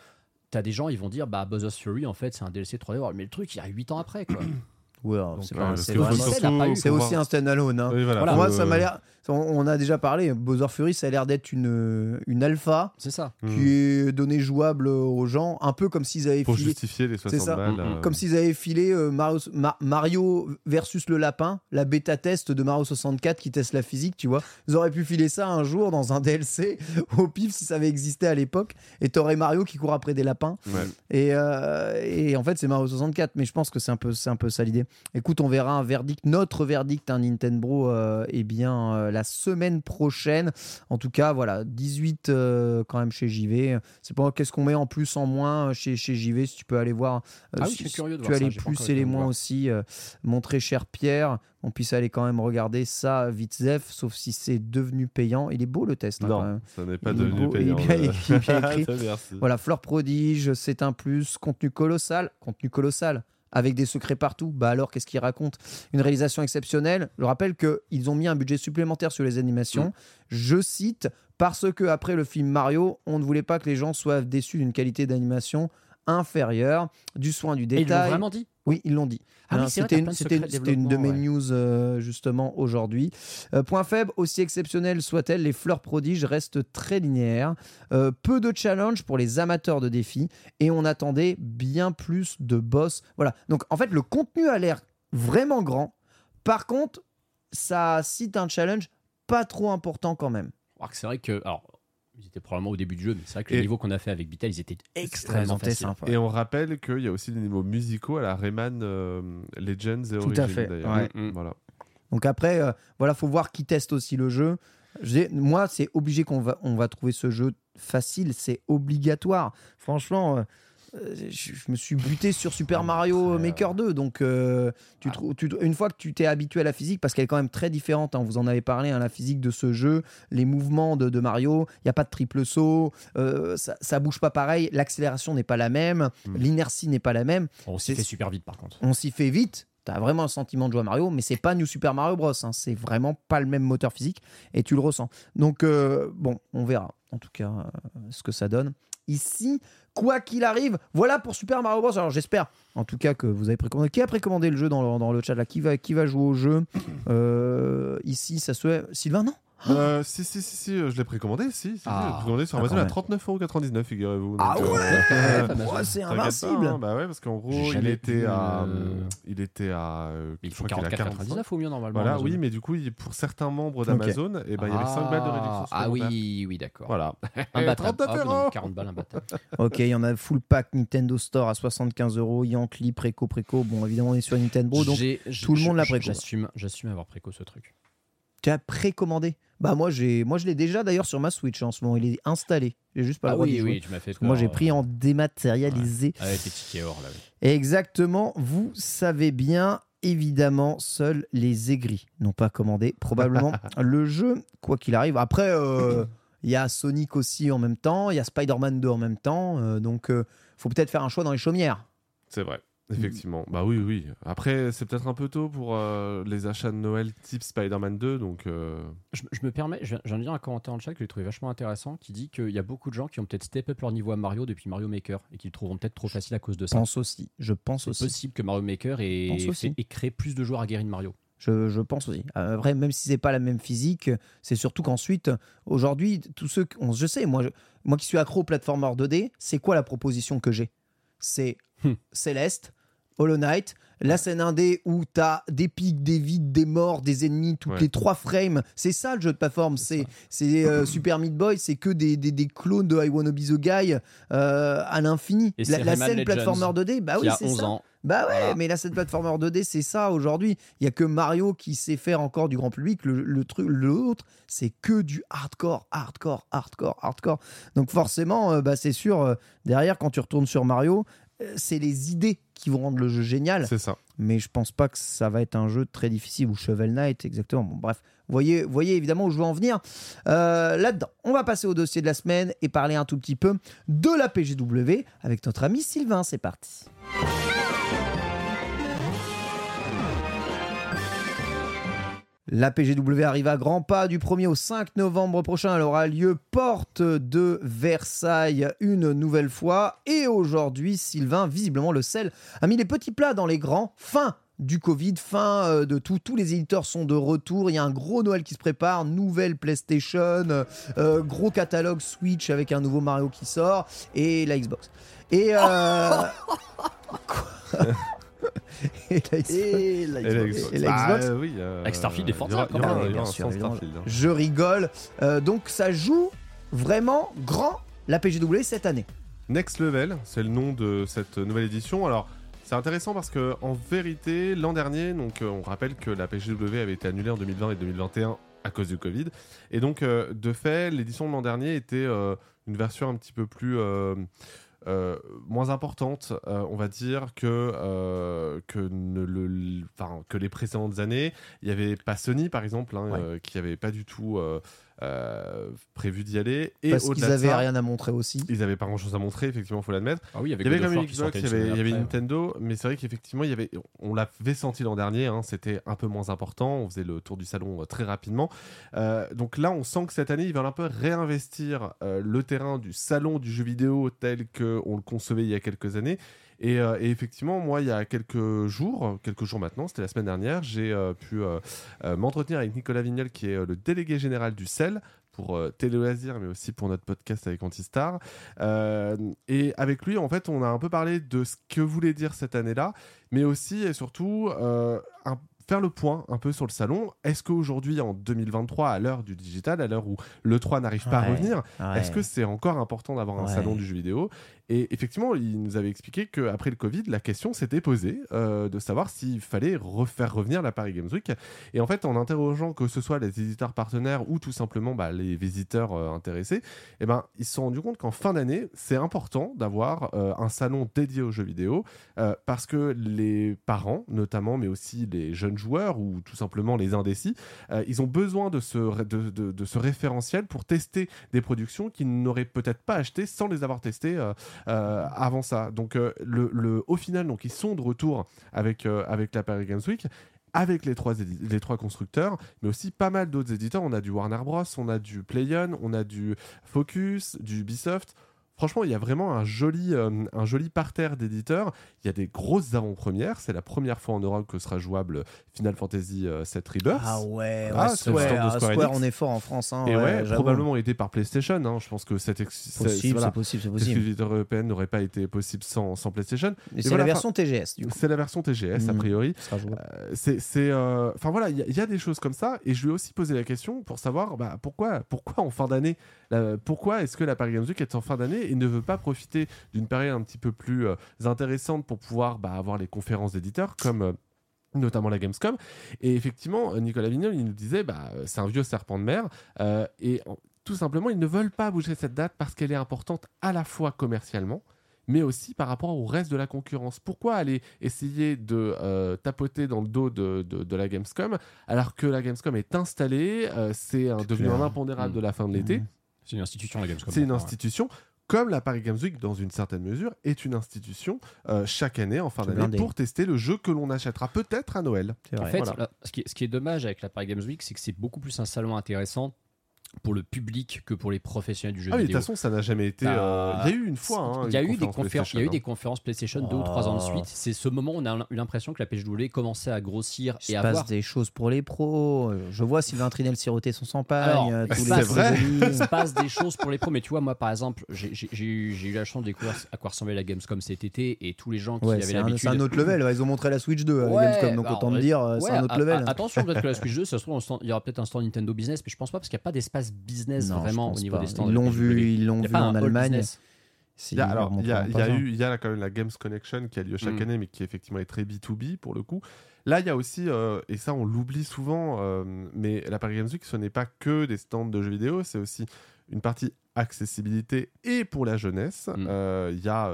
T'as des gens, ils vont dire, bah Bowser's Fury, en fait, c'est un DLC 3D World. Mais le truc, il y a 8 ans après, quoi. Ouais, Donc, c'est ouais, eu. aussi un standalone. Hein. Oui, voilà, Voilà. faut- Moi, ça m'a l'air. On, a déjà parlé. Bowser Fury, ça a l'air d'être une, une alpha C'est ça. Hmm. qui est donnée jouable aux gens, un peu comme s'ils avaient Pour filé. justifier les 60 ça. balles. Mm, mm. euh, Comme s'ils avaient filé euh, Mario, Ma- Mario versus le lapin, la bêta test de Mario 64 qui teste la physique, tu vois. Ils auraient pu filer ça un jour dans un DLC au pif si ça avait existé à l'époque. Et t'aurais Mario qui court après des lapins. ouais. Et, euh, et en fait, c'est Mario 64, mais je pense que c'est un peu, c'est un peu ça l'idée. Écoute, on verra un verdict, notre verdict, un Nintendo, euh, eh bien, euh, la semaine prochaine. En tout cas, voilà, 18 euh, quand même chez JV. C'est pas qu'est-ce qu'on met en plus, en moins chez, chez JV, si tu peux aller voir. euh, Ah oui, si- je suis curieux de tu voir as ça, les plus et les moins voir. aussi. euh, mon très cher Pierre, on puisse aller quand même regarder ça vite zef, sauf si c'est devenu payant. Il est beau le test. hein, quand Non, même. ça n'est pas Il est devenu beau, il est payant. bien euh. écrit, bien écrit. Merci. Voilà, Fleur Prodige, c'est un plus. Contenu colossal, contenu colossal. Avec des secrets partout. Bah alors, qu'est-ce qu'il raconte Une réalisation exceptionnelle. Je rappelle qu'ils ont mis un budget supplémentaire sur les animations. Mm. Je cite parce que après le film Mario, on ne voulait pas que les gens soient déçus d'une qualité d'animation inférieure, du soin du Et ils l'ont détail. vraiment dit? Oui, ils l'ont dit. Ah oui, c'était une, de une- mes news euh, justement aujourd'hui. Euh, point faible, aussi exceptionnelle soit-elle, les fleurs prodiges restent très linéaires. Euh, peu de challenge pour les amateurs de défis et on attendait bien plus de boss. Voilà. Donc en fait, le contenu a l'air vraiment grand. Par contre, ça cite un challenge pas trop important quand même. C'est vrai que. Alors, ils étaient probablement au début du jeu, mais c'est vrai que les niveaux qu'on a fait avec Beatle, ils étaient extrêmement faciles. sympas. Et on rappelle qu'il y a aussi des niveaux musicaux à la Rayman euh, Legends et Tout à fait, ouais. Mm, Voilà. Donc après, euh, voilà, faut voir qui teste aussi le jeu. Je dis- moi, c'est obligé qu'on va, on va trouver ce jeu facile, c'est obligatoire. Franchement, euh, je, je me suis buté sur Super Mario Maker 2. Donc, euh, tu, trou- tu- une fois que tu t'es habitué à la physique, parce qu'elle est quand même très différente, hein, vous en avez parlé, hein, la physique de ce jeu, les mouvements de, de Mario, il n'y a pas de triple saut, euh, ça, ça bouge pas pareil, l'accélération n'est pas la même, Mm. l'inertie n'est pas la même On s'y fait super vite par contre. on s'y fait vite. T'as vraiment un sentiment de jouer à Mario, mais c'est pas New Super Mario Bros. hein. C'est vraiment pas le même moteur physique et tu le ressens. Donc euh, bon, on verra. En tout cas, euh, ce que ça donne. Ici, quoi qu'il arrive, voilà pour Super Mario Bros. Alors j'espère, en tout cas, que vous avez précommandé. Qui a précommandé le jeu dans le, chat là? Qui va, qui va jouer au jeu? Euh, Ici, ça se. Sylvain, non? Euh, si, si, si, si, euh, je l'ai précommandé, si, si, Ah. je l'ai précommandé sur Ah, Amazon à même. 39,99€, figurez-vous. Ah euh, ouais euh, Ouais, C'est pas, invincible. hein, Bah ouais, parce qu'en gros, il était à. euh, Il était à. euh, Il je faut crois qu'il est à 45. 44,99 au mieux normalement. Voilà, Amazon. oui, mais du coup, pour certains membres d'Amazon, eh ben, il y avait 5 balles de réduction. Ah supplémentaire. oui, oui, d'accord. Voilà. Imbattable. 39 Ah oui, non, euros. 40 balles imbattable. Ok, il y en a full pack Nintendo Store à 75 euros, Yankee, Préco, Préco. Bon, évidemment, on est sur Nintendo, donc tout le monde l'a préco. J'assume, j'assume avoir préco ce truc. Tu as précommandé. Bah moi j'ai, moi je l'ai déjà d'ailleurs sur ma Switch en ce moment. Il est installé. J'ai juste pas le Ah droit d'y oui, oui, tu m'as fait. Moi j'ai pris en dématérialisé. Avec les tickets or là. oui. Exactement. Vous savez bien. Évidemment, seuls les aigris n'ont pas commandé probablement le jeu, quoi qu'il arrive. Après, euh, il y a Sonic aussi en même temps, il y a Spider-Man 2 en même temps, euh, donc euh, faut peut-être faire un choix dans les chaumières. C'est vrai. Effectivement. Bah oui, oui. Après, c'est peut-être un peu tôt pour euh, les achats de Noël type Spider-Man 2, donc. euh, Je, je me permets, je viens, je de lire un commentaire le chat que j'ai trouvé vachement intéressant qui dit qu'il y a beaucoup de gens qui ont peut-être step up leur niveau à Mario depuis Mario Maker et qui le trouveront peut-être trop facile à cause de Je ça. pense aussi. Je pense C'est aussi. possible que Mario Maker ait, Pense aussi. fait- ait créé plus de joueurs aguerris de Mario. Je, je pense aussi. Vrai, même si c'est pas la même physique, c'est surtout qu'ensuite, aujourd'hui, tous ceux, que- on, je sais, moi, je- moi qui suis accro au platformer 2D, c'est quoi la proposition que j'ai? C'est Hmm. Céleste, Hollow Knight, la scène indé où t'as des pics, des vides, des morts, des ennemis, toutes Ouais. les trois frames. C'est ça le jeu de plateforme. C'est c'est euh, Super Meat Boy, c'est que des, des, des clones de I Wanna Be the Guy euh, à l'infini. La, scène platformer 2D, bah oui, c'est 11 ça. ans. Bah ouais, Voilà. mais la scène platformer 2D, c'est ça aujourd'hui. Il y a que Mario qui sait faire encore du grand public. Le, le truc, l'autre, c'est que du hardcore, hardcore, hardcore, hardcore. Donc forcément, euh, bah c'est sûr. euh, derrière, quand tu retournes sur Mario, c'est les idées qui vont rendre le jeu génial. C'est ça. Mais je pense pas que ça va être un jeu très difficile ou Shovel Knight, exactement. Bon, bref, voyez, voyez évidemment où je veux en venir euh, là-dedans. On va passer au dossier de la semaine et parler un tout petit peu de la PGW avec notre ami Sylvain. C'est parti. La PGW arrive à grands pas du 1er au 5 novembre prochain. Elle aura lieu porte de Versailles une nouvelle fois. Et aujourd'hui, Sylvain, visiblement le sel, a mis les petits plats dans les grands. Fin du Covid, fin euh, de tout. Tous les éditeurs sont de retour. Il y a un gros Noël qui se prépare. Nouvelle PlayStation, euh, gros catalogue Switch avec un nouveau Mario qui sort et la Xbox. Et, euh, quoi? et la Xbox. Et la Xbox. Et la Bah, Xbox. euh, oui, euh, Avec Starfield et Forza, quand même. Bien sûr. Starfield, hein. Je rigole. Euh, donc ça joue vraiment grand la PGW cette année. Next Level, c'est le nom de cette nouvelle édition. Alors, c'est intéressant parce que en vérité, l'an dernier, donc euh, on rappelle que la PGW avait été annulée en 2020 et 2021 à cause du Covid. Et donc, euh, de fait, l'édition de l'an dernier était euh, une version un petit peu plus euh, moins importante, euh, on va dire, que, euh, que, ne le, enfin, que les précédentes années. Il n'y avait pas Sony, par exemple, hein, Ouais. qui n'avait pas du tout euh, prévu d'y aller. Et parce qu'ils avaient ça, rien à montrer aussi. Ils n'avaient pas grand-chose à montrer, effectivement, faut l'admettre. Ah oui, Il y avait quand même Xbox, il y avait, il y semaine avait après. Nintendo, mais c'est vrai qu'effectivement, il y avait, on l'a fait sentir l'an dernier, hein, c'était un peu moins important, on faisait le tour du salon euh, très rapidement. Euh, donc là, on sent que cette année, ils veulent un peu réinvestir euh, le terrain du salon du jeu vidéo tel qu'on le concevait il y a quelques années. Et, euh, et effectivement, moi, il y a quelques jours, quelques jours maintenant, c'était la semaine dernière, j'ai euh, pu euh, m'entretenir avec Nicolas Vignol, qui est le délégué général du CEL, pour euh, Télé Loisirs, mais aussi pour notre podcast avec Antistar. Euh, et avec lui, en fait, on a un peu parlé de ce que voulait dire cette année-là, mais aussi et surtout euh, un- faire le point un peu sur le salon. Est-ce qu'aujourd'hui, en 2023, à l'heure du digital, à l'heure où le 3 n'arrive pas à revenir, Ouais. est-ce que c'est encore important d'avoir un salon du jeu vidéo? Et effectivement, il nous avait expliqué qu'après le Covid, la question s'était posée euh, de savoir s'il fallait refaire revenir la Paris Games Week. Et en fait, en interrogeant que ce soit les éditeurs partenaires ou tout simplement bah, les visiteurs euh, intéressés, eh ben, ils se sont rendus compte qu'en fin d'année, c'est important d'avoir euh, un salon dédié aux jeux vidéo parce que les parents, notamment, mais aussi les jeunes joueurs ou tout simplement les indécis, ils ont besoin de ce, référentiel pour tester des productions qu'ils n'auraient peut-être pas achetées sans les avoir testées avant ça. Donc, euh, le, au final, donc, ils sont de retour avec, euh, avec la Paris Games Week avec les trois, les trois constructeurs, mais aussi pas mal d'autres éditeurs. On a du Warner Bros, on a du PlayOn, on a du Focus, du Ubisoft. Franchement, il y a vraiment un joli, euh, un joli parterre d'éditeurs. Il y a des grosses avant-premières. C'est la première fois en Europe que sera jouable Final Fantasy euh, VII Rebirth. Ah ouais, Ah, ouais, Square, ah, Square on est fort en France. Hein, Et ouais, probablement aidé par PlayStation. hein. Je pense que cette Possible, voilà, cette européenne n'aurait pas été possible sans, sans PlayStation? Et c'est voilà, la version TGS, du coup. C'est la version TGS, a priori. Euh, c'est c'est, euh, enfin voilà il y, a- il y a des choses comme ça et je lui ai aussi posé la question pour savoir bah, pourquoi pourquoi en fin d'année la- pourquoi est-ce que la Paris Games Week est en fin d'année et ne veut pas profiter d'une période un petit peu plus euh, intéressante pour pouvoir bah, avoir les conférences d'éditeurs comme euh, notamment la Gamescom? Et effectivement euh, Nicolas Vignol il nous disait bah euh, c'est un vieux serpent de mer euh, et tout simplement ils ne veulent pas bouger cette date parce qu'elle est importante à la fois commercialement mais aussi par rapport au reste de la concurrence. Pourquoi aller essayer de euh, tapoter dans le dos de, de- de la Gamescom alors que la Gamescom est installée, euh, c'est devenu un impondérable Mm. de la fin de l'été, C'est une institution, la Gamescom. c'est une Ouais. institution. Comme la Paris Games Week, dans une certaine mesure, est une institution euh, chaque année, en fin d'année, pour tester le jeu que l'on achètera peut-être à Noël. En fait, Voilà. là, ce, qui est, ce qui est dommage avec la Paris Games Week, c'est que c'est beaucoup plus un salon intéressant pour le public que pour les professionnels du jeu Ah oui, de toute vidéo. façon, ça n'a jamais été. Bah, euh, Il y a eu une fois. hein, il y a eu des conférence conférences, il y a eu PlayStation, des conférences PlayStation deux ou trois ans de Oh. suite. C'est ce moment où on a eu l'impression que la PSW commençait à grossir Il se et à passe avoir. des choses pour les pros. Euh, Je vois Sylvain Trinel siroter son champagne. Alors, euh, vrai. Césaris. il se passe des choses pour les pros, mais tu vois, moi par exemple, j'ai eu, la chance de découvrir à quoi ressemblait la Gamescom cet été et tous les gens qui Ouais, avaient c'est l'habitude. c'est un autre level. Ils ont montré la Switch 2 à la Ouais, Gamescom, donc bah, autant va- dire, euh, c'est un autre level. attention, peut-être que la Switch 2, ça se trouve, il y aura peut-être un stand Nintendo Business, mais je pense pas parce qu'il n'y a pas d'espace business Non, vraiment au niveau pas. des stands. Ils l'ont vu, ils l'ont vu en Allemagne. Il y a, alors, il y a, il y eu, il y a la- quand même la Games Connection qui a lieu chaque Mm. année, mais qui effectivement est très B2B pour le coup. Là, il y a aussi, euh, et ça on l'oublie souvent, euh, mais la Paris Games Week, ce n'est pas que des stands de jeux vidéo, c'est aussi une partie accessibilité et pour la jeunesse. Mm. Euh, Il y a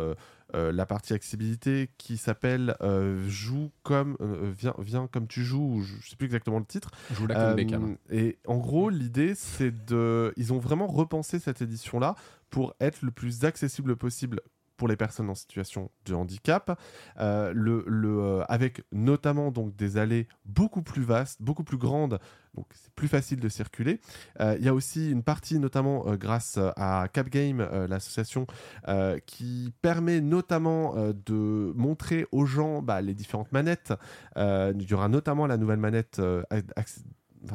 euh, la partie accessibilité qui s'appelle euh, Joue comme, euh, viens, viens comme tu joues, ou je je sais plus exactement le titre. Je vous la comme Beckham. et en gros, l'idée, c'est de. Ils ont vraiment repensé cette édition-là pour être le plus accessible possible pour les personnes en situation de handicap, euh, le, le, euh, avec notamment donc des allées beaucoup plus vastes, beaucoup plus grandes, donc c'est plus facile de circuler. Euh, Il y a aussi une partie, notamment euh, grâce à Cap Game, euh, l'association, euh, qui permet notamment euh, de montrer aux gens bah, les différentes manettes. Euh, il y aura notamment la nouvelle manette euh,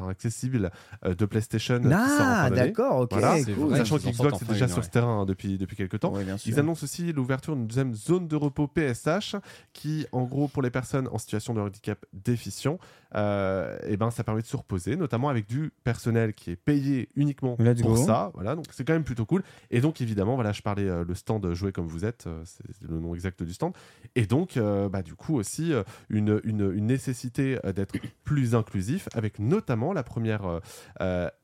accessible euh, de PlayStation. Ah, d'accord, ok. Voilà. Cool. Sachant qu'Xbox est déjà une, sur ouais. ce terrain hein, depuis, depuis quelques temps. Ouais. Ils annoncent aussi l'ouverture d'une deuxième zone de repos PSH qui, en gros, pour les personnes en situation de handicap déficient, euh, eh ben, ça permet de se reposer, notamment avec du personnel qui est payé uniquement Let's pour go. ça. Voilà, donc c'est quand même plutôt cool. Et donc, évidemment, voilà, je parlais euh, le stand Jouer comme vous êtes, euh, c'est le nom exact du stand. Et donc, bah, du coup, aussi une, une, une nécessité d'être plus inclusif, avec notamment la première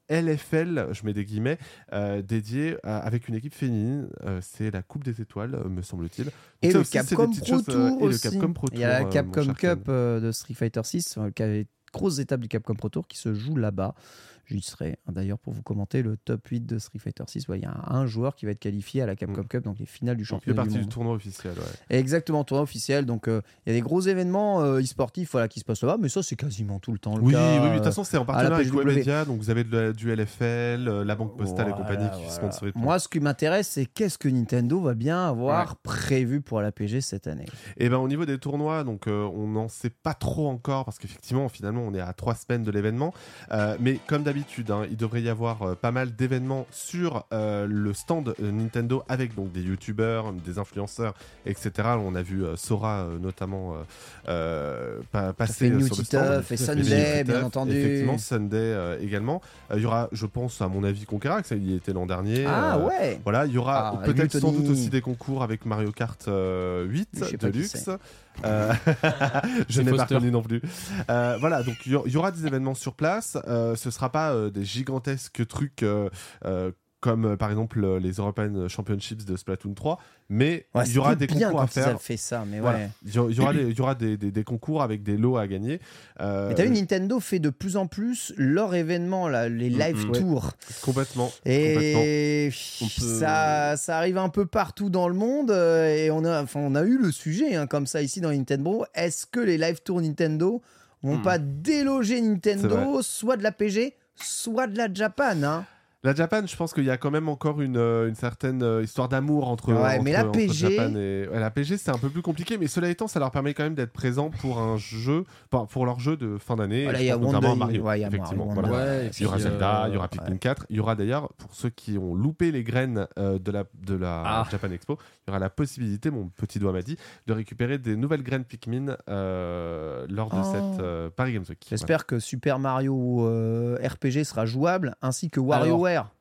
LFL, je mets des guillemets, euh, dédiée à- avec une équipe féminine. Euh, c'est la Coupe des Étoiles, euh, me semble-t-il. Et le aussi, Capcom Pro choses, euh, Tour et le aussi. Capcom Pro Il y a la euh, Capcom Cup euh, de Street Fighter 6, qui a grosses étapes du Capcom Pro Tour qui se joue là-bas. J'y serai hein, d'ailleurs pour vous commenter le top 8 de Street Fighter 6. Ouais, Il y a un joueur qui va être qualifié à la Capcom Mm. Cup, donc les finales du Donc, il fait championnat partie du tournoi officiel. ouais. Exactement, tournoi officiel. Donc euh, il y a des gros événements euh, e-sportifs voilà, qui se passent là-bas, mais ça c'est quasiment tout le temps le Oui, cas. oui, de toute euh, façon, c'est en partenariat avec PSW. Webedia, donc vous avez de du LFL, la Banque Postale et Voilà, compagnie qui voilà. sponsorisent. tout. Moi, ce qui m'intéresse, c'est qu'est-ce que Nintendo va bien avoir prévu pour la PG cette année. Et ben au niveau des tournois, donc euh, on n'en sait pas trop encore parce qu'effectivement, finalement, on est à trois semaines de l'événement. Euh, mais comme d'habitude, hein, il devrait y avoir euh, pas mal d'événements sur euh, le stand euh, Nintendo avec donc des youtubeurs, des influenceurs, etc. On a vu euh, Sora euh, notamment euh, euh, pa- passer fait sur le stand. fait Sunday, bien entendu. Effectivement, Sunday euh, également. Euh, Il y aura, je pense, à mon avis, que ça y était l'an dernier. Ah Euh, ouais voilà, il y aura Ah, peut-être sans doute aussi des concours avec Mario Kart euh, 8 Je sais de pas qui luxe. c'est. Euh, je n'ai pas reconnu non plus. Euh, voilà, donc il y, aura- il y aura des événements sur place. Euh, ce sera pas euh, des gigantesques trucs euh, euh, comme par exemple les European Championships de Splatoon 3, mais Ouais, il y aura des concours à faire. avaient fait ça, mais Voilà. ouais. Il y, aura, des, il y aura des, des- des concours avec des lots à gagner. Euh, Et t'as vu, Nintendo fait de plus en plus leur événement, là, les live Mm, tours. complètement. complètement. Et peut- ça, ça arrive un peu partout dans le monde. Et on a, enfin, on a eu le sujet hein, comme ça ici dans Nintendo. Est-ce que les live tours Nintendo vont Hmm. pas déloger Nintendo, soit de la PG, soit de la Japan hein La Japan, je pense qu'il y a quand même encore une, euh, une certaine euh, histoire d'amour entre, Ouais, mais la entre PG Japan et ouais, la PG, c'est un peu plus compliqué, mais cela étant, ça leur permet quand même d'être présents pour un jeu, pour, pour leur jeu de fin d'année. Voilà, il y a Wonder- Mario, ouais, il y a effectivement. Voilà. Il y aura puis, Zelda, euh, il y aura Pikmin 4. Il y aura d'ailleurs, pour ceux qui ont loupé les graines euh, de la, de la Ah. Japan Expo, il y aura la possibilité, mon petit doigt m'a dit, de récupérer des nouvelles graines Pikmin euh, lors de Oh. cette euh, Paris Games Week. J'espère que Super Mario euh, RPG sera jouable, ainsi que WarioWare.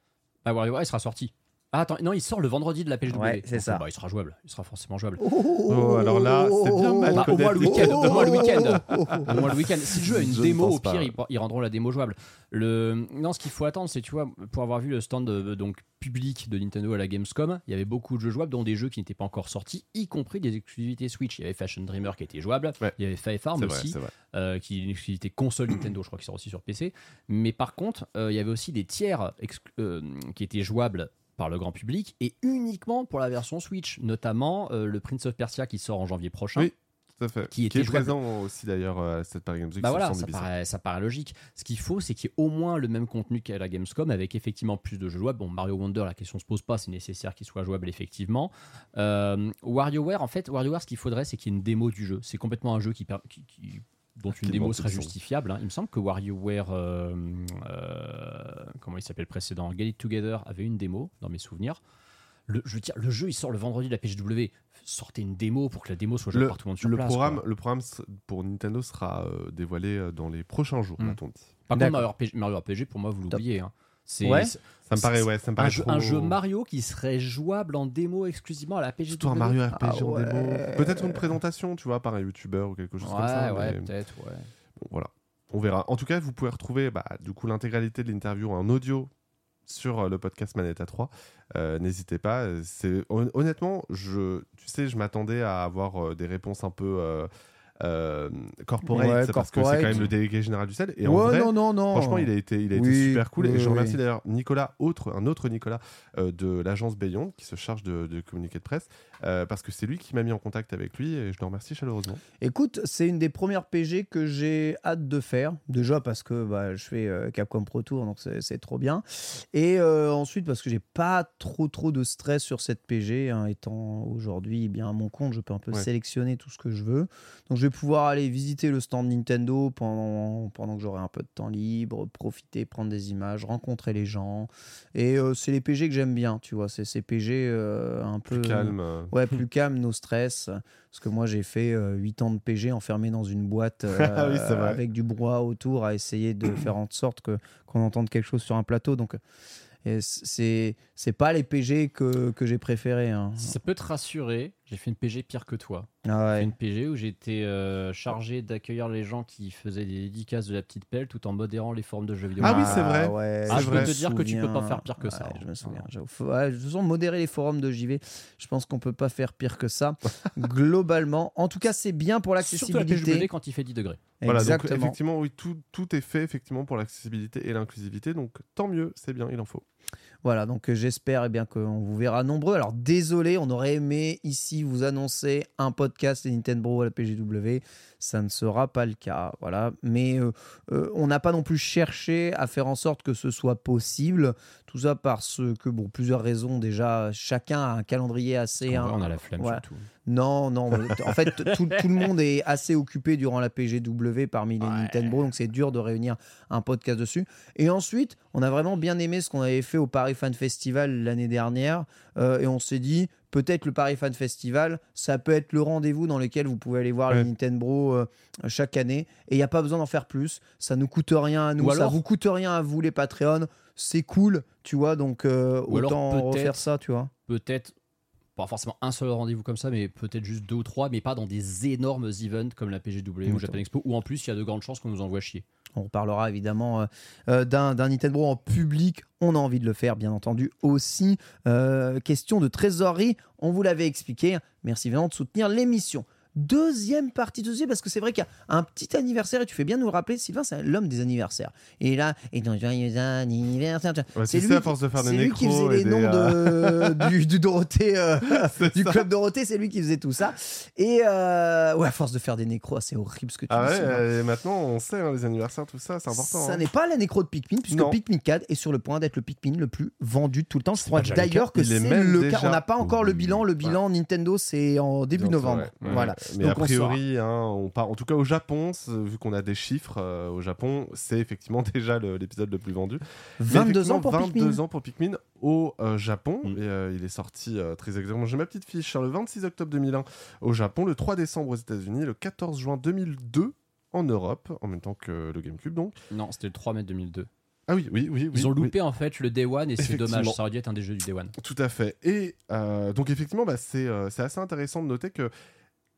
Ah, WarioWare, il sera sorti. Ah, attends, non, il sort le vendredi de la PGW. Ouais, c'est ça. bah, il sera jouable. Il sera forcément jouable. Oh, alors là, c'est bien mal Bah, au moins le week-end. Au moins le week-end. Au moins le week-end. Si le jeu a une Je démo, au pire, ils, ils rendront la démo jouable. Le... Non, ce qu'il faut attendre, c'est, tu vois, pour avoir vu le stand euh, donc, public de Nintendo à la Gamescom, il y avait beaucoup de jeux jouables, dont des jeux qui n'étaient pas encore sortis, y compris des exclusivités Switch. Il y avait Fashion Dreamer qui était jouable. Ouais. Il y avait Fire Farm aussi. vrai. euh, qui est une exclusivité console Nintendo, je crois qu'il sort aussi sur PC. Mais par contre, euh, il y avait aussi des tiers euh, qui étaient jouables par le grand public et uniquement pour la version Switch, notamment euh, le Prince of Persia qui sort en janvier prochain. Oui, Tout à fait. Qui Qui, était est jouable. présent aussi d'ailleurs euh, à cette Paris Games Week Bah voilà, ça paraît, ça paraît logique. Ce qu'il faut, c'est qu'il y ait au moins le même contenu qu'à la Gamescom, avec effectivement plus de jeux jouables. Bon, Mario Wonder, la question se pose pas, c'est nécessaire qu'il soit jouable effectivement. Euh, WarioWare, en fait, WarioWare, ce qu'il faudrait, c'est qu'il y ait une démo du jeu. C'est complètement un jeu qui, per- qui- qui- dont une démo serait justifiable. hein. Il me semble que WarioWare, euh, euh, comment il s'appelle le précédent, Get It Together avait une démo dans mes souvenirs. Le, je veux dire, le jeu il sort le vendredi de la PGW. Sortez une démo pour que la démo soit jouable Le, par tout le monde sur le place. programme, quoi. le programme s- pour Nintendo sera euh, dévoilé dans les prochains jours, Mm. m'a-t-on dit. Par contre. Mario RPG, Mario RPG, pour moi, vous l'oubliez. hein. C'est Ouais. Ça me paraît, ouais, ça me paraît un, jeu, trop- un jeu Mario qui serait jouable en démo exclusivement à la PGW. Surtout un Mario RPG Ah en démo. Peut-être une présentation, tu vois, par un youtubeur ou quelque chose Ouais, comme ça. ouais, mais peut-être, ouais. bon, voilà. On verra. En tout cas, vous pouvez retrouver bah, du coup l'intégralité de l'interview en audio sur euh, le podcast Manetta 3. Euh, N'hésitez pas. C'est honnêtement, je, tu sais, je m'attendais à avoir euh, des réponses un peu euh, euh, corporate, Ouais, parce que c'est quand même le délégué général du sel. Et en vrai, non, non, non. Franchement, il a été, il a été super cool. oui, et je remercie oui. d'ailleurs Nicolas, autre, un autre Nicolas euh, de l'agence Bayon, qui se charge de, de communiquer de presse, euh, parce que c'est lui qui m'a mis en contact avec lui et je le remercie chaleureusement. Écoute, c'est une des premières PG que j'ai hâte de faire. Déjà parce que bah, je fais euh, Capcom Pro Tour, donc c'est trop bien. Et euh, ensuite parce que j'ai pas trop trop de stress sur cette PG, hein, étant aujourd'hui eh bien à mon compte, je peux un peu Ouais. sélectionner tout ce que je veux. Donc je vais pouvoir aller visiter le stand Nintendo pendant, pendant que j'aurai un peu de temps libre, profiter, prendre des images, rencontrer les gens. Et c'est les PG que j'aime bien, tu vois. C'est ces PG un peu Plus calme. Euh, Ouais, plus calme, no stress. Parce que moi, j'ai fait 8 ans de PG enfermé dans une boîte euh, Ah oui, vrai. avec du brouhaha autour à essayer de faire en sorte que qu'on entende quelque chose sur un plateau. Donc, c'est c'est pas les PG que, que j'ai préférés. hein. Ça peut te rassurer, j'ai fait une PG pire que toi. Ah J'ai fait ouais. une PG où j'étais euh, chargé d'accueillir les gens qui faisaient des dédicaces de la petite pelle tout en modérant les forums de jeux vidéo. Ah oui, c'est vrai. ouais, Ah, je peux me te dire que tu peux pas faire pire que ça. Ouais, je me souviens. Faut- ouais, de toute façon, modérer les forums de JV, je pense qu'on peut pas faire pire que ça. globalement, en tout cas, c'est bien pour Surtout la l'accessibilité. quand il fait 10 degrés. Voilà, donc Exactement. effectivement, oui, tout, tout est fait effectivement pour l'accessibilité et l'inclusivité, donc tant mieux, c'est bien, il en faut. Voilà, donc euh, j'espère eh bien qu'on vous verra nombreux. Alors désolé, on aurait aimé ici vous annoncer un podcast Nintendo à la PGW. Ça ne sera pas le cas, voilà. Mais euh, euh, on n'a pas non plus cherché à faire en sorte que ce soit possible. Tout ça parce que, bon, plusieurs raisons déjà. Chacun a un calendrier assez. En vrai, hein, on a la flemme ouais. surtout. Non, non. en fait, tout, tout le monde est assez occupé durant la PGW parmi les Nintendo, donc c'est dur de réunir un podcast dessus. Et ensuite, on a vraiment bien aimé ce qu'on avait fait au Paris Fan Festival l'année dernière, euh, et on s'est dit peut-être le Paris Fan Festival, ça peut être le rendez-vous dans lequel vous pouvez aller voir Ouais. les Nintendo euh, chaque année, et il n'y a pas besoin d'en faire plus. Ça nous coûte rien à nous, Ou ça vous coûte rien à vous les Patreons. C'est cool, tu vois, donc euh, Ou autant refaire ça, tu vois. Peut-être, pas forcément un seul rendez-vous comme ça, mais peut-être juste deux ou trois, mais pas dans des énormes events comme la PGW ou Japan Expo, où en plus il y a de grandes chances qu'on nous envoie chier. On reparlera évidemment euh, euh, d'un d'un Nintendo en public. On a envie de le faire, bien entendu, aussi. Euh, question de trésorerie, on vous l'avait expliqué. Merci vraiment de soutenir l'émission. Deuxième partie de dossier, parce que c'est vrai qu'il y a un petit anniversaire, et tu fais bien nous le rappeler, Sylvain, c'est l'homme des anniversaires. Et là, et dans joyeux anniversaire. Ouais, c'est lui, sais, à force de faire des c'est lui qui faisait les des, noms euh, de, du, du Dorothée, euh, du ça. club Dorothée, c'est lui qui faisait tout ça. Et euh, ouais, à force de faire des nécros, c'est horrible ce que tu Ah dis. ouais, euh, et maintenant on sait hein, les anniversaires, tout ça, c'est important. Ça hein. n'est pas la nécro de Pikmin, puisque Non. Pikmin 4 est sur le point d'être le Pikmin le plus vendu de tout le temps. Je crois d'ailleurs que c'est le cas. On n'a pas encore le bilan. Le bilan Nintendo, c'est en début novembre. Voilà. Mais Donc, a on priori, hein, on part, en tout cas au Japon, vu qu'on a des chiffres euh, au Japon, c'est effectivement déjà l'épisode le plus vendu. Mais 22 ans pour 22 Pikmin. ans pour Pikmin au euh, Japon. Mm. Et euh, il est sorti euh, très exactement. J'ai ma petite fiche. hein, le 26 octobre 2001 au Japon, le 3 décembre aux États-Unis, le 14 juin 2002 en Europe, en même temps que le GameCube donc. Non, c'était le 3 mai 2002. Ah oui, oui, oui. oui, Ils ont oui. loupé en fait le Day One et c'est dommage, ça aurait dû être un des jeux du Day One. Tout à fait. Et euh, donc effectivement, bah, c'est euh, c'est assez intéressant de noter que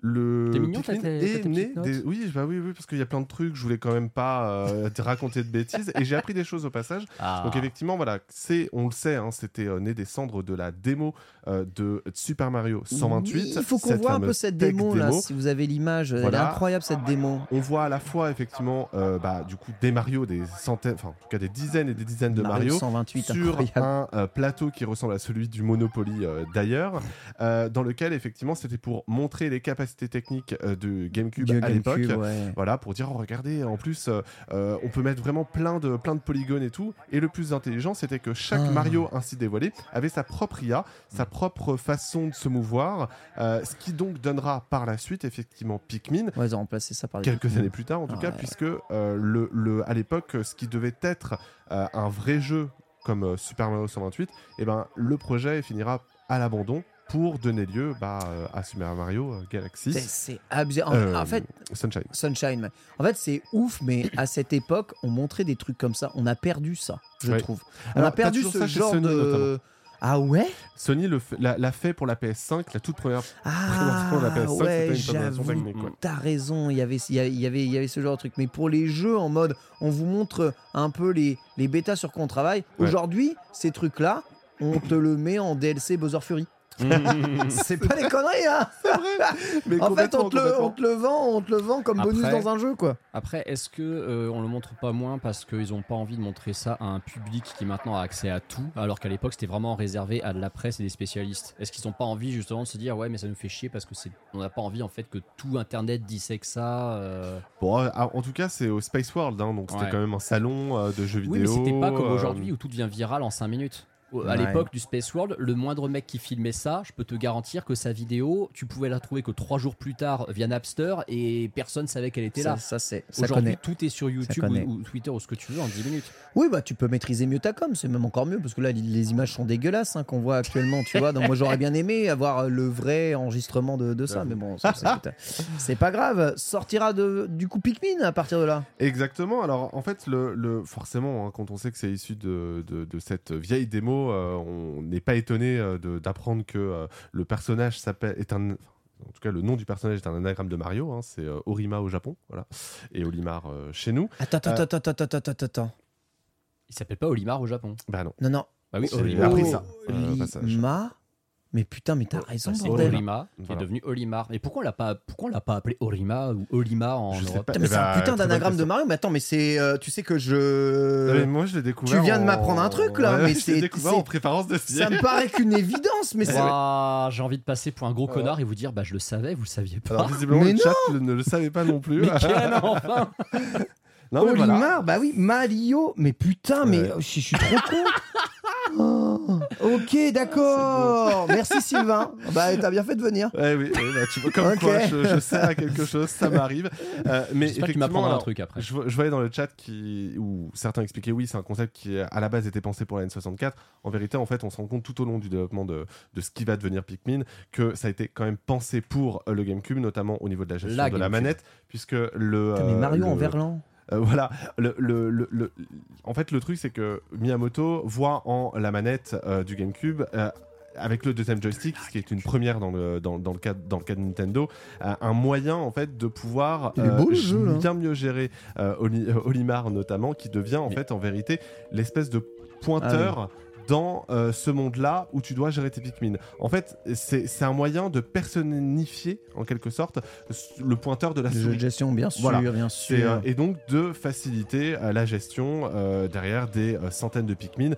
le mignon, Pikmin est né des... oui, bah oui, oui, parce qu'il y a plein de trucs, je voulais quand même pas euh, te raconter de bêtises, et j'ai appris des choses au passage. Ah. Donc effectivement, voilà, c'est, on le sait, hein, c'était euh, né des cendres de la démo euh, de Super Mario 128. Oui, il faut qu'on voit un peu cette démo, là. Si vous avez l'image, elle est Voilà. incroyable cette démo. On voit à la fois effectivement, bah, du coup, des Mario, des centaines, enfin en tout cas des dizaines et des dizaines de Mario, 128, sur incroyable. un plateau qui ressemble à celui du Monopoly d'ailleurs, dans lequel effectivement c'était pour montrer les capacités techniques euh, de GameCube à l'époque. Ouais. Voilà, pour dire, oh, regardez, en plus, euh, euh, on peut mettre vraiment plein de, plein de polygones et tout. Et le plus intelligent, c'était que chaque Ah. Mario ainsi dévoilé avait sa propre IA, sa propre façon de se mouvoir, euh, ce qui donc donnera par la suite, effectivement, Pikmin, Ouais, ils ont remplacé ça par quelques Pikmin. années plus tard en tout cas, Ouais. puisque euh, le, le- à l'époque, ce qui devait être un vrai jeu comme Super Mario 128, eh ben, le projet finira à l'abandon pour donner lieu bah, euh, à Super Mario euh, Galaxy. C'est- abusé. En, Euh, en fait, Sunshine. Sunshine. En fait, c'est ouf, mais à cette époque, on montrait des trucs comme ça. On a perdu ça, je Ouais. trouve. On Alors, a perdu ce genre Sony, de. notamment. Ah ouais? Sony l'a fait pour la PS5, la toute première. Ah Pour la PS5, ouais, j'avoue. T'as raison, il y avait, il y avait, il y avait, ce genre de truc. Mais pour les jeux en mode, on vous montre un peu les, les bêtas sur quoi on travaille. Ouais. Aujourd'hui, ces trucs-là, on te le met en DLC Bowser Fury. C'est pas des conneries, hein Mais En fait, on te, le, complètement. on te le vend, on te le vend comme bonus Après- dans un jeu, quoi. Après, est-ce que euh, on le montre pas moins parce qu'ils ont pas envie de montrer ça à un public qui maintenant a accès à tout, alors qu'à l'époque c'était vraiment réservé à de la presse et des spécialistes? Est-ce qu'ils ont pas envie justement de se dire ouais mais ça nous fait chier parce que c'est on n'a pas envie en fait que tout Internet dissèque ça euh, Bon, euh, en tout cas, c'est au Space World, hein, donc c'était Ouais. quand même un salon euh, de jeux Oui, vidéo. mais c'était pas comme euh, aujourd'hui où tout devient viral en 5 minutes. À Ouais. l'époque du Space World, le moindre mec qui filmait ça, je peux te garantir que sa vidéo, tu pouvais la trouver que 3 jours plus tard via Napster et personne savait qu'elle était là. ça, c'est, Aujourd'hui, tout est sur YouTube ou, ou Twitter ou ce que tu veux en 10 minutes. Oui, bah tu peux maîtriser mieux ta com, c'est même encore mieux parce que là les- images sont dégueulasses hein, qu'on voit actuellement, tu vois. Donc moi j'aurais bien aimé avoir le vrai enregistrement de, de ça, mais bon, c'est, c'est pas grave. Sortira de, du coup Pikmin à partir de là. Exactement. Alors, en fait, le, le- forcément, hein, quand on sait que c'est issu de, de- de cette vieille démo, euh, on n'est pas étonné euh, d'apprendre que euh, le personnage s'appelle est un. En tout cas, le nom du personnage est un anagramme de Mario. hein, c'est euh, Orima au Japon, voilà, et Olimar euh, chez nous. Attends, attends, Euh, attends, attends, attends, attends, attends. Il s'appelle pas Olimar au Japon. Bah non. Non, non. Bah oui, J'ai Olimar. appris ça. Mais putain, mais t'as raison, C'est bordel. Orima qui Voilà. est devenu Olimar. Et pourquoi on l'a pas, pourquoi on l'a pas appelé Orima ou Olima en Je sais Europe pas. Putain, mais Eh c'est un bah, putain très bonne d'anagramme de. Mario. Mais attends, mais c'est. euh, tu sais que je. mais moi, je l'ai découvert. tu viens de en- m'apprendre un truc, là, Ouais, mais je c'est- l'ai découvert en préparant ce dossier. Ça me paraît qu'une évidence, mais c'est. J'ai envie de passer pour un gros connard et vous dire bah je le savais, vous le saviez pas. Alors, visiblement, Mais le chat le- ne le savait pas non plus. mais quel enfin non, mais voilà. Olimar, bah oui, Mario. Mais putain, mais je suis trop con. Ok, d'accord. Merci Sylvain. Bah, t'as bien fait de venir. Ouais, oui, oui, bah, tu vois, comme Ok. quoi, je, je sers à quelque chose, ça m'arrive. Euh, mais J'espère que tu effectivement, m'apprendras un alors, truc après. Je, vo- je voyais dans le chat qui, où certains expliquaient oui, c'est un concept qui à la base était pensé pour la N64. En vérité, en fait, on se rend compte tout au long du développement de, de ce qui va devenir Pikmin que ça a été quand même pensé pour euh, le GameCube, notamment au niveau de la gestion La de la GameCube. manette, puisque le. Putain, mais euh, Mario le- en verlan. Euh, voilà, le, le- le- le- en fait, le truc, c'est que Miyamoto voit en la manette euh, du GameCube. euh, avec le deuxième joystick, ce qui est une première dans le, dans, dans le, cas, dans le cas de Nintendo, euh, un moyen en fait de pouvoir beau, jeu, bien mieux gérer Oli- Olimar notamment, qui devient en fait en vérité l'espèce de pointeur Ah dans euh, ce monde-là où tu dois gérer tes Pikmin. En fait, c'est un moyen de personnifier en quelque sorte le pointeur de la Le jeu de gestion, bien sûr, Voilà. bien sûr. euh, et donc de faciliter euh, la gestion derrière des centaines de Pikmin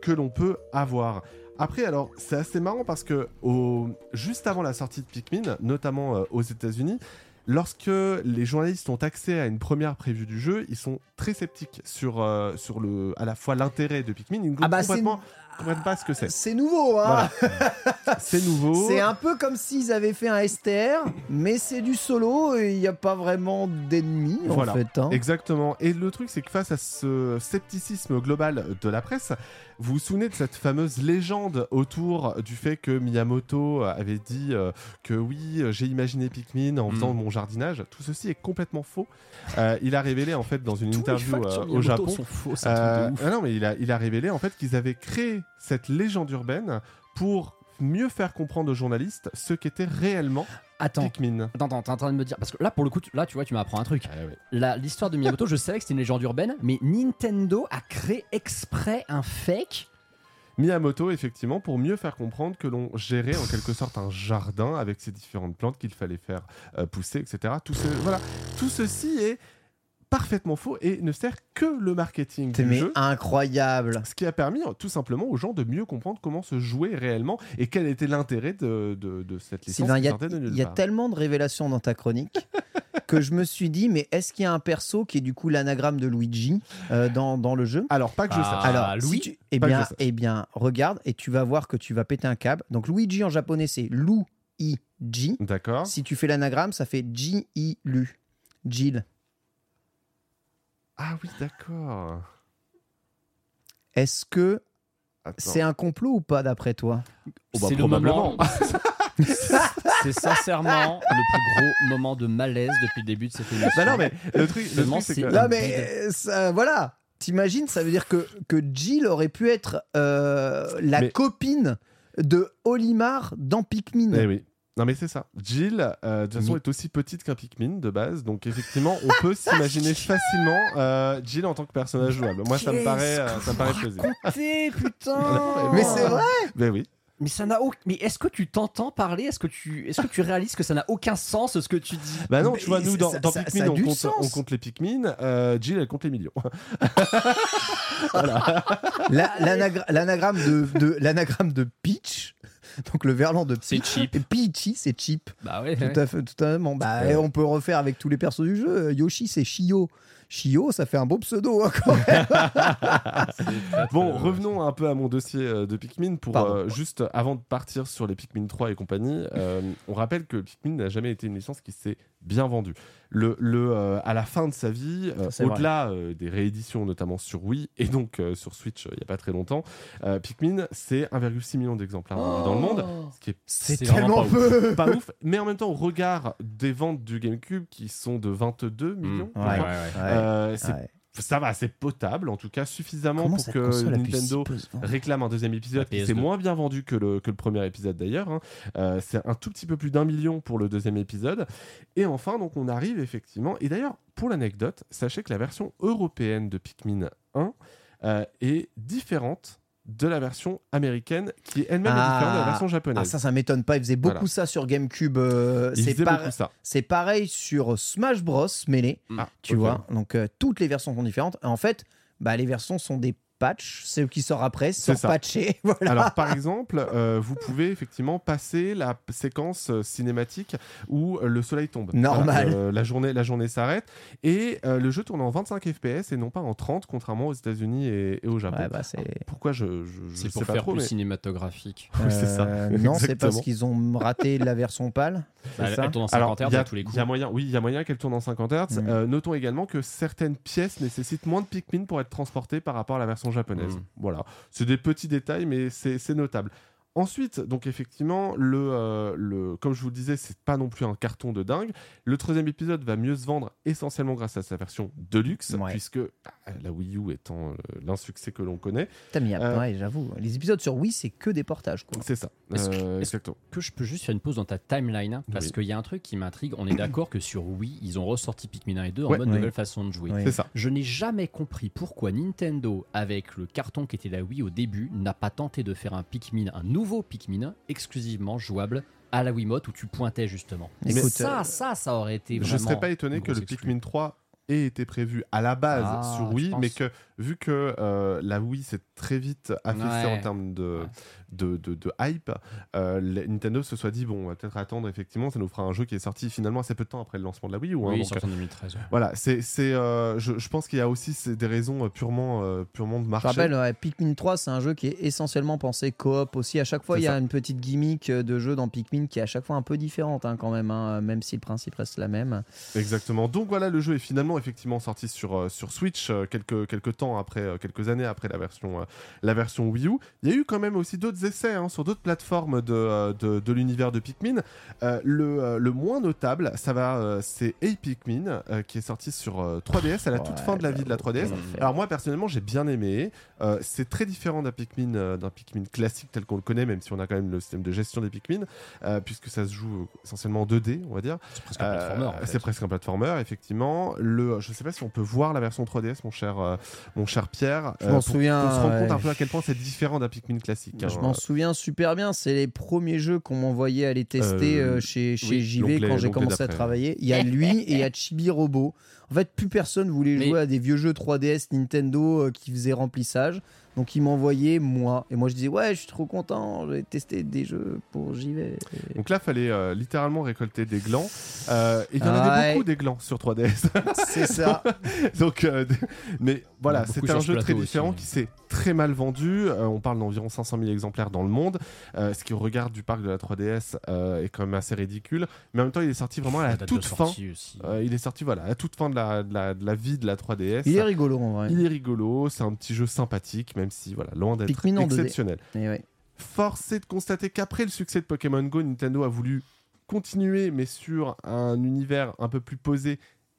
que l'on peut avoir. Après, alors, c'est assez marrant parce que au, juste avant la sortie de Pikmin, notamment euh, aux États-Unis, lorsque les journalistes ont accès à une première preview du jeu, ils sont très sceptiques sur, euh, sur le, à la fois l'intérêt de Pikmin, ils Ah bah, complètement, comprennent pas ce que c'est. C'est nouveau, hein C'est nouveau. C'est un peu comme s'ils avaient fait un STR, mais c'est du solo et il n'y a pas vraiment d'ennemis Voilà. en fait. hein. Exactement. Et le truc, c'est que face à ce scepticisme global de la presse, vous vous souvenez de cette fameuse légende autour du fait que Miyamoto avait dit euh, que oui, j'ai imaginé Pikmin en Mm. faisant mon jardinage. Tout ceci est complètement faux. Euh, il a révélé en fait dans une Tous interview euh, au Japon. sont faux, c'est un truc de ouf. ah non, mais il a, il a révélé en fait qu'ils avaient créé cette légende urbaine pour mieux faire comprendre aux journalistes ce qu'était réellement Attends. Pikmin. Attends, attends, t'es en train de me dire. Parce que là, pour le coup, tu- là, tu vois, tu m'apprends un truc. Ah. La- L'histoire de Miyamoto, je savais que c'était une légende urbaine, mais Nintendo a créé exprès un fake. Miyamoto, effectivement, pour mieux faire comprendre que l'on gérait en quelque sorte un jardin avec ces différentes plantes qu'il fallait faire euh, pousser, etc. Tout, ce- voilà. Tout ceci est parfaitement faux et ne sert que le marketing C'est du mais jeu. incroyable. Ce qui a permis euh, tout simplement aux gens de mieux comprendre comment se jouer réellement et quel était l'intérêt de, de- de cette licence Sylvain, il y a, sortait de nulle il y a part. tellement de révélations dans ta chronique que je me suis dit, mais est-ce qu'il y a un perso qui est du coup l'anagramme de Luigi euh, dans, dans le jeu? Alors, pas que je Ah, sache. Alors, Louis si tu- eh bien, sache. eh bien, regarde et tu vas voir que tu vas péter un câble. Donc Luigi en japonais c'est Lu-I-Ji. D'accord. Si tu fais l'anagramme, ça fait J-I-Lu. Jill. Ah oui, d'accord. Est-ce que c'est un complot ou pas d'après toi? Oh bah, c'est le probablement. c'est sincèrement le plus gros moment de malaise depuis le début de cette émission. Bah non, mais le truc, le truc, c'est que... là- Là, mais euh, ça- voilà. T'imagines, ça veut dire que, que Jill aurait pu être euh, la Mais- copine de Olimar dans Pikmin. Eh oui. Non mais c'est ça. Jill, euh, de toute façon, Mais- est aussi petite qu'un Pikmin de base, donc effectivement, on peut s'imaginer facilement euh, Jill en tant que personnage jouable. Moi, ça me paraît, euh, ça me paraît plausible. Mais c'est vrai Ben oui. Mais ça n'a aucun. Mais est-ce que tu t'entends parler? Est-ce que tu est-ce que tu réalises que ça n'a aucun sens ce que tu dis? Bah non, Mais tu vois, nous dans, ça- dans Pikmin, ça on, compte, on compte les Pikmin. euh, Jill, elle compte les millions. L'anagra- L'anagramme de, de, l'anagramme de Peach, donc le verlan de C'est Peach. cheap. Et Peachy, c'est cheap. Bah ouais. Tout à fait, tout à fait. Bon, bah, Ouais. on peut refaire avec tous les persos du jeu. Yoshi, c'est Shio. Shio, ça fait un beau pseudo hein, quand même. Bon, revenons un peu à mon dossier euh, de Pikmin pour euh, juste avant de partir sur les Pikmin 3 et compagnie. euh, on rappelle que Pikmin n'a jamais été une licence qui s'est bien vendue. Le, le, euh, à la fin de sa vie, euh, au-delà euh, des rééditions notamment sur Wii et donc euh, sur Switch euh, il n'y a pas très longtemps, euh, Pikmin c'est 1,6 million d'exemplaires dans le monde, ce qui est C'est tellement pas peu. pas ouf, mais en même temps au regard des ventes du GameCube qui sont de 22 millions, je Ouais, ouais. euh, c'est- Ouais. Ça va, c'est potable en tout cas suffisamment Comment pour que Nintendo réclame un deuxième épisode La qui s'est PS2. moins bien vendu que le, que le premier épisode d'ailleurs. hein. Euh, c'est un tout petit peu plus d'un million pour le deuxième épisode. Et enfin, donc on arrive effectivement. Et d'ailleurs, pour l'anecdote, sachez que la version européenne de Pikmin 1 euh, est différente de la version américaine, qui elle-même est Ah. différente de la version Ah, japonaise. ça, ça m'étonne pas. Ils faisaient beaucoup Voilà. ça sur GameCube. euh, c'est faisait par- beaucoup ça. C'est pareil sur Smash Bros. Melee. Ah, Tu vois, donc euh, toutes les versions sont différentes. En fait, bah, les versions sont des patch, celle qui sort après, C'est sort patché. Voilà. Alors, par exemple, euh, vous pouvez effectivement passer la séquence cinématique où euh, le soleil tombe. Normal. Voilà, euh, la journée, la journée s'arrête et euh, le jeu tourne en 25 FPS et non pas en 30, contrairement aux États-Unis et, et au Japon. Ouais, bah, c'est Pourquoi je, je, je C'est sais pour pas faire trop, plus mais cinématographique. Oui, c'est ça. Non, c'est parce qu'ils ont raté la version pâle. c'est Bah, ça elle tourne en Alors, 50 Hz il y a- à tous les coups. il y a moyen, oui, il y a moyen qu'elle tourne en 50 Hz. Euh, notons également que certaines pièces nécessitent moins de Pikmin pour être transportées par rapport à la version japonaise. Mhm. Voilà, c'est des petits détails, mais c'est notable. Ensuite, donc effectivement, le, euh, le, comme je vous le disais, c'est pas non plus un carton de dingue. Le troisième épisode va mieux se vendre essentiellement grâce à sa version Deluxe, Ouais. puisque ah, la Wii U étant euh, l'insuccès que l'on connaît, Putain, mais Euh, ouais, j'avoue. Les épisodes sur Wii, c'est que des portages. Quoi. c'est ça. Est-ce que- Euh, que- je peux juste faire une pause dans ta timeline hein, parce Oui. qu'il y a un truc qui m'intrigue. On est d'accord que sur Wii, ils ont ressorti Pikmin 1 et 2 en Ouais. mode Oui. nouvelle façon de jouer. Oui. C'est ça. Je n'ai jamais compris pourquoi Nintendo, avec le carton qui était la Wii au début, n'a pas tenté de faire un Pikmin, un nouveau Pikmin, exclusivement jouable à la Wiimote où tu pointais justement. Écoute, Mais ça, euh, ça, ça aurait été Je vraiment. serais pas étonné que le. Pikmin 3 ait été prévu à la base Ah, sur Wii, mais que vu que euh, la Wii s'est très vite affaissée Ouais. en termes de, Ouais. de, de- de hype, euh, Nintendo se soit dit bon, on va peut-être attendre, effectivement, ça nous fera un jeu qui est sorti finalement assez peu de temps après le lancement de la Wii U. hein, Oui, donc, sorti en 2013. ouais. voilà, c'est, c'est, euh, je, je pense qu'il y a aussi des raisons purement, euh, purement de Je marché. rappelle, ouais, Pikmin 3, c'est un jeu qui est essentiellement pensé coop aussi. À chaque fois, il y a ça. une petite gimmick de jeu dans Pikmin qui est à chaque fois un peu différente hein, quand même, hein, même si le principe reste la même. Exactement. Donc voilà, le jeu est finalement effectivement sorti sur, euh, sur Switch euh, quelques, quelques temps après, euh, quelques années après la version, la version Wii U. Il y a eu quand même aussi d'autres essais hein, sur d'autres plateformes de, de, de l'univers de Pikmin. Euh, le, le moins notable, ça va, c'est Hey Pikmin euh, qui est sorti sur euh, 3DS à la toute Ouais, fin de la vie de la 3DS. j'avoue. Alors moi personnellement j'ai bien aimé. Euh, c'est très différent d'un Pikmin, d'un Pikmin classique tel qu'on le connaît, même si on a quand même le système de gestion des Pikmin, euh, puisque ça se joue essentiellement en 2D, on va dire. C'est presque un Euh, platformer. en fait. C'est presque un platformer, effectivement. Le, je sais pas si on peut voir la version 3DS, mon cher, euh, mon cher Pierre. Je m'en pour souviens, qu'on se ouais. compte un peu à quel point c'est différent d'un Pikmin classique. Je hein. m'en souviens super bien. C'est les premiers jeux qu'on m'envoyait aller tester Euh, euh, chez, chez oui, JV quand j'ai commencé à travailler. Il y a lui et il y a Chibi Robo. En fait, plus personne voulait Mais- jouer à des vieux jeux 3DS Nintendo euh, qui faisaient remplissage. Donc ils m'envoyaient moi. Et moi je disais ouais, je suis trop content, j'ai testé des jeux pour JV. Donc là, fallait euh, littéralement récolter des glands. Euh, et il y en Ouais. avait beaucoup des glands sur 3DS. C'est ça. Donc, euh, mais voilà, c'était un jeu très aussi, différent qui s'est très mal vendu. Euh, on parle d'environ 500 000 exemplaires dans le monde, euh, ce qui au regard du parc de la 3DS euh, est quand même assez ridicule. Mais en même temps, il est sorti vraiment à la, toute fin. Euh, il est sorti voilà à la toute fin de la, de la, de la vie de la 3DS. Il est rigolo en vrai. Il est rigolo, c'est un petit jeu sympathique, même si voilà loin d'être Pikmin en 2D. exceptionnel. Ouais. Force est de constater qu'après le succès de Pokémon Go, Nintendo a voulu continuer, mais sur un univers un peu plus posé.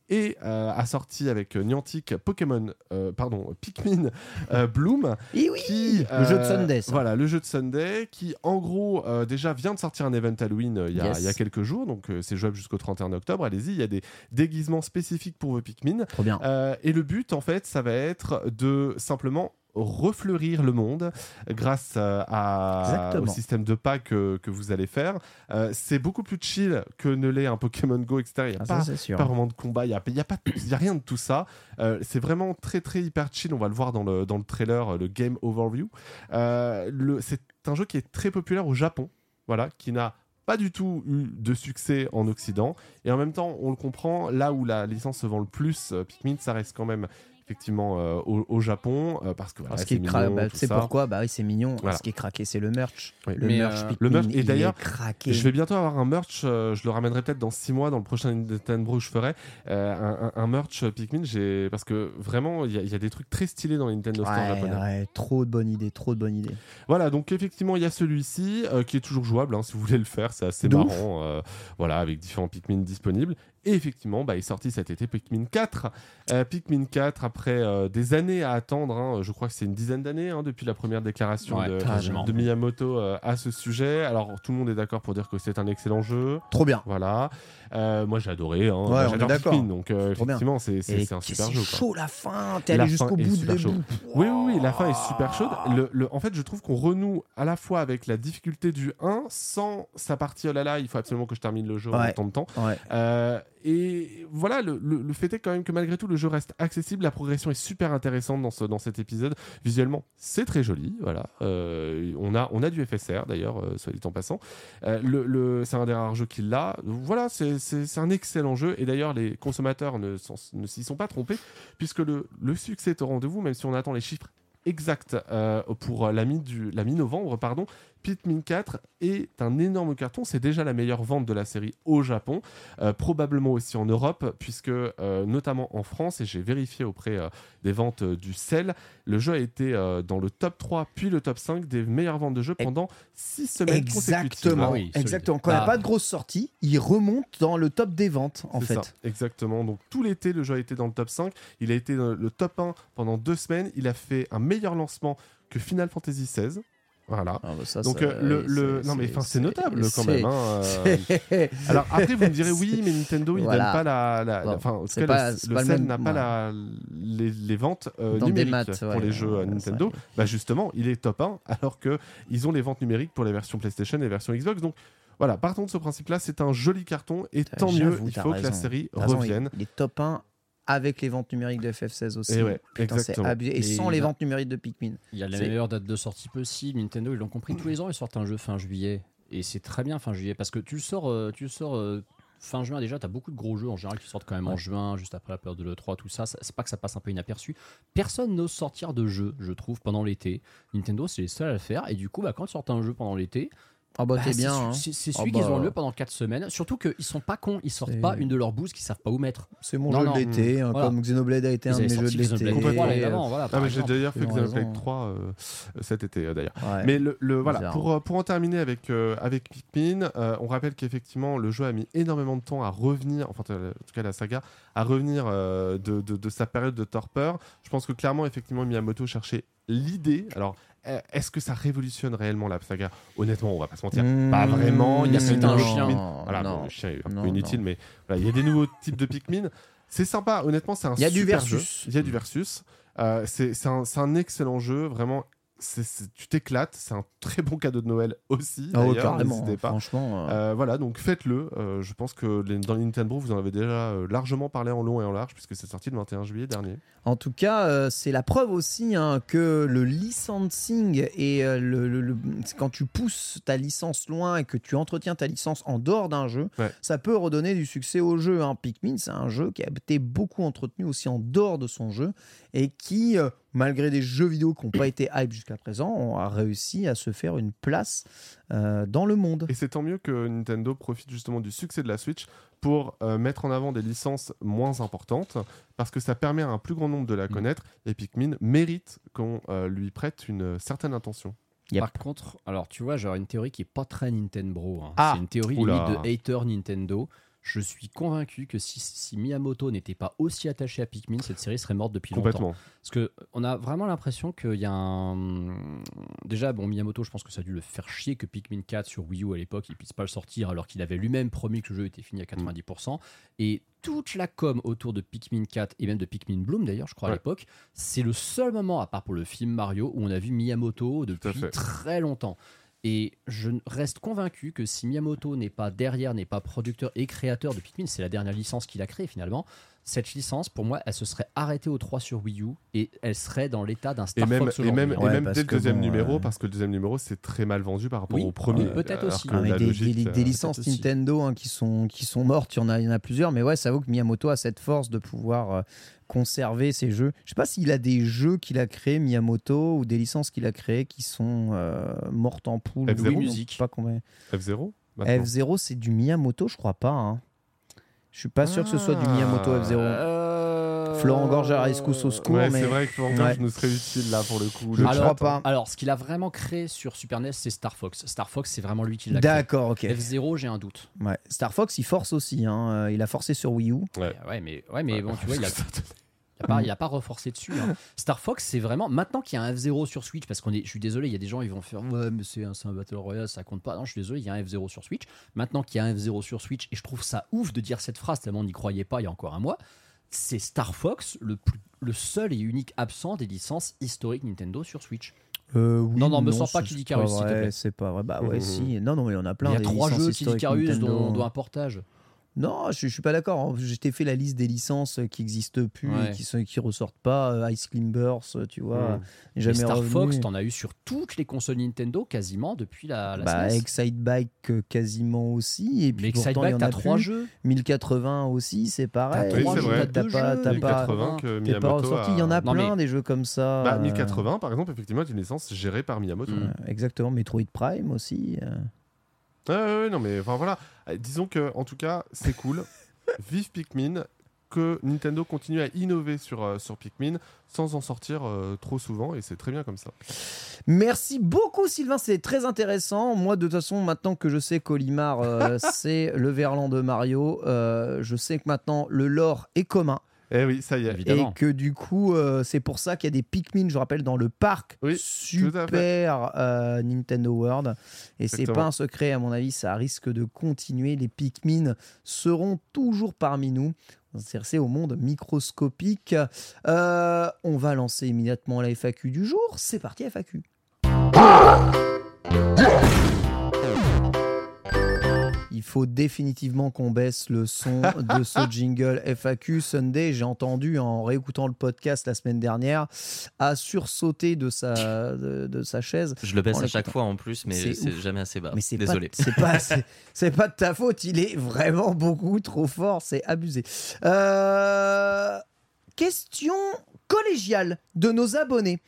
Et euh, a sorti avec euh, Niantic Pokémon, euh, pardon, Pikmin euh, Bloom, Et oui qui Le jeu de Sunday. ça. Voilà, le jeu de Sunday, qui en gros déjà vient de sortir un event Halloween il y, a- Yes. il y a quelques jours, donc c'est jouable jusqu'au 31 octobre. Allez-y, il y a des déguisements spécifiques pour vos Pikmin. Trop bien. Et le but, en fait, ça va être de simplement refleurir le monde grâce euh, à, au système de pas que, que vous allez faire. Euh, c'est beaucoup plus chill que ne l'est un Pokémon Go, etc. Il n'y a Ah, pas, ça vraiment de combat, il n'y a, y a, pas- il y a rien de tout ça. Euh, c'est vraiment très très hyper chill, on va le voir dans le, dans le trailer, le Game Overview. Euh, c'est un jeu qui est très populaire au Japon, voilà, qui n'a pas du tout eu de succès en Occident. Et en même temps, on le comprend, là où la licence se vend le plus, Pikmin, ça reste quand même effectivement euh, au, au Japon, euh, parce que voilà, c'est cra- bah, pourquoi Bah oui, c'est mignon. Voilà. Ce qui est craqué, c'est le merch. Oui. Le Mais, merch euh, Pikmin, le merch- et d'ailleurs. Je vais bientôt avoir un merch, euh, je le ramènerai peut-être dans 6 mois, dans le prochain Nintendo où je ferai, euh, un, un- un merch Pikmin, j'ai- parce que vraiment, il y, a- il y a des trucs très stylés dans les Nintendo Store Ouais, japonais. ouais, trop de bonnes idées, trop de bonnes idées. Voilà, donc effectivement, il y a celui-ci euh, qui est toujours jouable hein, si vous voulez le faire, c'est assez De marrant. euh, voilà, avec différents Pikmin disponibles. Et effectivement, bah, il est sorti cet été Pikmin 4. Euh, Pikmin 4, après euh, des années à attendre, hein, je crois que c'est une dizaine d'années hein, depuis la première déclaration Ouais, de, Miyamoto euh, à ce sujet. Alors, tout le monde est d'accord pour dire que c'est un excellent jeu. Trop bien. Voilà. Euh, moi, j'ai adoré. Hein. Ouais, J'adore. Pikmin, donc euh, effectivement, c'est un super jeu. c'est chaud la fin. T'es allé jusqu'au bout de chaude. Oui, oui, oui, la fin est super chaude. Le, le- en fait, je trouve qu'on renoue à la fois avec la difficulté du 1 sans sa partie oh là là, il faut absolument que je termine le jeu en Ouais. temps de temps. Et voilà, le, le- le fait est quand même que malgré tout, le jeu reste accessible. La progression est super intéressante dans, ce, dans cet épisode. Visuellement, c'est très joli. Voilà, Euh, on, a, on a du FSR d'ailleurs, euh, soit dit en passant. Euh, le, c'est un des rares jeux qui l'a. Voilà, c'est, un excellent jeu. Et d'ailleurs, les consommateurs ne, s'y sont pas trompés, puisque le, le succès est au rendez-vous, même si on attend les chiffres exacts euh, pour la mi-novembre, pardon. Pikmin 4 est un énorme carton. C'est déjà la meilleure vente de la série au Japon, euh, probablement aussi en Europe, puisque euh, notamment en France, et j'ai vérifié auprès euh, des ventes euh, du sel, le jeu a été euh, dans le top 3 puis le top 5 des meilleures ventes de jeux pendant 6 semaines consécutives. Exactement. Ah oui. Exactement. Quand il n'y a Bah. pas de grosse sortie, il remonte dans le top des ventes, en fait. ça, exactement. Donc tout l'été, le jeu a été dans le top 5. Il a été dans le top 1 pendant deux semaines. Il a fait un meilleur lancement que Final Fantasy XVI. Voilà. Ah, bah, ça, Donc ça, euh, le, le- c'est- non mais enfin c'est notable quand même. hein, euh. Alors après vous me direz oui mais Nintendo il Voilà. donne pas la, la- Bon, la- enfin en tout c'est cas, pas- le, le sel n'a pas la, les, les ventes euh, numériques maths, pour ouais, les jeux ouais, Nintendo. Bah justement il est top 1 alors que ils ont les ventes numériques pour les versions PlayStation et les versions Xbox donc voilà, partons de ce principe-là, c'est un joli carton et tant mieux, il faut que la série revienne. Il est top 1 avec les ventes numériques de FF16 aussi. Et ouais, Putain, c'est exactement. abusé. Et sans les ventes numériques de Pikmin. Il y a la meilleure date de sortie possible. Nintendo, ils l'ont compris. Tous les ans, ils sortent un jeu fin juillet. Et c'est très bien fin juillet parce que tu le sors, euh, tu le sors euh, fin juin déjà. Tu as beaucoup de gros jeux en général qui sortent quand même en juin, juste après la période de l'E3, tout ça. Ça- C'est pas que ça passe un peu inaperçu. Personne n'ose sortir de jeu, je trouve, pendant l'été. Nintendo, c'est les seuls à le faire. Et du coup, bah, quand ils sortent un jeu pendant l'été, Ah bah, bah, t'es bien. hein. c'est Ah celui qu'ils bah. ont lieu pendant 4 semaines. Surtout qu'ils sont pas cons. Ils sortent pas une de leurs bouses qu'ils savent pas où mettre. C'est mon Non, jeu non. de l'été, hein, Voilà. comme Xenoblade a été Ils un de mes jeux de l'été. Xenoblade Complètement. 3 l'année d'avant, voilà, Ah j'ai d'ailleurs fait Xenoblade raison. 3 euh, cet été euh, d'ailleurs. Ouais. Mais le, le- voilà, pour, euh, pour en terminer avec, euh, avec Pikmin, euh, on rappelle qu'effectivement le jeu a mis énormément de temps à revenir, enfin en tout cas la saga, à revenir euh, de, de- de sa période de torpeur. Je pense que clairement, effectivement, Miyamoto cherchait l'idée. Alors, est-ce que ça révolutionne réellement la saga? Honnêtement, on va pas se mentir. Mmh, pas vraiment. Il y a c'est un chien. Voilà, non. bon, le chien est un Non, peu inutile, non. mais voilà, il y a des nouveaux types de Pikmin. C'est sympa, honnêtement, c'est un Il y a du versus. jeu. Il y a du versus. Euh, c'est c'est un, c'est un excellent jeu, vraiment. Tu t'éclates, c'est un très bon cadeau de Noël aussi. Ah carrément. pas. Franchement. euh, Euh, voilà, donc faites-le. Euh, je pense que les- dans Nintendo, vous en avez déjà largement parlé en long et en large, puisque c'est sorti le 21 juillet dernier. En tout cas, c'est la preuve aussi hein, que le licensing et le, le- le- c'est quand tu pousses ta licence loin et que tu entretiens ta licence en dehors d'un jeu, Ouais. ça peut redonner du succès au jeu. Hein. Pikmin, c'est un jeu qui a été beaucoup entretenu aussi en dehors de son jeu et qui, malgré des jeux vidéo qui n'ont pas été hype jusqu'à présent, ont a réussi à se faire une place euh, dans le monde. Et c'est tant mieux que Nintendo profite justement du succès de la Switch pour euh, mettre en avant des licences moins importantes, parce que ça permet à un plus grand nombre de Mm. la connaître, et Pikmin mérite qu'on euh, lui prête une euh, certaine attention. Yep. Par contre, alors tu vois, j'aurais une théorie qui est pas très Nintendo. hein. Ah. C'est une théorie limite de hater Nintendo. Je suis convaincu que si, si Miyamoto n'était pas aussi attaché à Pikmin, cette série serait morte depuis longtemps. Complètement. Parce que on a vraiment l'impression qu'il y a un. Déjà, bon, Miyamoto, je pense que ça a dû le faire chier que Pikmin 4 sur Wii U à l'époque, il puisse pas le sortir alors qu'il avait lui-même promis que le jeu était fini à 90%. Et toute la com autour de Pikmin 4 et même de Pikmin Bloom d'ailleurs, je crois à l'époque, c'est le seul moment, à part pour le film Mario, où on a vu Miyamoto depuis très longtemps. Et je reste convaincu que si Miyamoto n'est pas derrière, n'est pas producteur et créateur de Pikmin, c'est la dernière licence qu'il a créée finalement. Cette licence, pour moi, elle se serait arrêtée au 3 sur Wii U et elle serait dans l'état d'un Et Star même, Fox et même, aujourd'hui. et Ouais, même dès le deuxième bon, numéro, euh, parce que le deuxième numéro, c'est très mal vendu par rapport Oui, au premier. oui, peut-être aussi. Ah, des, logique, des- euh, des licences. Nintendo hein, qui, sont, qui sont mortes, il y, en a, il y en a plusieurs, mais ouais, ça vaut que Miyamoto a cette force de pouvoir euh, conserver ses jeux. Je sais pas s'il a des jeux qu'il a créés, Miyamoto, ou des licences qu'il a créées qui sont euh, mortes en poule. F0 ou non, musique. Pas combien. F0 maintenant. F0, c'est du Miyamoto, je crois pas. hein. Je suis pas sûr que ce soit du Ah. Miyamoto F0. Euh, Florent Gorgère, rescousse au secours, Ouais, mais c'est vrai que Florent Ouais. je nous serait utile là pour le coup. Je Le crois pas. Alors, ce qu'il a vraiment créé sur Super NES, c'est Star Fox. Star Fox, c'est vraiment lui qui l'a créé. D'accord, ok. F0, j'ai un doute. Ouais. Star Fox, il force aussi. hein. Il a forcé sur Wii U. Ouais. Ouais, mais, ouais, mais bon, tu vois, il a, Il n'a pas, il a pas reforcé dessus. hein. Star Fox, c'est vraiment. Maintenant qu'il y a un F0 sur Switch, parce qu'on est. Je suis désolé, il y a des gens, ils vont faire. Ouais, mais c'est un, un Battle Royale, ça compte pas. Non, je suis désolé, il y a un F0 sur Switch. Maintenant qu'il y a un F0 sur Switch, et je trouve ça ouf de dire cette phrase, tellement on n'y croyait pas il y a encore un mois. C'est Star Fox, le, plus- le seul et unique absent des licences historiques Nintendo sur Switch. Euh, oui, Non, non, me sens pas Kid Icarus, s'il te plaît. C'est pas vrai. Bah ouais, Mhm. si. Non, non, mais il y en a plein. il y a trois jeux Kid Icarus, dont, dont un portage. Non, je, je suis pas d'accord. J'étais fait la liste des licences qui existent plus Ouais. et qui sont qui ressortent pas. Euh, Ice Climbers, tu vois, Mm. jamais Star revenu. Fox, t'en as eu sur toutes les consoles Nintendo quasiment depuis la, la bah, SNES. Excite Bike euh, quasiment aussi. Et puis Mais pourtant, Excite il y Bike, en t'as a trois jeux. 1080 aussi, c'est pareil. Oui, c'est vrai. T'as pas, jeux, t'as mais pas, 1080 que t'es pas Miyamoto ressorti. Il y en a Non, plein mais- des jeux comme ça. Bah, euh, 1080, par exemple, effectivement, est une licence gérée par Miyamoto. Euh, Exactement, Metroid Prime aussi. Euh. Non, mais enfin voilà. Euh, Disons que, en tout cas, c'est cool. Vive Pikmin. Que Nintendo continue à innover sur, euh, sur Pikmin sans en sortir euh, trop souvent et c'est très bien comme ça. Merci beaucoup Sylvain, c'est très intéressant. Moi de toute façon maintenant que je sais qu'Olimar c'est le verlan de Mario, je sais que maintenant le lore est commun Eh oui, ça y est. Évidemment. et que du coup euh, c'est pour ça qu'il y a des Pikmin, je rappelle, dans le parc Oui, super euh, Nintendo World. Et c'est pas un secret à mon avis, ça risque de continuer. Les Pikmin seront toujours parmi nous. On va s'intéresser au monde microscopique. Euh, on va lancer immédiatement la FAQ du jour. C'est parti FAQ. Il faut définitivement qu'on baisse le son de ce jingle FAQ. Sunday, j'ai entendu en réécoutant le podcast la semaine dernière, a sursauté de sa, de, de sa chaise. Je le baisse à chaque fois en plus, mais C'est jamais assez bas. Mais c'est Désolé. c'est pas, c'est pas de ta faute. Il est vraiment beaucoup trop fort. C'est abusé. Euh, question collégiale de nos abonnés.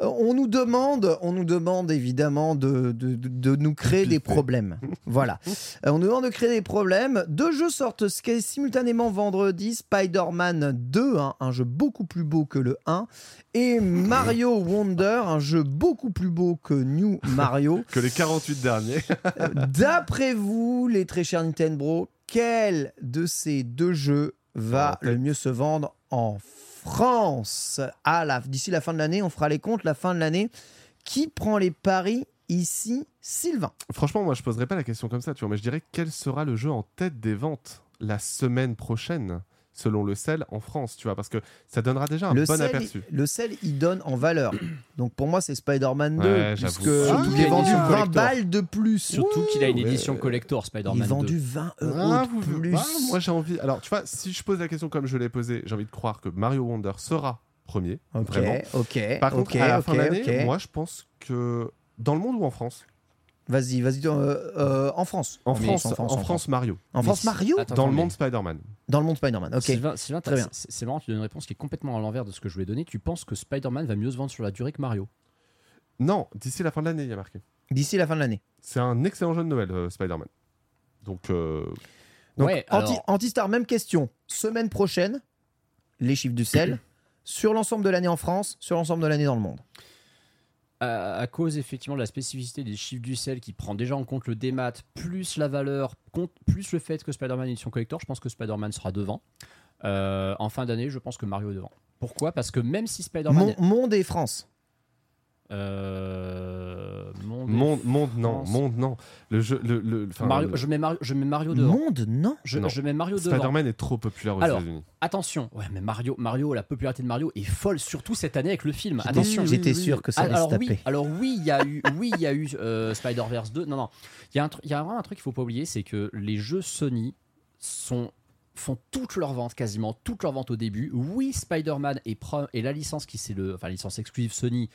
Euh, on nous demande, on nous demande évidemment de, de, nous créer des problèmes. Voilà. Euh, on nous demande de créer des problèmes. Deux jeux sortent simultanément vendredi. Spider-Man 2, hein, un jeu beaucoup plus beau que le 1, et Mario Wonder, un jeu beaucoup plus beau que New Mario. Que les 48 derniers. D'après vous, les très chers Nintendo, quel de ces deux jeux va le mieux se vendre en France à la D'ici la fin de l'année, on fera les comptes, la fin de l'année. Qui prend les paris ici Sylvain? Franchement, moi, je poserais pas la question comme ça, tu vois, mais je dirais quel sera le jeu en tête des ventes la semaine prochaine, selon le sel en France, tu vois, parce que ça donnera déjà un le, bon sel, aperçu. le sel, il donne en valeur. Donc pour moi, c'est Spider-Man 2. Ouais, j'avoue. puisque Surtout il est vendu une 20 collector. balles de plus. Surtout qu'il a une édition collector Il Spider-Man est 2. vendu 20 euros Ah, de vous- plus. ah, moi j'ai envie. Alors tu vois, si je pose la question comme je l'ai posée, j'ai envie de croire que Mario Wonder sera premier. ok, Vraiment. ok. Par contre, ok, à la ok, fin de l'année, ok. moi je pense que dans le monde ou en France Vas-y, vas-y. euh, euh, en France. En France, en France, Mario. En France, si- Mario Attends, Dans attends, le mais- monde Spider-Man. Dans le monde Spider-Man. Ok. Sylvain, Sylvain, Très t'as- bien. c'est c'est marrant, tu donnes une réponse qui est complètement à l'envers de ce que je voulais donner. Tu penses que Spider-Man va mieux se vendre sur la durée que Mario? Non, d'ici la fin de l'année, il y a marqué. D'ici la fin de l'année. C'est un excellent jeu de Noël, euh, Spider-Man. Donc, euh, Donc, Ouais, anti, alors- Antistar, même question. Semaine prochaine, les chiffres du sel. sur l'ensemble de l'année en France, sur l'ensemble de l'année dans le monde. À, cause effectivement de la spécificité des chiffres du sel qui prend déjà en compte le démat, plus la valeur, compte- plus le fait que Spider-Man est édition collector, je pense que Spider-Man sera devant. Euh, en fin d'année, je pense que Mario est devant. Pourquoi? Parce que même si Spider-Man. Mon- monde et France. Euh, monde, monde, monde, non, monde, non. Le jeu, le, le- enfin, Mario- le- je, mets Mario, je mets Mario devant. Monde, non. Je, Non. je mets Mario devant. Spider-Man est trop populaire aux États-Unis. Attention, ouais, mais Mario, Mario, la popularité de Mario est folle, surtout cette année avec le film. Attention, J'étais sûr que ça Ah, allait se alors taper. oui, alors oui, il y a eu, oui, il y a eu euh, Spider-Verse 2. Non, non, il y a un, tru- il y a vraiment un truc qu'il faut pas oublier, c'est que les jeux Sony sont font toutes leurs ventes, quasiment toutes leurs ventes au début. Oui, Spider-Man est, pro- est la licence qui c'est le, enfin la licence exclusive Sony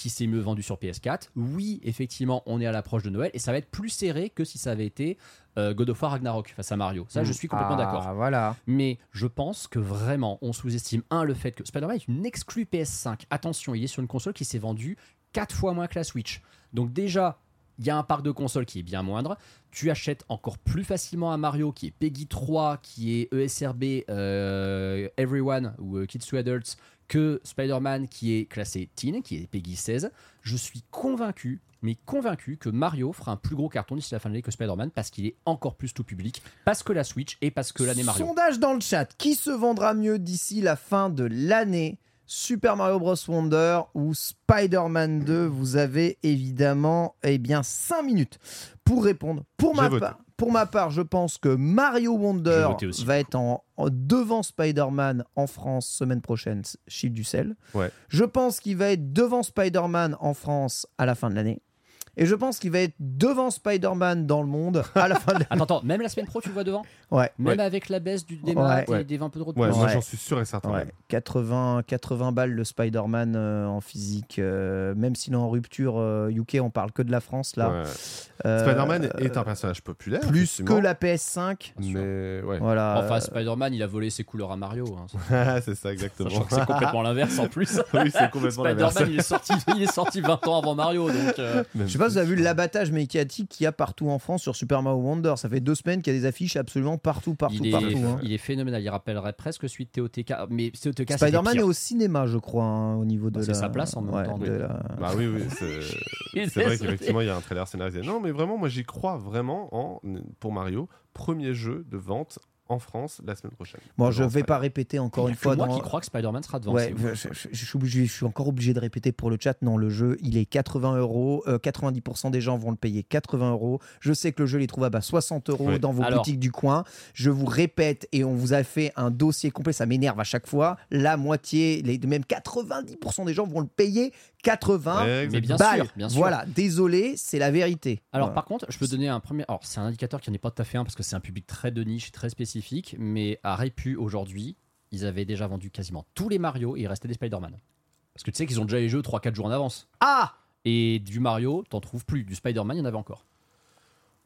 qui s'est mieux vendue sur PS4. Oui, effectivement, on est à l'approche de Noël et ça va être plus serré que si ça avait été euh, God of War Ragnarok face à Mario. Ça, je suis complètement d'accord. Ah, voilà. Mais je pense que vraiment, on sous-estime, un, le fait que Spider-Man est une exclue PS5. Attention, il est sur une console qui s'est vendue 4 fois moins que la Switch. Donc déjà, il y a un parc de consoles qui est bien moindre. Tu achètes encore plus facilement un Mario qui est Peggy 3, qui est ESRB euh, Everyone ou euh, Kids to Adults, que Spider-Man qui est classé Teen, qui est Peggy 16. Je suis convaincu, mais convaincu que Mario fera un plus gros carton d'ici la fin de l'année que Spider-Man parce qu'il est encore plus tout public, parce que la Switch et parce que l'année Mario. Sondage dans le chat. Qui se vendra mieux d'ici la fin de l'année Super Mario Bros. Wonder ou Spider-Man 2 Vous avez évidemment eh bien 5 minutes pour répondre. Pour ma, part, pour ma part, je pense que Mario Wonder va être en, en- devant Spider-Man en France semaine prochaine, chiffre du sel. Ouais. Je pense qu'il va être devant Spider-Man en France à la fin de l'année. Et je pense qu'il va être devant Spider-Man dans le monde à la fin de Attends, attends, même la semaine pro, tu le vois devant? Ouais. Même Ouais. avec la baisse du, Ouais. et des 20 peu de moi Ouais. j'en suis sûr et certain. Ouais, 80, 80 balles le Spider-Man euh, en physique, euh, même s'il est en rupture euh, UK, on parle que de la France là. Ouais. Euh, Spider-Man euh, est un personnage populaire. plus que la PS5. Mais ouais, Voilà. Enfin, Spider-Man, il a volé ses couleurs à Mario. hein. c'est ça exactement. C'est complètement l'inverse en plus. oui, c'est complètement l'inverse. Spider-Man, il est, sorti, il est sorti 20 ans avant Mario. Donc, euh, Je sais pas si vous avez vu l'abattage médiatique qu'il y a partout en France sur Super Mario Wonder. Ça fait deux semaines qu'il y a des affiches absolument partout, partout, il, est, partout. hein. il est phénoménal. Il rappellerait presque celui de TOTK. Mais TOTK, Spider-Man est au cinéma, je crois, hein, au niveau de Bah, c'est la... sa place en même ouais, temps, de oui. la- Bah oui, oui, c'est c'est vrai qu'effectivement il y a un trailer scénarisé. Non, mais vraiment, moi j'y crois vraiment en pour Mario, premier jeu de vente en France la semaine prochaine. Bon, je Devant vais pas répéter encore une fois. moi dans- qui crois que Spider-Man sera devant. Ouais, je, ouf. je- je suis obligé- je suis encore obligé de répéter pour le chat. Non, le jeu, il est 80 euros. Euh, 90% des gens vont le payer 80 euros. Je sais que le jeu il est trouvable à 60 euros Ouais. dans vos Alors- boutiques du coin. Je vous répète, et on vous a fait un dossier complet, ça m'énerve à chaque fois. La moitié, les, même 90% des gens vont le payer 80 Ouais, Mais bien balles. sûr, bien sûr. Voilà, désolé, c'est la vérité. Alors Voilà. par contre, je peux donner un premier. Alors c'est un indicateur qui n'est pas tout à fait un parce que c'est un public très de niche, très spécifique. Mais à Répu aujourd'hui, ils avaient déjà vendu quasiment tous les Mario et il restait des Spider-Man. Parce que tu sais qu'ils ont déjà les jeux 3-4 jours en avance. Ah Et du Mario, t'en trouves plus. Du Spider-Man, il y en avait encore.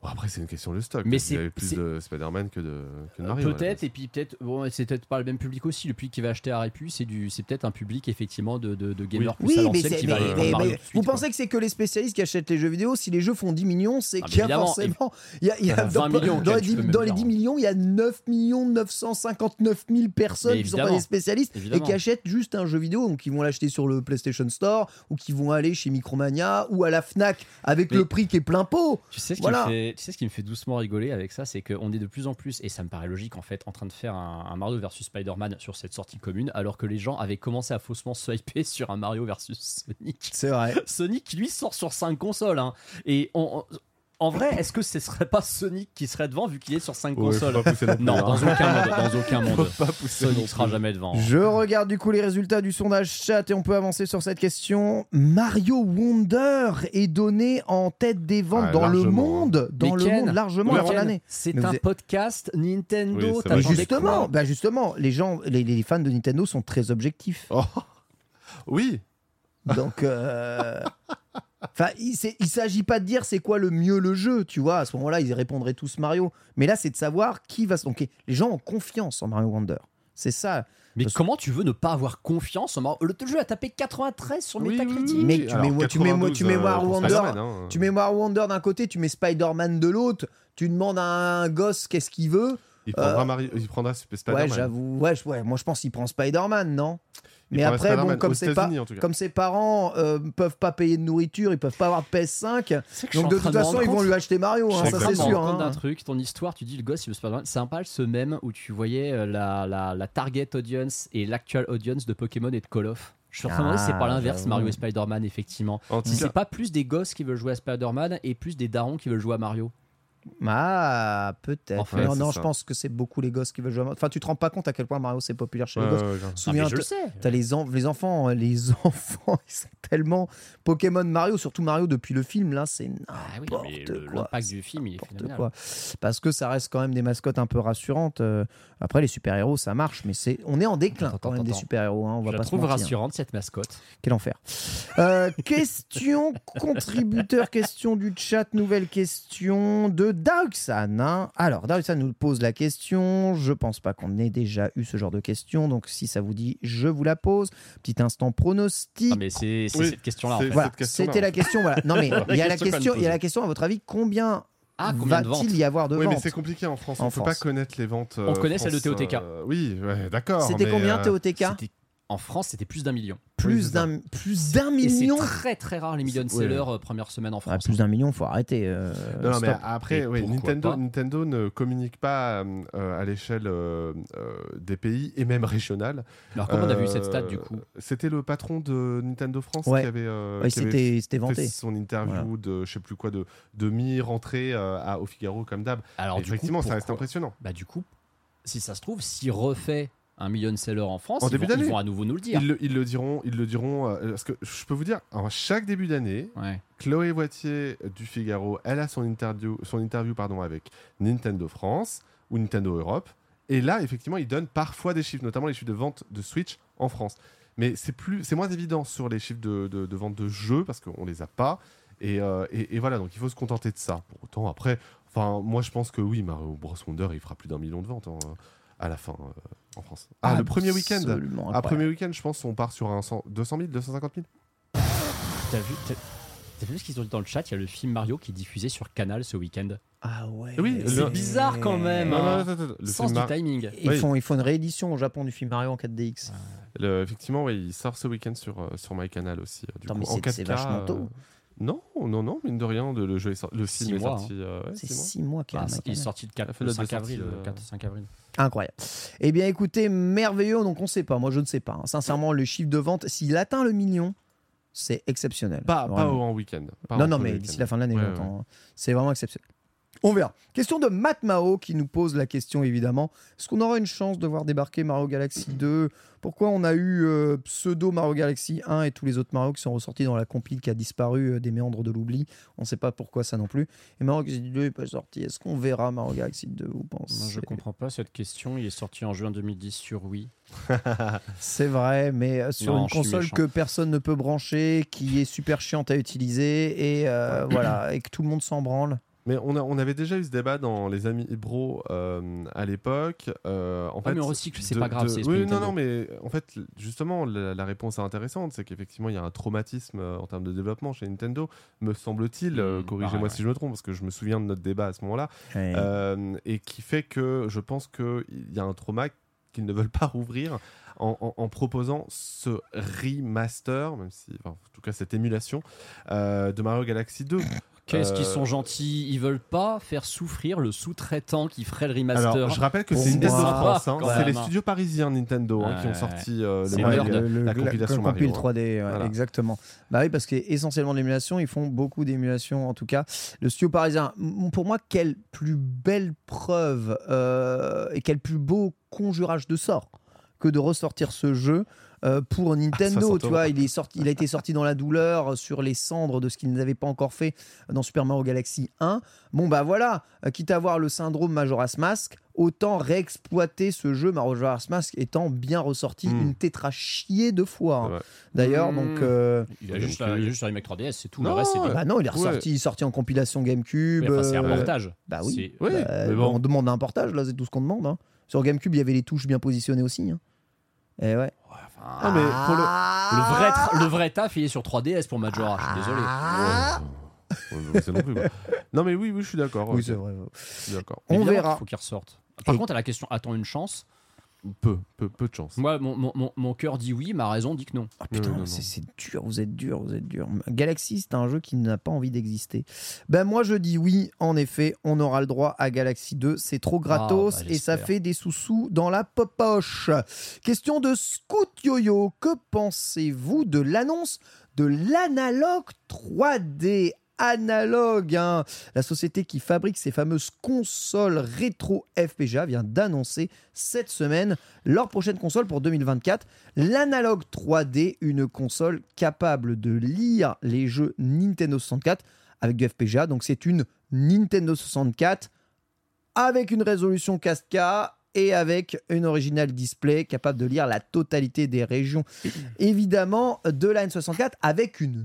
Bon, après, c'est une question de stock. Mais c'est- il y avait plus de Spider-Man que de, que de Mario. peut-être, et puis peut-être, bon, c'est peut-être pas le même public aussi. Le public qui va acheter à Répu, c'est du, c'est peut-être un public effectivement de, de, de gamers plus Oui, à mais, qui va Mario vous quoi. pensez que c'est que les spécialistes qui achètent les jeux vidéo Si les jeux font 10 millions, c'est Ah, qu'il y a forcément. Il y a, y a- 20 dans, millions, dans les tu 10, peux même dans les dire. 10 millions, il y a 9 959 000 personnes qui sont pas des spécialistes et qui achètent juste un jeu vidéo. Donc, ils vont l'acheter sur le PlayStation Store ou qui vont aller chez Micromania ou à la Fnac avec le prix qui est plein pot. Tu sais, ce qui Voilà. me fait, tu sais ce qui me fait doucement rigoler avec ça, c'est qu'on est de plus en plus, et ça me paraît logique en fait, en train de faire un, un Mario versus Spider-Man sur cette sortie commune, alors que les gens avaient commencé à faussement se hyper sur un Mario versus Sonic. C'est vrai. Sonic, lui, sort sur 5 consoles. hein. Et on- on- en vrai, est-ce que ce serait pas Sonic qui serait devant vu qu'il est sur 5 Ouais, faut consoles pas pousser non hein. dans aucun monde. Dans aucun monde. Sonic sera jamais devant. Je regarde du coup les résultats du sondage chat et on peut avancer sur cette question. Mario Wonder est donné en tête des ventes Ah, dans le largement, monde, dans Mais le Ken, monde largement avant l'année. C'est un podcast Nintendo. Oui, justement, quoi bah justement, les gens, les, les fans de Nintendo sont très objectifs. Oh. Oui, Donc, euh, enfin, il il s'agit pas de dire c'est quoi le mieux le jeu, tu vois. À ce moment-là, ils répondraient tous Mario. Mais là, c'est de savoir qui va. se- Donc, les gens ont confiance en Mario Wonder. C'est ça. Mais Parce- comment tu veux ne pas avoir confiance en Mario? Le jeu a tapé 93 sur Metacritic. oui, oui. Mec, tu mets- tu mets- 92, tu mets euh, Mario pour Wonder, hein. Tu mets Mario Wonder d'un côté, tu mets Spider-Man de l'autre. Tu demandes à un gosse qu'est-ce qu'il veut. Il prendra, Euh, Mario, il prendra Ouais, Spider-Man. j'avoue. Ouais, ouais, moi, je pense qu'il prend Spider-Man, non? Mais après, bon, comme pas, ses parents euh, peuvent pas payer de nourriture, ils peuvent pas avoir de PS5. C'est que je suis Donc de toute façon, ils vont lui acheter Mario, hein, ça c'est sûr. hein. d'un truc, ton histoire, tu dis le gosse il veut Spider-Man. C'est un peu ce même où tu voyais euh, la, la, la target audience et l'actual audience de Pokémon et de Call of. Je suis en train de c'est pas Ah, l'inverse. Mario et Spider-Man, effectivement. Si c'est pas plus des gosses qui veulent jouer à Spider-Man et plus des darons qui veulent jouer à Mario. Ah, peut-être. Enfin, non, non, je pense que c'est beaucoup les gosses qui veulent jouer. à Mario. Enfin, tu te rends pas compte à quel point Mario c'est populaire chez ouais, les gosses. ouais, ouais, grave. Ah, Souviens, je le sais. T'as les, en- les enfants, euh, les enfants, ils sont tellement Pokémon Mario, surtout Mario depuis le film, là, c'est Ah oui, l'impact du film, il est phénoménal. quoi. Parce que ça reste quand même des mascottes un peu rassurantes. Euh, Après, les super-héros, ça marche, mais c'est on est en déclin Attends, quand même attends, des super-héros. hein, on Je va la pas se trouve mentir. rassurante cette mascotte. Quel enfer. Euh, question contributeur, question du chat, nouvelle question de Hein. Alors, Darksan nous pose la question. Je pense pas qu'on ait déjà eu ce genre de question. Donc, si ça vous dit, je vous la pose. Petit instant pronostic. Ah, mais c'est Oui, cette question-là en fait. Voilà, c'était la fait. question. Voilà. Non, mais il y a la question il y a la question, à votre avis, combien, Ah, ventes va-t-il y avoir de Oui, mais ventes c'est compliqué en France. En on peut France. pas connaître les ventes. On euh, connaît celle de TOTK. euh, oui, ouais, d'accord. C'était combien, euh, TOTK En France, c'était plus d'un million. Plus d'un plus d'un Et c'est million très très rare les million C'est- sellers ouais. euh, première semaine en Ah, France. Plus d'un million, faut arrêter. euh, Non, non, mais après, oui, Nintendo, Nintendo ne communique pas euh, à l'échelle euh, euh, des pays et même régionale. Alors comment on a vu cette stat du coup? C'était le patron de Nintendo France Ouais. qui avait, euh, Ouais, qui avait fait vanté. son interview de je sais plus quoi de de mi-rentrée euh, à au Figaro comme d'hab. Alors du Effectivement, coup, ça reste impressionnant. Bah du coup, si ça se trouve, s'il refait un million seller en France, En ils, début vont, ils vont à nouveau nous le dire. Ils le, ils le diront, ils le diront. euh, parce que je peux vous dire, chaque début d'année, Ouais. Chloé Voitier du Figaro, elle a son interview, son interview pardon, avec Nintendo France ou Nintendo Europe. Et là, effectivement, ils donnent parfois des chiffres, notamment les chiffres de vente de Switch en France. Mais c'est plus, c'est moins évident sur les chiffres de, de- de vente de jeux parce qu'on les a pas. Et, euh, et- et voilà, donc il faut se contenter de ça. Pour autant, après, enfin, moi je pense que oui, Mario Bros Wonder, il fera plus d'un million de ventes en- à la fin euh, en France. Ah, le premier week-end. Absolument Ah, incroyable. premier week-end, je pense, on part sur un 100 200 000, 250 000. T'as vu, t'as- t'as vu ce qu'ils ont dit dans le chat? Il y a le film Mario qui est diffusé sur Canal ce week-end. Ah ouais. Oui, C'est le- bizarre quand même. Non, hein. non, attends, le Sens film du Mar- timing. Ils, Oui. font, ils font une réédition au Japon du film Mario en 4DX. le- effectivement, oui, il sort ce week-end sur, euh, sur MyCanal aussi. euh, Du Attends, coup, mais en c'est- 4K. c'est vachement euh, tôt. Non, non, non, mine de rien, le, jeu est sorti- le Six film mois, est sorti. euh, ouais, C'est six mois. 6 mois qu'il y a Bah, le il est sorti le, Ça 4, fait le la 5 date avril. sortie, le euh, 4-5 avril. Incroyable. Eh bien, écoutez, merveilleux. Donc, on sait pas. Moi, je ne sais pas. hein. Sincèrement, le chiffre de vente, s'il atteint le million, c'est exceptionnel. Pas, pas en week-end. pas Non, en non, mais d'ici la fin de l'année, Ouais, j'entends. C'est vraiment exceptionnel. On verra. Question de Matt Mao qui nous pose la question évidemment. Est-ce qu'on aura une chance de voir débarquer Mario Galaxy 2 Pourquoi on a eu euh, pseudo Mario Galaxy 1 et tous les autres Mario qui sont ressortis dans la compile qui a disparu euh, des méandres de l'oubli? On ne sait pas pourquoi ça non plus. Et Mario Galaxy 2 n'est pas sorti. Est-ce qu'on verra Mario Galaxy 2 Vous pensez? Moi, je comprends pas cette question. Il est sorti en juin 2010 sur Wii. C'est vrai, mais euh, sur Non, une console que personne ne peut brancher, qui est super chiante à utiliser et euh, voilà, et que tout le monde s'en branle. Mais on, a, on avait déjà eu ce débat dans les amis bro euh, à l'époque. euh, en Ah, fait, mais on recycle, c'est pas grave, de- Oui, non, Nintendo. non, mais en fait, justement, la, la réponse est intéressante. C'est qu'effectivement, il y a un traumatisme euh, en termes de développement chez Nintendo, me semble-t-il. Hmm, Corrigez-moi pareil, si je me trompe, parce que je me souviens de notre débat à ce moment-là. Euh, et qui fait que je pense qu'il y a un trauma qu'ils ne veulent pas rouvrir en, en- en proposant ce remaster, même si, enfin, en tout cas cette émulation euh, de Mario Galaxy 2. Qu'est-ce qu'ils Euh, sont gentils Ils veulent pas faire souffrir le sous-traitant qui ferait le remaster. Alors, je rappelle que c'est Nintendo France, hein. quand c'est les hein. studios parisiens Nintendo hein, qui ont sorti euh, le Word. Mario- le, la compilation le Mario. compile hein. 3D, ouais, Voilà. exactement. Bah oui, parce qu'essentiellement de l'émulation, ils font beaucoup d'émulation en tout cas. Le studio parisien, pour moi, quelle plus belle preuve euh, et quel plus beau conjurage de sort que de ressortir ce jeu. Euh, pour Nintendo, 60 tu vois, il, est sorti, il a été sorti dans la douleur, euh, sur les cendres de ce qu'ils n'avaient pas encore fait dans Super Mario Galaxy 1. Bon, bah voilà, euh, quitte à avoir le syndrome Majora's Mask, autant réexploiter ce jeu Majora's Mask étant bien ressorti Mm. une tétra chier de fois. hein. D'ailleurs, donc. euh, Il a juste, a juste remake 3DS, c'est tout. Non, le reste, bah non, il est ressorti, sorti en compilation GameCube. Enfin, c'est un euh, portage. Bah oui. Bah, mais bon. On demande un portage, là, c'est tout ce qu'on demande. hein. Sur GameCube, il y avait les touches bien positionnées aussi. hein. Et ouais. Ah, mais pour le. Le vrai, tra- le vrai taf, il est sur 3DS pour Majora. Je suis désolé. C'est non plus. Non, mais oui, oui, je suis d'accord. Oui, ok. c'est vrai. Je suis d'accord. On verra. qu'il faut qu'il ressorte. Par Et- contre, à la question attends une chance, Peu, peu, peu de chance. moi, mon, mon, mon, mon cœur dit oui, ma raison dit que non. Ah, putain, Non, non, non. c'est dur, vous êtes dur, vous êtes dur. Galaxy, c'est un jeu qui n'a pas envie d'exister. Ben moi, je dis oui, en effet, on aura le droit à Galaxy 2. C'est trop gratos Ah, bah, et ça fait des sous-sous dans la poche. Question de Scoot Yo-Yo. Que pensez-vous de l'annonce de l'analogue 3D Analogue, hein. la société qui fabrique ces fameuses consoles rétro FPGA, vient d'annoncer cette semaine leur prochaine console pour 2024. L'Analogue 3D, une console capable de lire les jeux Nintendo 64 avec du FPGA. Donc c'est une Nintendo 64 avec une résolution 4K et avec une original display capable de lire la totalité des régions, évidemment, de la N64 avec une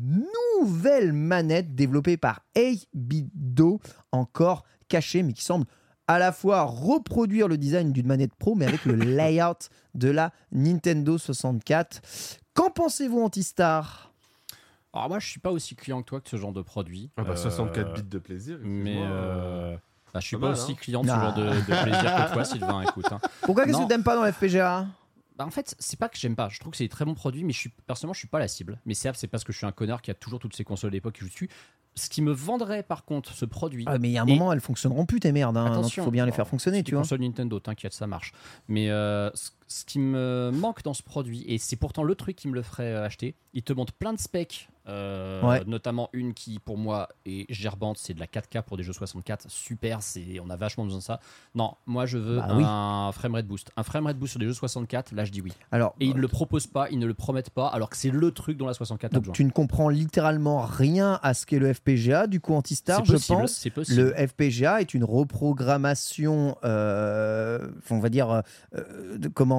nouvelle manette développée par Aibido, encore cachée, mais qui semble à la fois reproduire le design d'une manette pro, mais avec le layout de la Nintendo 64. Qu'en pensez-vous, Antistar? Alors moi, je suis pas aussi client que toi que ce genre de produit. Ah bah, Euh, 64 bits de plaisir. Mais excuse-moi, euh, bah, je suis pas pas mal, aussi hein. client de ce genre de, de plaisir que toi, Sylvain. Écoute. hein. Pourquoi qu'est-ce que t'aimes pas dans FPGA? Bah, en fait, c'est pas que j'aime pas. Je trouve que c'est des très bons produits, mais je suis personnellement, je suis pas la cible. Mais certes, c'est parce que je suis un connard qui a toujours toutes ces consoles d'époque qui joue dessus. Ce qui me vendrait, par contre, ce produit. ah, Mais il y a un Et- moment, elles fonctionneront plus tes merdes. hein, donc il Attention, faut bien les faire fonctionner, c'est tu vois. consoles Nintendo, t'inquiète, ça marche. Mais euh, ce, ce qui me manque dans ce produit, et c'est pourtant le truc qui me le ferait euh, acheter, il te montre plein de specs, euh, Ouais. notamment une qui pour moi est gerbante, c'est de la 4K pour des jeux 64, super, c'est on a vachement besoin de ça. Non, moi je veux Bah oui. un framerate boost. Un framerate boost sur des jeux 64, là je dis oui. Alors, Et ils ne le proposent pas, ils ne le promettent pas, alors que c'est le truc dont la 64 a donc besoin. tu ne comprends littéralement rien à ce qu'est le FPGA. Du coup, Antistar, je pense, le FPGA est une reprogrammation, euh, on va dire, euh, de, comment, euh,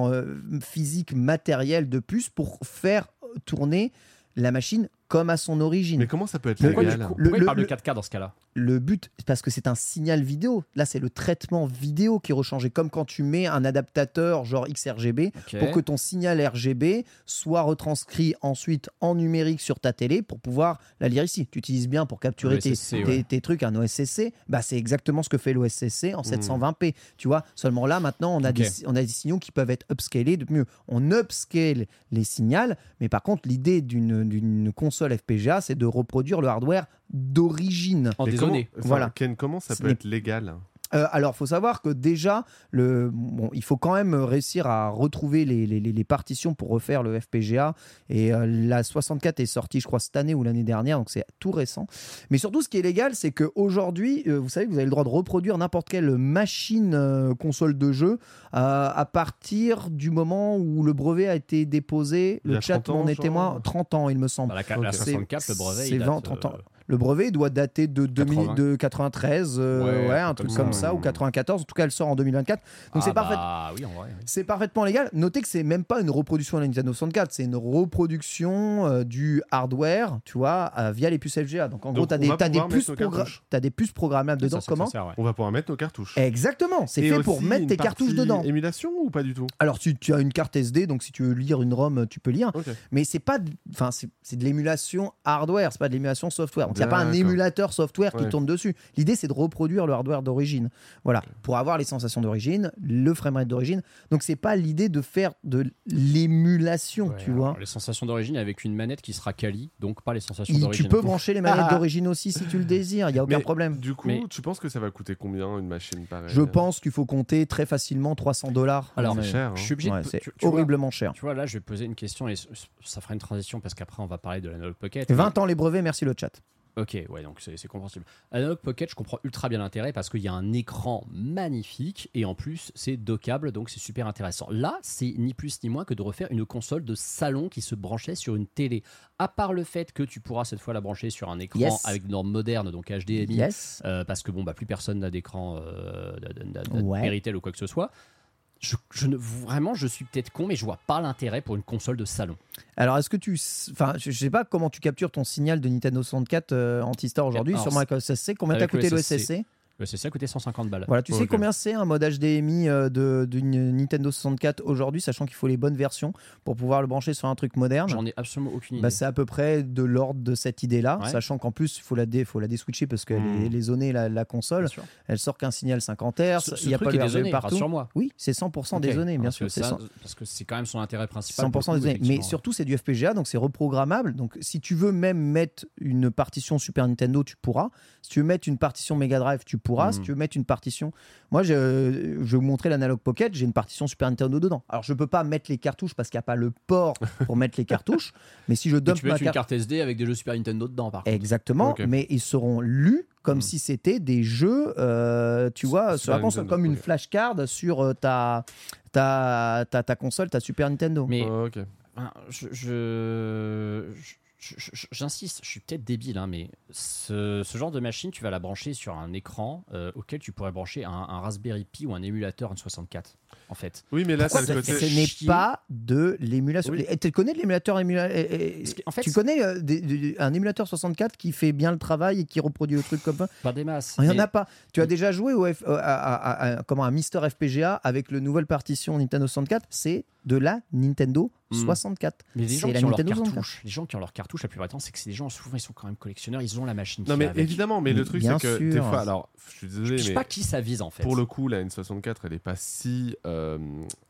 physique, matérielle de puce pour faire tourner la machine comme à son origine. Mais comment ça peut être Le- Pourquoi, légal du coup, Le- pourquoi il le- parle de le- 4K dans ce cas-là? le but, parce que c'est un signal vidéo. Là, c'est le traitement vidéo qui est rechangé, comme quand tu mets un adaptateur genre XRGB pour que ton signal RGB soit retranscrit ensuite en numérique sur ta télé pour pouvoir la lire ici. Tu utilises bien pour capturer tes, OSSC, tes- ouais. tes trucs un OSSC. Bah, c'est exactement ce que fait l'OSSC en 720p. Tu vois, seulement là, maintenant, on a, des, on a des signaux qui peuvent être upscalés de mieux. On upscale les signaux, mais par contre, l'idée d'une d'une console FPGA, c'est de reproduire le hardware d'origine. En Mais désonné. comment- enfin, Voilà. Ken, comment ça Ce peut n'est- être légal? Euh, alors, faut savoir que déjà, le, bon, il faut quand même réussir à retrouver les, les- les- les partitions pour refaire le FPGA. Et euh, la 64 est sortie, je crois, cette année ou l'année dernière, donc c'est tout récent. Mais surtout, ce qui est légal, c'est qu'aujourd'hui, vous savez que vous avez le droit de reproduire n'importe quelle machine euh, console de jeu euh, à partir du moment où le brevet a été déposé. Le chat 30 ans, m'en est témoin, 30 ans, il me semble. Bah, la, la Ok. 64, le brevet, C'est il date, 20, 30 ans. Le brevet doit dater de, 2000 80. de 93, euh, Ouais, ouais, un truc comme ça, ou 94. En tout cas, elle sort en 2024. Donc ah c'est parfait. bah, oui. C'est parfaitement légal. Notez que c'est même pas une reproduction de la Nintendo 64, c'est une reproduction euh, du hardware, tu vois, euh, via les puces FGA. Donc en Donc, gros, as, des, t'as des, puces t'as des puces programmables dedans. Comment sert, ouais. On va pouvoir mettre nos cartouches. Exactement, c'est fait pour mettre tes cartouches dedans. Émulation ou pas du tout? Alors tu, tu as une carte SD, donc si tu veux lire une ROM, tu peux lire. Mais c'est pas, de- enfin c'est de l'émulation hardware, c'est pas de l'émulation software. Donc n'y a pas un émulateur software qui Ouais. tourne dessus. L'idée c'est de reproduire le hardware d'origine. Voilà, pour avoir les sensations d'origine, le framerate d'origine. Donc c'est pas l'idée de faire de l'émulation, Ouais, tu alors, vois. Les sensations d'origine avec une manette qui sera quali, donc pas les sensations d'origine. tu peux brancher les manettes Ah. d'origine aussi si tu le désires, il y a aucun Mais problème. Du coup, Mais- tu penses que ça va coûter combien une machine pareille Je pense qu'il faut compter très facilement 300 dollars. Alors, C'est cher. hein. Je suis obligé Ouais, de. c'est tu- tu vois- horriblement cher. Tu vois, là, je vais poser une question et ça fera une transition parce qu'après, on va parler de l'Analog Pocket. 20 ans les brevets, merci le chat. Ok, ouais, donc c'est compréhensible. Analog Pocket, je comprends ultra bien l'intérêt parce qu'il y a un écran magnifique et en plus, c'est dockable, donc c'est super intéressant. Là, c'est ni plus ni moins que de refaire une console de salon qui se branchait sur une télé. À part le fait que tu pourras cette fois la brancher sur un écran Yes. avec une norme moderne, donc HDMI, Yes. euh, parce que bon, bah, plus personne n'a d'écran euh, Ouais. Ou quoi que ce soit. Je, je ne, vraiment, je suis peut-être con, mais je vois pas l'intérêt pour une console de salon. Alors, est-ce que tu. Enfin, je sais pas comment tu captures ton signal de Nintendo 64 euh, anti-star aujourd'hui sur Mac OSSC. Combien t'as coûté le l'OSSC. SSC Le CC a coûté 150 balles. Voilà, tu sais combien c'est un mode HDMI euh, de, d'une Nintendo 64 aujourd'hui, sachant qu'il faut les bonnes versions pour pouvoir le brancher sur un truc moderne? J'en ai absolument aucune idée. bah, c'est à peu près de l'ordre de cette idée-là, Ouais. sachant qu'en plus, il faut la, dé, faut la déswitcher parce qu'elle Hmm. est, elle est zonée, la, la console. Elle sort qu'un signal 50 Hz, il n'y a pas dézoné, partout. rassure-moi. Oui, c'est 100% Ok. dézoné, bien Parce sûr. que c'est ça- 100%. Parce que c'est quand même son intérêt principal. 100% pour le coup, désolé. Mais surtout, c'est du FPGA, donc c'est reprogrammable. Donc, si tu veux même mettre une partition Super Nintendo, tu pourras. Si tu veux mettre une partition Mega Drive, tu pourras. Si Mhm. tu veux mettre une partition. Moi, je, je vais vous montrer l'Analog Pocket. J'ai une partition Super Nintendo dedans. Alors, je peux pas mettre les cartouches parce qu'il n'y a pas le port pour mettre les cartouches. Mais si je Mais dump tu peux ma mettre une carte. SD avec des jeux Super Nintendo dedans, par contre. Exactement, mais ils seront lus comme Mhm. si c'était des jeux, euh, tu vois, sur la console, comme une flashcard sur euh, ta, ta, ta, ta console, ta Super Nintendo. Mais Oh, je- j'insiste, je suis peut-être débile, hein, mais ce, ce genre de machine, tu vas la brancher sur un écran euh, auquel tu pourrais brancher un, un Raspberry Pi ou un émulateur N64, en fait. Oui, mais là, t'as le ce côté. ce n'est pas de l'émulation. Oui. Et Tu connais l'émulateur émula- en fait, Tu connais euh, des- des- un émulateur 64 qui fait bien le travail et qui reproduit le truc comme ça? Pas des masses. Il n'y en a pas. Tu as déjà joué au F- euh, à, à- à- à- comment, un Mister FPGA avec le nouvelle partition Nintendo 64 C'est de la Nintendo. 64. Mais les C'est gens la qui ont leur Nintendo 64. cartouche, les gens qui ont leur cartouche la plupart du temps, c'est que c'est des gens souvent ils sont quand même collectionneurs, ils ont la machine. Non, mais avec. évidemment, mais Mais le truc, c'est que des fois, alors, je suis Je désolé, sais mais. pas qui ça vise en fait. Pour le coup, la N64, elle est pas si, euh,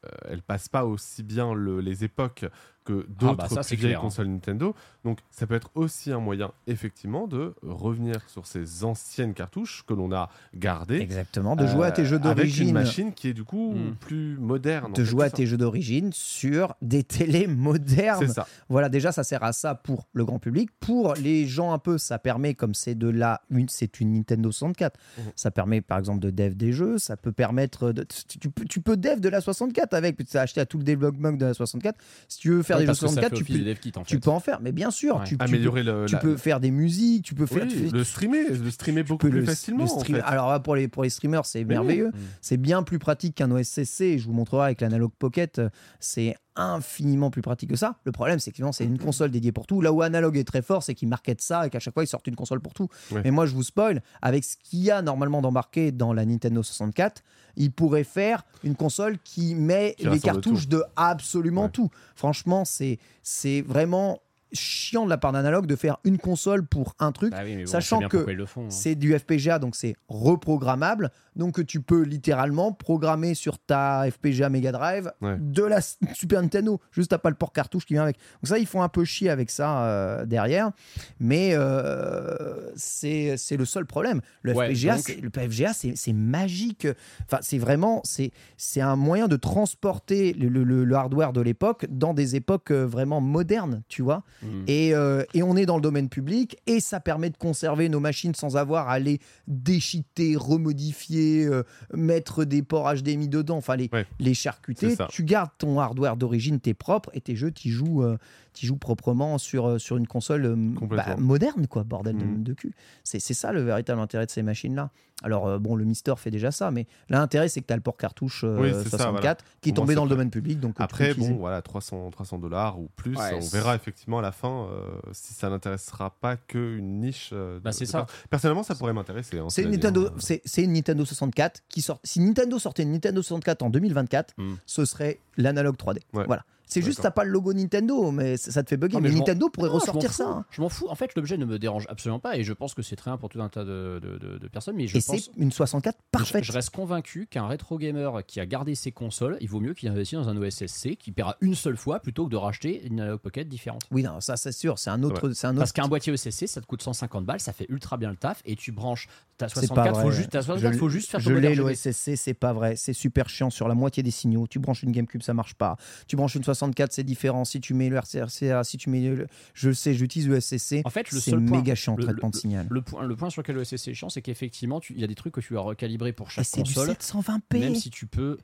euh, elle passe pas aussi bien le- les époques que d'autres bah plus vieilles clair, hein. consoles Nintendo. Donc ça peut être aussi un moyen effectivement de revenir sur ces anciennes cartouches que l'on a gardées. Exactement, de jouer à tes jeux euh, Avec une d'origine. machine qui est du coup Mm. plus moderne. en De jouer à tes jeux d'origine sur des télés modernes. C'est ça. Voilà, déjà, ça sert à ça pour le grand public. Pour les gens un peu, ça permet, comme c'est de la, une, c'est une Nintendo 64, Mhm. ça permet par exemple de dev des jeux, ça peut permettre, de, tu, tu peux, tu peux dev de la 64 avec, tu as acheté à tout le développement de la 64. Si tu veux faire des jeux parce que ça 64, fait tu peux, en tu fait. peux en faire, mais bien sûr, Ouais. tu, tu peux, Améliorer le, tu la- peux faire des musiques, tu peux faire. oui, tu fais- le streamer, le streamer beaucoup peux plus le- facilement. le en stream- fait. Alors là, pour les, pour les streamers, c'est oui. merveilleux. C'est bien plus pratique qu'un OSCC. Je vous montrerai avec l'Analog Pocket. C'est infiniment plus pratique que ça. Le problème, c'est que c'est une console dédiée pour tout. Là où Analog est très fort, c'est qu'ils marketent ça et qu'à chaque fois, ils sortent une console pour tout. Ouais. Mais moi, je vous spoil, avec ce qu'il y a normalement d'embarqué dans la Nintendo 64, ils pourraient faire une console qui met Qui les cartouches de absolument Ouais. tout. Franchement, c'est vraiment chiant de la part d'Analog de faire une console pour un truc. Bah oui, mais bon, Sachant que hein. C'est du FPGA, donc c'est reprogrammable. Donc tu peux littéralement programmer sur ta FPGA Mega Drive Ouais. de la Super Nintendo. Juste t'as pas le port cartouche qui vient avec. Donc ça, ils font un peu chier avec ça euh, derrière. Mais euh, c'est c'est le seul problème. Le Ouais, FPGA, donc- c'est- le FPGA, c'est c'est magique. Enfin, c'est vraiment c'est c'est un moyen de transporter le, le- le- le hardware de l'époque dans des époques euh, vraiment modernes, tu vois. Mm. Et, euh, et on est dans le domaine public et ça permet de conserver nos machines sans avoir à les déchiqueter, remodifier, euh, mettre des ports HDMI dedans, enfin les, Ouais. les C'est charcuter. Tu gardes ton hardware d'origine, t'es propre et tes jeux, tu joues, euh, t'y joues proprement sur, euh, sur une console euh, bah, moderne, quoi, bordel de- de, cul. C'est c'est ça le véritable intérêt de ces machines-là. Alors, euh, bon, le Mister fait déjà ça, mais l'intérêt, c'est que tu as le port cartouche euh, Oui, c'est ça, 64 voilà. qui est tombé c'est dans le domaine public. Donc, Après, bon, voilà, 300, 300 dollars ou plus. Ouais, on c'est- verra effectivement à la fin euh, si ça n'intéressera pas qu'une niche. euh, de- Bah, c'est ça. part. Personnellement, ça pourrait m'intéresser. hein, C'est Nintendo, hein. c'est, c'est une Nintendo 64 qui sort. Si Nintendo sortait une Nintendo 64 en 2024, Hmm. ce serait l'analogue 3D. Ouais. Voilà. C'est juste t'as pas le logo Nintendo, mais ça, te fait bugger. Non, mais Nintendo pourrait Non, ressortir ça. hein. Je m'en fous. En fait, l'objet ne me dérange absolument pas et je pense que c'est très bien pour tout un tas de, de- de- de personnes. Mais je Et pense. c'est une 64 parfaite. Je, je reste convaincu qu'un rétro gamer qui a gardé ses consoles, il vaut mieux qu'il investisse dans un OSSC qui paiera une seule fois plutôt que de racheter une Analog Pocket différente. Oui, non, ça c'est sûr. C'est un autre. C'est un autre. Parce qu'un boîtier OSSC, ça te coûte 150 balles, ça fait ultra bien le taf et tu branches ta C'est pas 64, vrai. faut juste, ta 64, Je- faut juste faire Je l'ai l'OSSC, c'est pas vrai. C'est super chiant sur la moitié des signaux. Tu branches une GameCube, ça marche pas. Tu branches une 64, c'est différent. Si tu mets le RCRCA, si tu mets le. Je sais, j'utilise le SCC. En fait, le c'est méga chiant en le- traitement le- de signal. Le point, le point sur lequel le OSSC est chiant, c'est qu'effectivement, il y a des trucs que tu dois recalibrer pour Et chaque c'est du console, 720p. même si tu peux.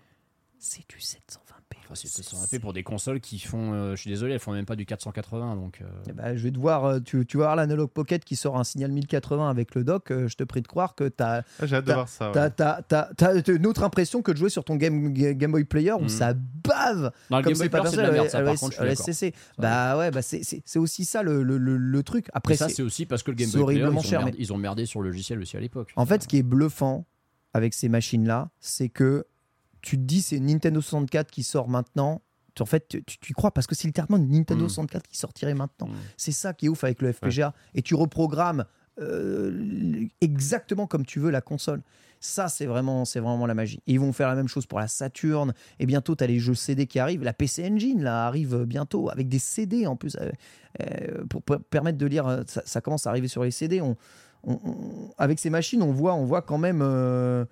C'est du 720p. Enfin, c'est 720p pour des consoles qui font. euh, je suis désolé, elles font même pas du 480, donc. euh, Eh ben, je vais te voir, euh, tu, tu vas voir l'Analog Pocket qui sort un signal 1080 avec le dock. je te prie de croire que tu as, Ah, J'ai hâte de t'as- voir ça. ouais. t'as- t'as- t'as- t'as une autre impression que de jouer sur ton Game, Game Boy Player où Mhm. ça bave. Le comme Game Boy c'est pas Player, merde, ça, par contre, je suis. Bah ouais, bah c'est- c'est c'est aussi ça le, le- le- le truc. Après, Mais ça, c'est- aussi parce que le Game Boy Player, ils horriblement ont, cher, merdé, mais- ils ont merdé sur le logiciel aussi à l'époque. En fait, ce qui est bluffant avec ces machines-là, c'est que tu te dis c'est Nintendo 64 qui sort maintenant. En fait, tu, y crois parce que c'est littéralement une Nintendo Mm. 64 qui sortirait maintenant. Mm. C'est ça qui est ouf avec le FPGA. Et tu reprogrammes euh, exactement comme tu veux la console. Ça, c'est vraiment, c'est vraiment la magie. Et ils vont faire la même chose pour la Saturn. Et bientôt, tu as les jeux CD qui arrivent. La PC Engine, là, arrive bientôt avec des CD en plus. euh, euh, pour per- permettre de lire. euh, Ça, ça commence à arriver sur les CD. On, on- on- avec ces machines, on voit, on voit quand même. euh,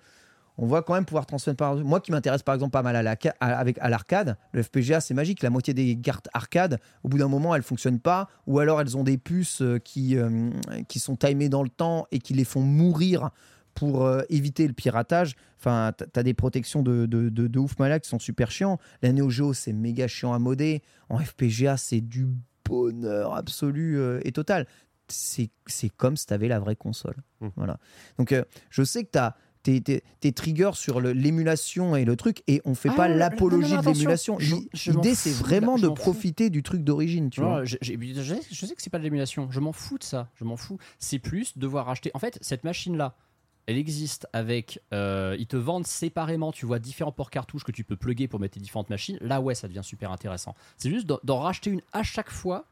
on voit quand même pouvoir transmettre par moi qui m'intéresse par exemple pas mal à la ca- à- avec à l'arcade le FPGA c'est magique la moitié des cartes arcade au bout d'un moment elles fonctionnent pas ou alors elles ont des puces euh, qui euh, qui sont timées dans le temps et qui les font mourir pour euh, éviter le piratage. Enfin t'as as des protections de, de, de, de ouf malade qui sont super chiants. La Neo Geo c'est méga chiant à modder. En FPGA c'est du bonheur absolu euh, et total. C'est comme si t'avais la vraie console. Mm. voilà. Donc euh, je sais que t'as tes, tes, tes triggers sur l'émulation et le truc, et on fait Ah, pas l'apologie de l'émulation. L'idée, c'est vraiment de profiter du truc d'origine, tu Non, vois. je, sais- je sais que c'est pas de l'émulation, je m'en fous de ça, je m'en fous. C'est plus devoir acheter. En fait, cette machine-là, elle existe avec. euh, ils te vendent séparément, tu vois, différents ports cartouches que tu peux plugger pour mettre tes différentes machines. Là, ouais, ça devient super intéressant. C'est juste d'en racheter une à chaque fois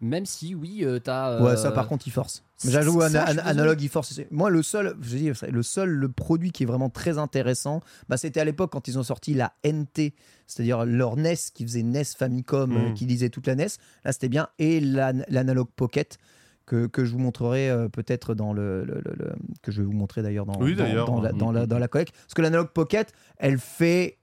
Même si, oui, euh, t'as. euh, Ouais, ça par contre, il force. J'avoue, an- analogue, il force. Moi, le seul, je dis, le seul le produit qui est vraiment très intéressant, bah, c'était à l'époque quand ils ont sorti la NT, c'est-à-dire leur NES qui faisait NES Famicom, euh, Mm. qui lisait toute la NES. Là, c'était bien. Et l'an- l'analogue Pocket. Que, que je vous montrerai euh, peut-être dans le, le- le- le- que je vais vous montrer d'ailleurs dans, Oui, dans- dans la, dans la- Mm, dans la collecte parce que l'analogue Pocket elle fait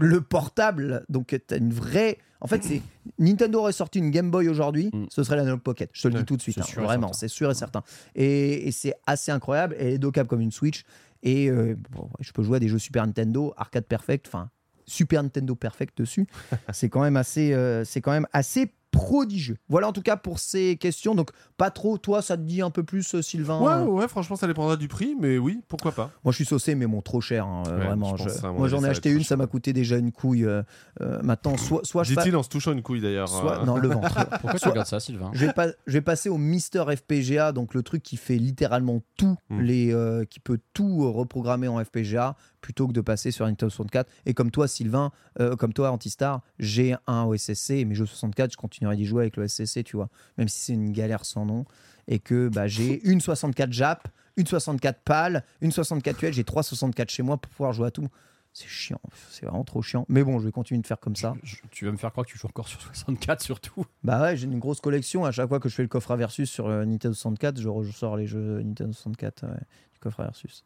le portable donc t'as une vraie en fait c'est Nintendo aurait sorti une Game Boy aujourd'hui Mm. ce serait l'analogue Pocket je te le dis tout de suite hein, vraiment c'est sûr et certain et, et c'est assez incroyable elle est dockable comme une Switch et euh, bon, je peux jouer à des jeux Super Nintendo arcade perfect enfin Super Nintendo perfect dessus c'est quand même assez euh, c'est quand même assez prodigieux voilà en tout cas pour ces questions donc pas trop toi ça te dit un peu plus euh, Sylvain Ouais, euh, ouais, franchement, ça dépendra du prix, mais oui, pourquoi pas. moi, je suis saucé, mais bon, trop cher. hein, Ouais, vraiment. je je- Moi, j'en ai acheté une, ça m'a coûté déjà une couille. euh, euh, maintenant, soit, soit je. Dit-il en se touchant une couille d'ailleurs. soit-. Non, le ventre. Pourquoi tu Soit- regardes ça, Sylvain je, vais pas, je vais passer au Mister FPGA, donc le truc qui fait littéralement tout, Mm. les, euh, qui peut tout reprogrammer en FPGA, plutôt que de passer sur Nintendo 64. Et comme toi, Sylvain, euh, comme toi, Antistar, j'ai un OSSC, et mes jeux 64, je continuerai d'y jouer avec le SSC, tu vois, même si c'est une galère sans nom. Et que bah, j'ai une 64 Jap, une 64 PAL, une 64 UL, j'ai trois 64 chez moi pour pouvoir jouer à tout. C'est chiant, c'est vraiment trop chiant. Mais bon, je vais continuer de faire comme ça. Je- Tu vas me faire croire que tu joues encore sur 64 surtout. Bah ouais, j'ai une grosse collection. À chaque fois que je fais le coffre à versus sur euh, Nintendo 64, je ressors les jeux Nintendo 64 ouais, du coffre à versus.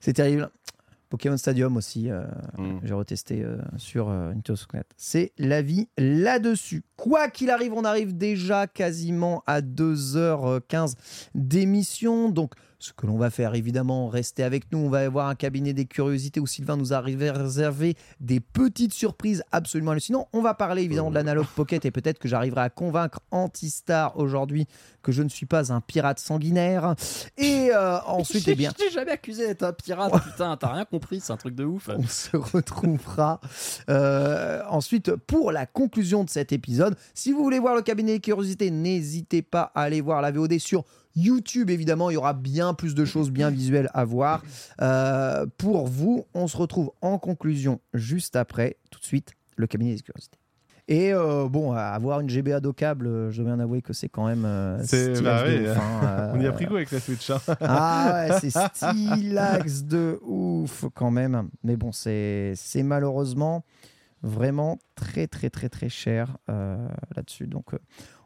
C'est terrible. Pokémon Stadium aussi, euh, Mm. j'ai retesté euh, sur euh, Nintendo 64. C'est la vie là-dessus. Quoi qu'il arrive, on arrive déjà quasiment à 2h15 d'émission. Donc, ce que l'on va faire, évidemment, rester avec nous. On va avoir un cabinet des curiosités où Sylvain nous a réservé des petites surprises absolument hallucinantes. On va parler évidemment de l'analogue Pocket et peut-être que j'arriverai à convaincre Antistar aujourd'hui que je ne suis pas un pirate sanguinaire. Et euh, ensuite, eh bien, Je t'ai jamais accusé d'être un pirate, putain, t'as rien compris, c'est un truc de ouf. on se retrouvera euh, ensuite pour la conclusion de cet épisode. Si vous voulez voir le cabinet des curiosités, n'hésitez pas à aller voir la VOD sur YouTube. Évidemment, il y aura bien plus de choses bien visuelles à voir. Euh, pour vous, on se retrouve en conclusion juste après. Tout de suite, le cabinet des curiosités. Et euh, bon, avoir une GBA dockable, euh, je dois bien avouer que c'est quand même euh, C'est- bah de ouf, hein, On y a pris goût avec la Switch. hein. ah ouais, c'est stylax de ouf quand même. Mais bon, c'est c'est malheureusement vraiment très très très très cher là-dessus. Donc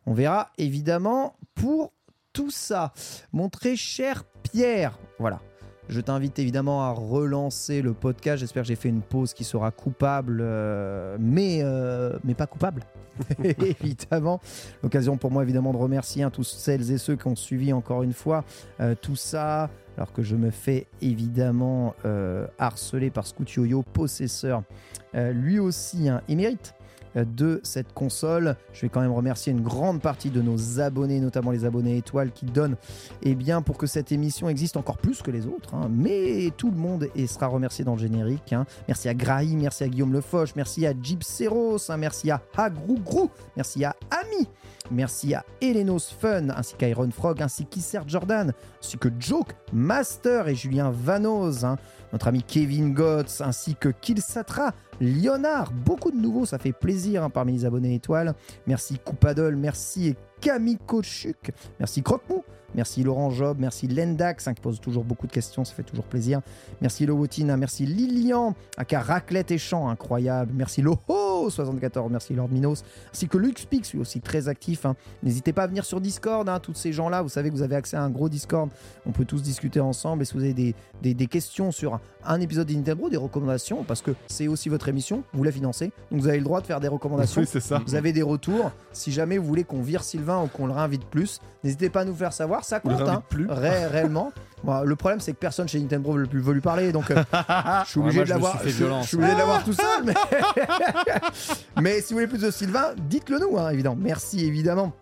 on verra évidemment pour tout ça. Mon très cher Pierre, voilà. Je t'invite évidemment à relancer le podcast. J'espère que j'ai fait une pause qui sera coupable, euh, mais, euh, mais pas coupable. évidemment. L'occasion pour moi évidemment de remercier hein, tous celles et ceux qui ont suivi encore une fois euh, tout ça. Alors que je me fais évidemment harceler par Scoot Yo-Yo, possesseur, lui aussi un émérite euh, de cette console. Je vais quand même remercier une grande partie de nos abonnés, notamment les abonnés étoiles qui donnent eh bien, pour que cette émission existe encore plus que les autres. hein. Mais tout le monde et sera remercié dans le générique. hein. Merci à Grahi, merci à Guillaume Lefoche, merci à Gypseros, hein, merci à Hagrou merci à Ami, merci à Elenos Fun, ainsi qu'Iron Frog, ainsi qu'Isser Jordan, ainsi que Joke Master et Julien Vanoz, hein, notre ami Kevin Gotts, ainsi que Kilsatra, Léonard, beaucoup de nouveaux, ça fait plaisir hein, parmi les abonnés étoiles. Merci Coupadol, merci Camille Kochuk, merci Croquemou, merci Laurent Job, merci Lendax hein, qui pose toujours beaucoup de questions, ça fait toujours plaisir. Merci Lowotine, merci Lilian, aka Raclette et Chant, incroyable. Merci Loho74, merci Lord Minos, ainsi que Luxpix, lui aussi très actif. hein. N'hésitez pas à venir sur Discord, hein, tous ces gens-là, vous savez que vous avez accès à un gros Discord, on peut tous discuter ensemble. Et si vous avez des, des- des questions sur un, épisode de Nintendo, des recommandations, parce que c'est aussi votre émission, vous la financez, donc vous avez le droit de faire des recommandations. Oui, c'est ça. Vous avez des retours. Si jamais vous voulez qu'on vire Sylvain ou qu'on le réinvite plus, n'hésitez pas à nous faire savoir. Ça compte, hein, plus. ré- réellement. Bon, le problème, c'est que personne chez Nintendo veut, veut lui parler, donc euh, je suis obligé de l'avoir. suis fait Je, violence. je suis obligé de l'avoir tout seul. Mais... mais si vous voulez plus de Sylvain, dites-le nous, hein, évidemment. Merci évidemment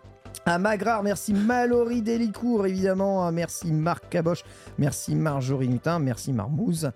À Magrar, merci Mallory Delicourt, évidemment. Merci Marc Caboche, merci Marjorie Nutin, merci Marmouze.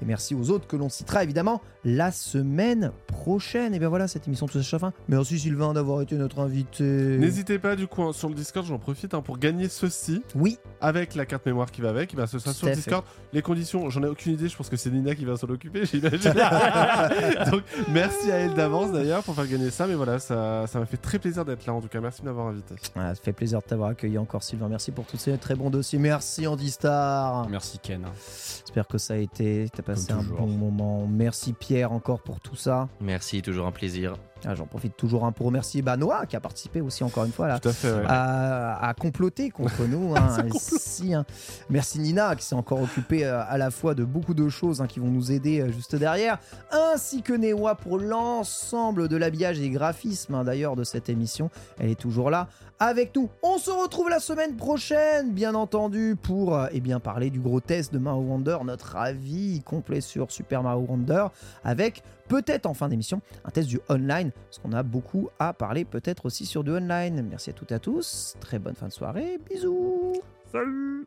Et merci aux autres que l'on citera évidemment la semaine prochaine. Et bien voilà, cette émission touche à fin. Merci Sylvain d'avoir été notre invité. N'hésitez pas, du coup, hein, sur le Discord, j'en profite hein, pour gagner ceci Oui, avec la carte mémoire qui va avec. Ben, ce sera Tout sur le. Discord. Les conditions, j'en ai aucune idée. Je pense que c'est Nina qui va s'en occuper, j'imagine. Donc, merci à elle d'avance d'ailleurs pour faire gagner ça. Mais voilà, ça ça m'a fait très plaisir d'être là. En tout cas, merci de m'avoir invité. Voilà, ça fait plaisir de t'avoir accueilli encore Sylvain. Merci pour tous ces très bons dossiers. Merci Andy Star. Merci Ken. J'espère que ça a été, t'as passé un bon moment. Merci Pierre encore pour tout ça. Merci, toujours un plaisir. Ah, J'en profite toujours un pour remercier bah, Noah qui a participé aussi encore une fois là. À fait. ouais. À, à comploter contre nous. hein, ici, hein. Merci Nina qui s'est encore occupée euh, à la fois de beaucoup de choses hein, qui vont nous aider euh, juste derrière, ainsi que Newa pour l'ensemble de l'habillage et graphisme hein, d'ailleurs de cette émission. Elle est toujours là avec nous. On se retrouve la semaine prochaine, bien entendu, pour euh, eh bien, parler du gros test de Mario Wonder, notre avis complet sur Super Mario Wonder, avec peut-être en fin d'émission un test du online, parce qu'on a beaucoup à parler peut-être aussi sur du online. Merci à toutes et à tous, très bonne fin de soirée, bisous. Salut